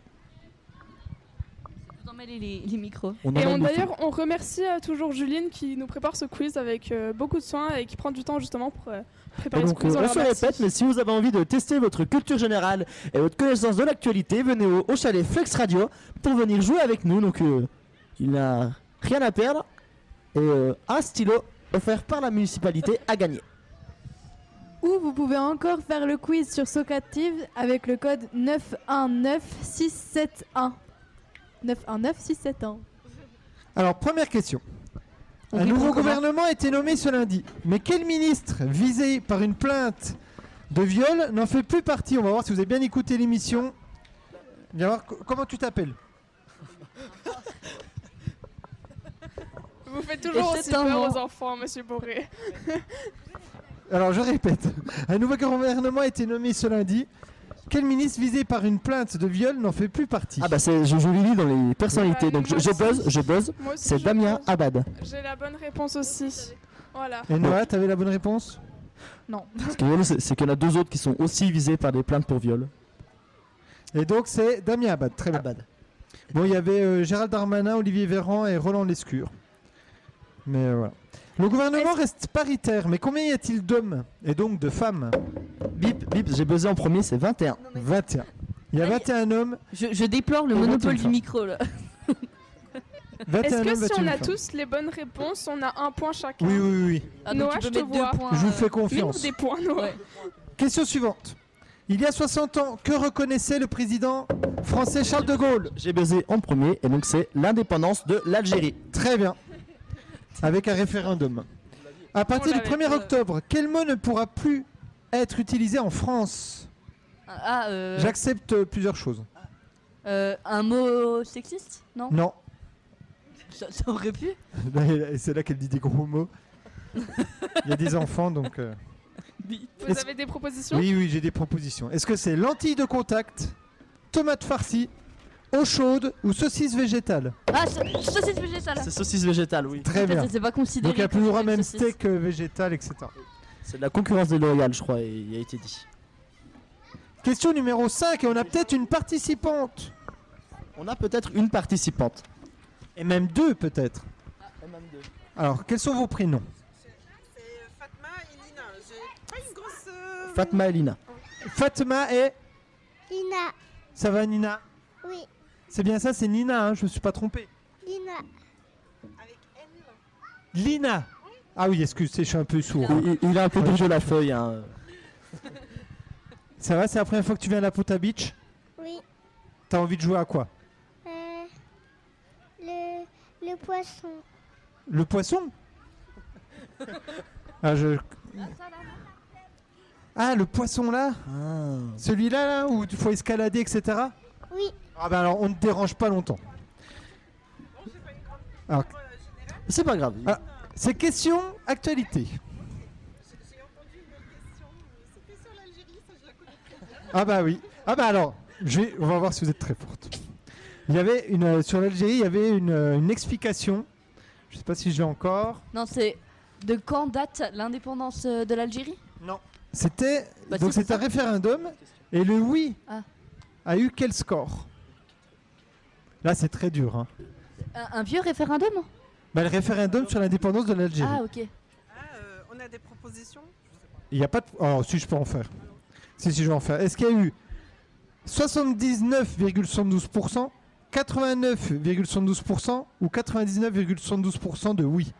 Les, les micros. On Et d'ailleurs, on remercie euh, toujours Juline qui nous prépare ce quiz avec euh, beaucoup de soin et qui prend du temps justement pour euh, préparer ce quiz. euh, On on se répète, mais si vous avez envie de tester votre culture générale et votre connaissance de l'actualité, venez au, au chalet Flex Radio pour venir jouer avec nous. Donc, euh, il n'a rien à perdre et euh, un stylo offert par la municipalité à gagner. Ou vous pouvez encore faire le quiz sur Socative avec le code 919671. 919671. Alors, première question. On Un nouveau gouvernement a été nommé ce lundi. Mais quel ministre, visé par une plainte de viol, n'en fait plus partie? On va voir si vous avez bien écouté l'émission. Viens voir, co- comment tu t'appelles? Vous faites toujours Et aussi c'est un peur mot. aux enfants, monsieur Boré. Alors, je répète. Un nouveau gouvernement a été nommé ce lundi. Quel ministre visé par une plainte de viol n'en fait plus partie Ah bah c'est je, je lis dans les personnalités, donc je, moi je aussi. buzz, je buzz. Moi aussi, C'est je Damien buzz. Abad. J'ai la bonne réponse aussi. Voilà. Et Noah, t'avais la bonne réponse Non. Ce qui est drôle, c'est c'est qu'il y en a deux autres qui sont aussi visés par des plaintes pour viol. Et donc, c'est Damien Abad. Très bien. Bon, il y avait euh, Gérald Darmanin, Olivier Véran et Roland Lescure. Mais euh, voilà. Le gouvernement reste paritaire, mais combien y a-t-il d'hommes et donc de femmes Bip, bip, j'ai buzzé en premier, c'est 21. 21. Il y a 21 hommes. Je, je déplore le monopole 21 du micro là. 21 Est-ce que hommes, si 21 on a femmes. tous les bonnes réponses, on a un point chacun Oui, oui, oui. Ah, donc Noah, tu je peux te mettre deux vois. points, Je vous euh, fais confiance. Des points, Noah. Ouais. Question suivante. Il y a 60 ans, que reconnaissait le président français Charles de Gaulle? J'ai buzzé en premier et donc c'est l'indépendance de l'Algérie. Très bien. Avec un référendum. À partir du l'avait 1er pas. octobre, quel mot ne pourra plus être utilisé en France? Ah, euh, J'accepte plusieurs choses. euh, un mot sexiste? Non? Non. Ça, ça aurait pu? Et [laughs] C'est là qu'elle dit des gros mots. Il y a des enfants, donc... euh, Vous Est-ce- avez des propositions? Oui, oui, j'ai des propositions. Est-ce que c'est lentilles de contact, tomate farcie, eau chaude ou saucisse végétale Ah, sa- saucisse végétale C'est saucisse végétale, oui. Très bien. C'est pas considéré. Donc il y a plus droit une même saucisse. steak euh, végétal, etc. C'est de la concurrence déloyale, je crois, et il a été dit. Question numéro 5, et on a peut-être une participante. On a peut-être une participante. Et même deux, peut-être. Alors, quels sont vos prénoms? Fatma et Lina. Fatma et... Lina. Ça va, Nina? Oui, C'est bien ça, c'est Nina, hein, je me suis pas trompé. Lina. Lina Ah oui, excuse, je suis un peu sourd. Il, a un peu bougé la feuille. Hein. Ça va, c'est la première fois que tu viens à la Pota Beach? Oui. T'as envie de jouer à quoi? Euh, le, le poisson. Le poisson? [laughs] Ah, je... ah, le poisson là? Celui-là, là, où il faut escalader, etc. Oui. Ah ben alors, on ne dérange pas longtemps. Alors, C'est pas grave. ah, c'est question actualité. Ah bah oui. Ah bah alors, je vais, on va voir si vous êtes très forte. Il y avait une euh, sur l'Algérie, il y avait une, euh, une explication. Je sais pas si je l'ai encore. Non, c'est de quand date l'indépendance euh, de l'Algérie? Non. C'était Bah donc c'est c'est un ça. référendum et le oui Ah. a eu quel score? Là, c'est très dur. Hein. un, un vieux référendum? Bah, le référendum sur l'indépendance de l'Algérie. Ah, ok. on a des propositions? Il n'y a pas de. Oh, si je peux en faire. Si, si, je vais en faire. Est-ce qu'il y a eu 79,72%, 89,72% ou 99,72% de oui?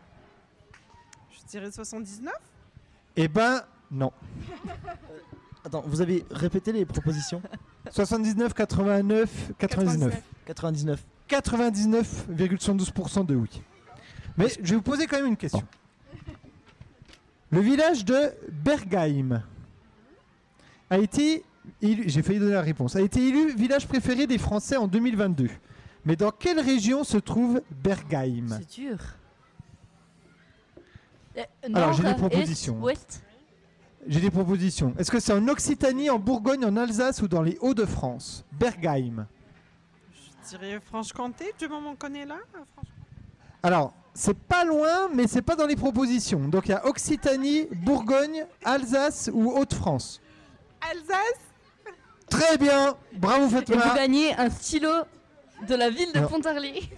Je dirais 79 Eh ben, non. [laughs] Attends, vous avez répété les propositions 79, 89, 99. 99. 99,72% de oui. Mais je vais vous poser quand même une question. Le village de Bergheim a été élu, j'ai failli donner la réponse, a été élu village préféré des Français en 2022. Mais dans quelle région se trouve Bergheim? C'est dur. Euh, Alors, j'ai des propositions. Est, ouest J'ai des propositions. Est-ce que c'est en Occitanie, en Bourgogne, en Alsace ou dans les Hauts-de-France? Bergheim. Je dirais Franche-Comté, du moment qu'on est là. Franche- Alors, c'est pas loin, mais c'est pas dans les propositions. Donc il y a Occitanie, Bourgogne, Alsace ou Haute-France. Alsace? Très bien, bravo Et vous gagnez un stylo De la ville de Non. Pontarlier.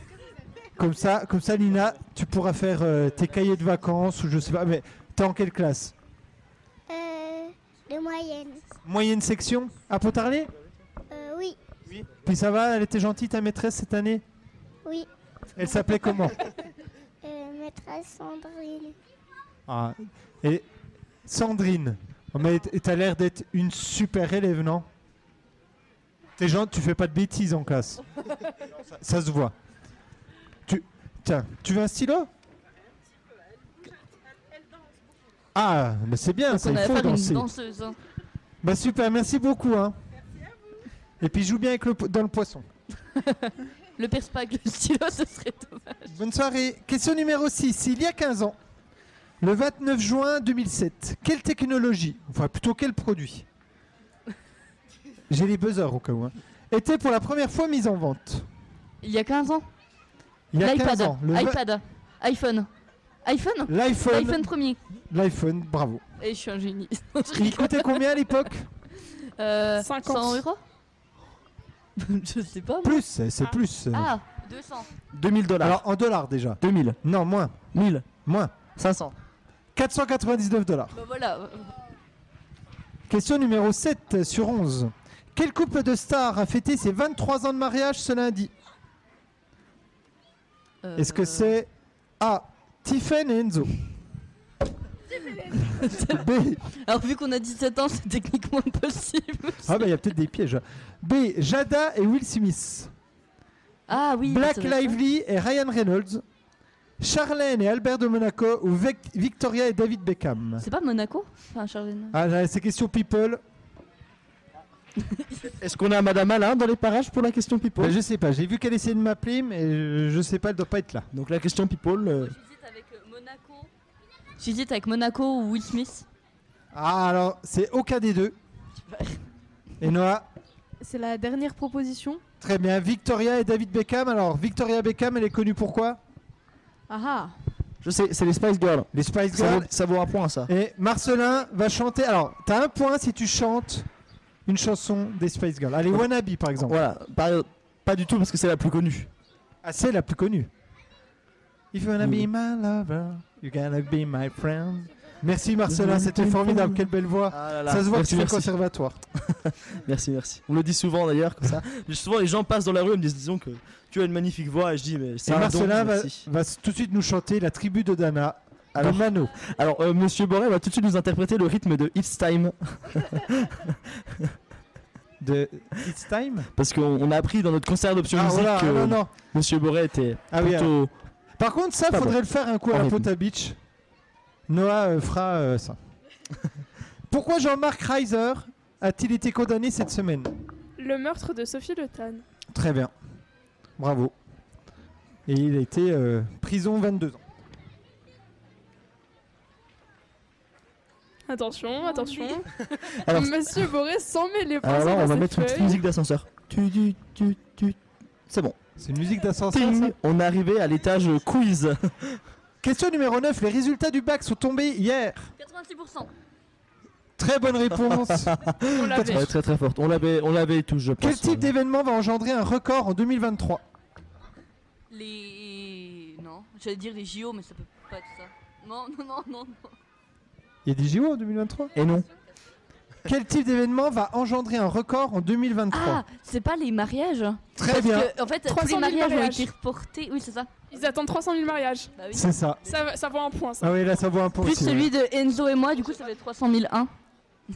Comme ça, comme ça, Lina, tu pourras faire euh, tes cahiers de vacances ou je sais pas. Mais t'es en quelle classe? Euh, de moyenne. Moyenne section à Pontarlier Euh, oui, Puis ça va, elle était gentille ta maîtresse cette année oui. Elle s'appelait comment [laughs] Euh, maîtresse Sandrine. Ah, Et Sandrine. Oh, mais t'as l'air d'être une super élève, non? T'es gentil, tu fais pas de bêtises en classe. ça, [laughs] ça se voit. Tu, tiens, tu veux un stylo? Ah, mais c'est bien, Donc ça, on il faut à danser. danseuse. hein. Bah super, merci beaucoup. Hein. Et puis joue bien avec le, po- dans le poisson. [laughs] Le perspag, le stylo, ce serait dommage. Bonne soirée. Question numéro 6. Il y a 15 ans, le 29 juin 2007, quelle technologie, enfin plutôt quel produit [laughs] J'ai les buzzers au cas où. hein, était pour la première fois mise en vente Il y a 15 ans Il y a 15 L'iPad. ans. le vingt- iPad. iPhone. iPhone L'iPhone. L'iPhone premier. L'iPhone, bravo. Et je suis un génie. [laughs] Il coûtait combien à l'époque [laughs] euh, 50. 100 euros [laughs] Je sais pas. moi. Plus, c'est c'est plus. euh. Ah, 200. 2000 dollars. Alors en dollars déjà. 2000. Non, moins. 1000. Moins. 500. 499 dollars. Bah voilà. Question numéro 7 sur 11. Quel couple de stars a fêté ses 23 ans de mariage ce lundi? Euh, Est-ce que c'est A. Tiffen et Enzo [laughs] B. Alors vu qu'on a 17 ans, c'est techniquement impossible. Ah bah il y a peut-être des pièges. B. Jada et Will Smith. Ah oui. Black. Lively et Ryan Reynolds. Charlène et Albert de Monaco ou Vic- Victoria et David Beckham. C'est pas Monaco Enfin, Charlène. Ah c'est question people. [laughs] Est-ce qu'on a Madame Alain dans les parages pour la question people? Bah, je sais pas, j'ai vu qu'elle essayait de m'appeler mais je, je sais pas, elle doit pas être là. Donc la question people. euh. J'hésite avec Monaco ou Will Smith. Ah alors, c'est aucun des deux. Et Noah C'est la dernière proposition. Très bien, Victoria et David Beckham. Alors, Victoria Beckham, elle est connue pour quoi Ah ah. Je sais, c'est les Spice Girls. Les Spice Ça Girls. vaut, ça vaut un point ça. Et Marcelin va chanter. Alors, t'as un point si tu chantes une chanson des Spice Girls. Allez, Wannabe par exemple. Voilà, pas, pas du tout parce que c'est la plus connue. Ah, c'est la plus connue. If you wanna be my lover, you gotta be my friend. Merci Marcelin, c'était formidable, quelle belle voix. Ah là là. Ça se voit Merci, que merci. conservatoire. [laughs] Merci, merci. On le dit souvent d'ailleurs comme ça. [laughs] Mais souvent les gens passent dans la rue et me disent disons que tu as une magnifique voix et je dis mais c'est Marcelin va, va tout de suite nous chanter la tribu de Dana. Alors- de Mano. Alors euh, Monsieur Boré va tout de suite nous interpréter le rythme de It's Time [laughs] De It's Time? Parce qu'on on a appris dans notre concert d'option Ah, musique voilà, que ah, non, non. Monsieur Boré était Ah oui, plutôt Par contre, ça, faudrait bon. le faire un coup à la rythme. Pota Beach. Noah euh, fera euh, ça. [laughs] Pourquoi Jean-Marc Reiser a-t-il été condamné cette semaine? Le meurtre de Sophie Le Tan. Très bien. Bravo. Et il a été euh, prison 22 ans. Attention, attention. [laughs] Alors- Monsieur Boré s'en met les Alors là, on va mettre une petite musique d'ascenseur. Tu, tu, tu, tu. C'est bon. C'est une musique d'ascenseur. On est arrivé à l'étage quiz. [laughs] Question numéro 9. Les résultats du bac sont tombés hier. 86%. Très bonne réponse. [laughs] On l'avait. Ouais, très très forte. On l'avait, on l'avait tous, je pense. Quel type d'événement va engendrer un record en 2023 Les. Non, j'allais dire les JO, mais ça peut pas être ça. Non, non, non, non. non. Il y a des JO en 2023 Et non. Quel type d'événement va engendrer un record en 2023 Ah, c'est pas les mariages Très Parce bien. que, en fait, tous 300 les 000 mariages ont mariages. été reportés. Oui, c'est ça. Ils attendent 300 000 mariages. Bah oui. C'est ça. Ça, va- ça vaut un point, ça. Ah oui, là ça vaut un point Plus aussi, celui ouais. de Enzo et moi, du coup, ça fait 300 001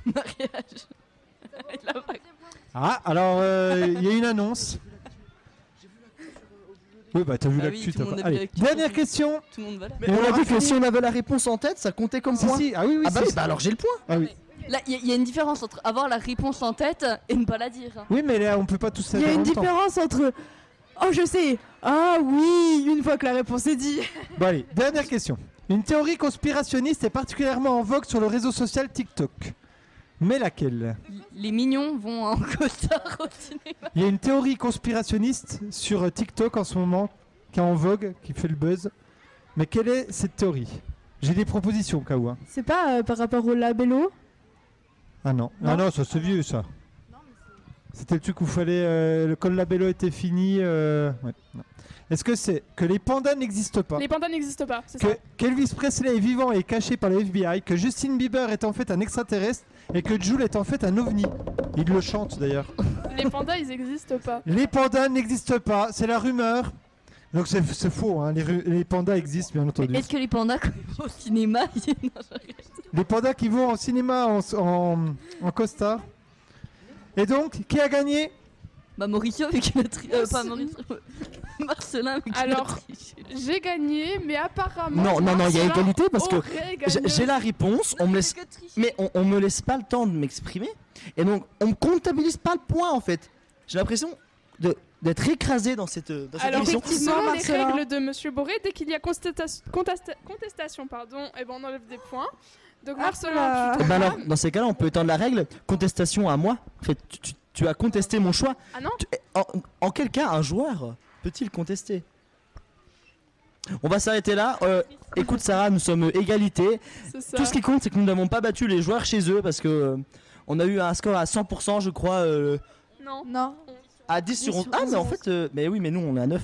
mariages. Il a pas- Ah, alors euh, il y a une annonce. Oui, bah t'as vu Ah oui, l'actu. tout le t'as monde pas- a vu Allez, l'actu, dernière question. Tout le monde va là. Mais on a dit que si on avait la réponse en tête, ça comptait comme Si, point. si, ah oui, oui, Ah bah si, oui, si. bah alors j'ai le point. Ah oui. Là, il y, a- il y a une différence entre avoir la réponse en tête et ne pas la dire. hein. Oui, mais là on peut pas tous Il y a une temps. différence entre. Oh, je sais. Ah oui, une fois que la réponse est dit. Bon allez, dernière question. Une théorie conspirationniste est particulièrement en vogue sur le réseau social TikTok. Mais laquelle? Les mignons vont en costard [laughs] au cinéma. Il y a une théorie conspirationniste sur TikTok en ce moment qui est en vogue, qui fait le buzz. Mais quelle est cette théorie? J'ai des propositions, Kawa. C'est pas euh, par rapport au labello? Ah non. Non. Ah non, ça c'est vieux ça. C'était le truc où fallait euh, le col labello était fini. euh, ouais, non. Est-ce que c'est que les pandas n'existent pas? Les pandas n'existent pas, c'est que ça. qu'Elvis Presley est vivant et caché par le FBI, que Justin Bieber est en fait un extraterrestre et que Jules est en fait un ovni. Il le chante d'ailleurs. Les pandas, ils n'existent pas. Les pandas n'existent pas, c'est la rumeur. Donc c'est c'est faux, hein, les, pandas existent bien entendu. Est-ce que les pandas quand ils vont au cinéma ils- [laughs] Non. Les pandas qui vont au cinéma en, en, en costard. Et donc, qui a gagné? Bah Mauricio vu qu'il a tri... euh, pas Mauricio. Marcelin vu Alors, j'ai gagné, mais apparemment. Non, non, non, il y a égalité parce que j'ai- la réponse, on me laisse, mais on, on me laisse pas le temps de m'exprimer, et donc on me comptabilise pas le point en fait. J'ai l'impression de d'être écrasé dans cette, dans cette Alors, émission. selon les règles de Monsieur Boré, dès qu'il y a contestation, pardon, et ben on enlève des points. Donc Marcelin, tu Eh te ben alors, dans ces cas-là, on peut étendre la règle contestation à moi. En fait, tu, tu- tu as contesté mon choix. Ah non Tu- en, en quel cas un joueur peut-il contester? On va s'arrêter là. Euh, écoute Sarah, nous sommes égalité. Tout ce qui compte, c'est que nous n'avons pas battu les joueurs chez eux parce que euh, on a eu un score à 100%, je crois, euh, Non. Non. À 10 sur 10 11. sur Ah, mais en 11. fait, euh, mais oui, mais nous on est à 9.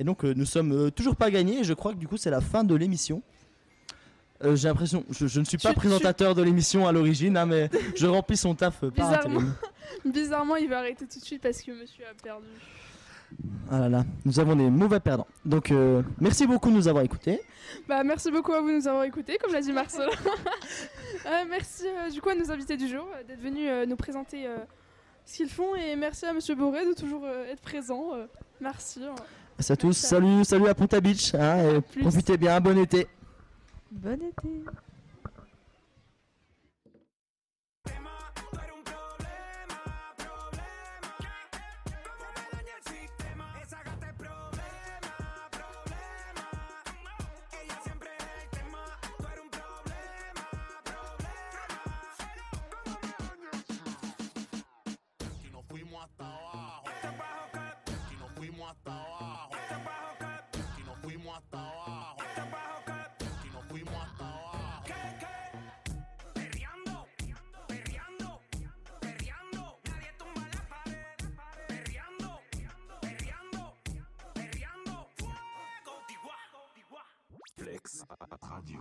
Et donc, euh, nous sommes euh, toujours pas gagnés. Et je crois que du coup, c'est la fin de l'émission. Euh, J'ai l'impression, je, je ne suis pas Tu- tu- présentateur de l'émission à l'origine, hein, mais je remplis son taf euh, par Bizarrement, intérim. [laughs] bizarrement, il va arrêter tout de suite parce que Monsieur a perdu. Ah là là, nous avons des mauvais perdants. Donc, euh, merci beaucoup de nous avoir écoutés. Bah, merci beaucoup à vous de nous avoir écoutés, comme l'a dit Marcelin. [laughs] Euh, merci euh, du coup à nos invités du jour euh, d'être venus euh, nous présenter euh, ce qu'ils font et merci à Monsieur Boré de toujours euh, être présent. euh, merci. euh. Merci à tous. Salut, salut à Punta Beach. hein, et profitez bien. Bon été. Bon été. fuimos hasta abajo. Hasta abajo, nos fuimos hasta abajo. Hasta abajo, que. De aquí nos fuimos hasta abajo. ¿Qué, qué? Perreando, perreando, perreando. Nadie tumba la pared. Perreando, perreando, Flex Radio,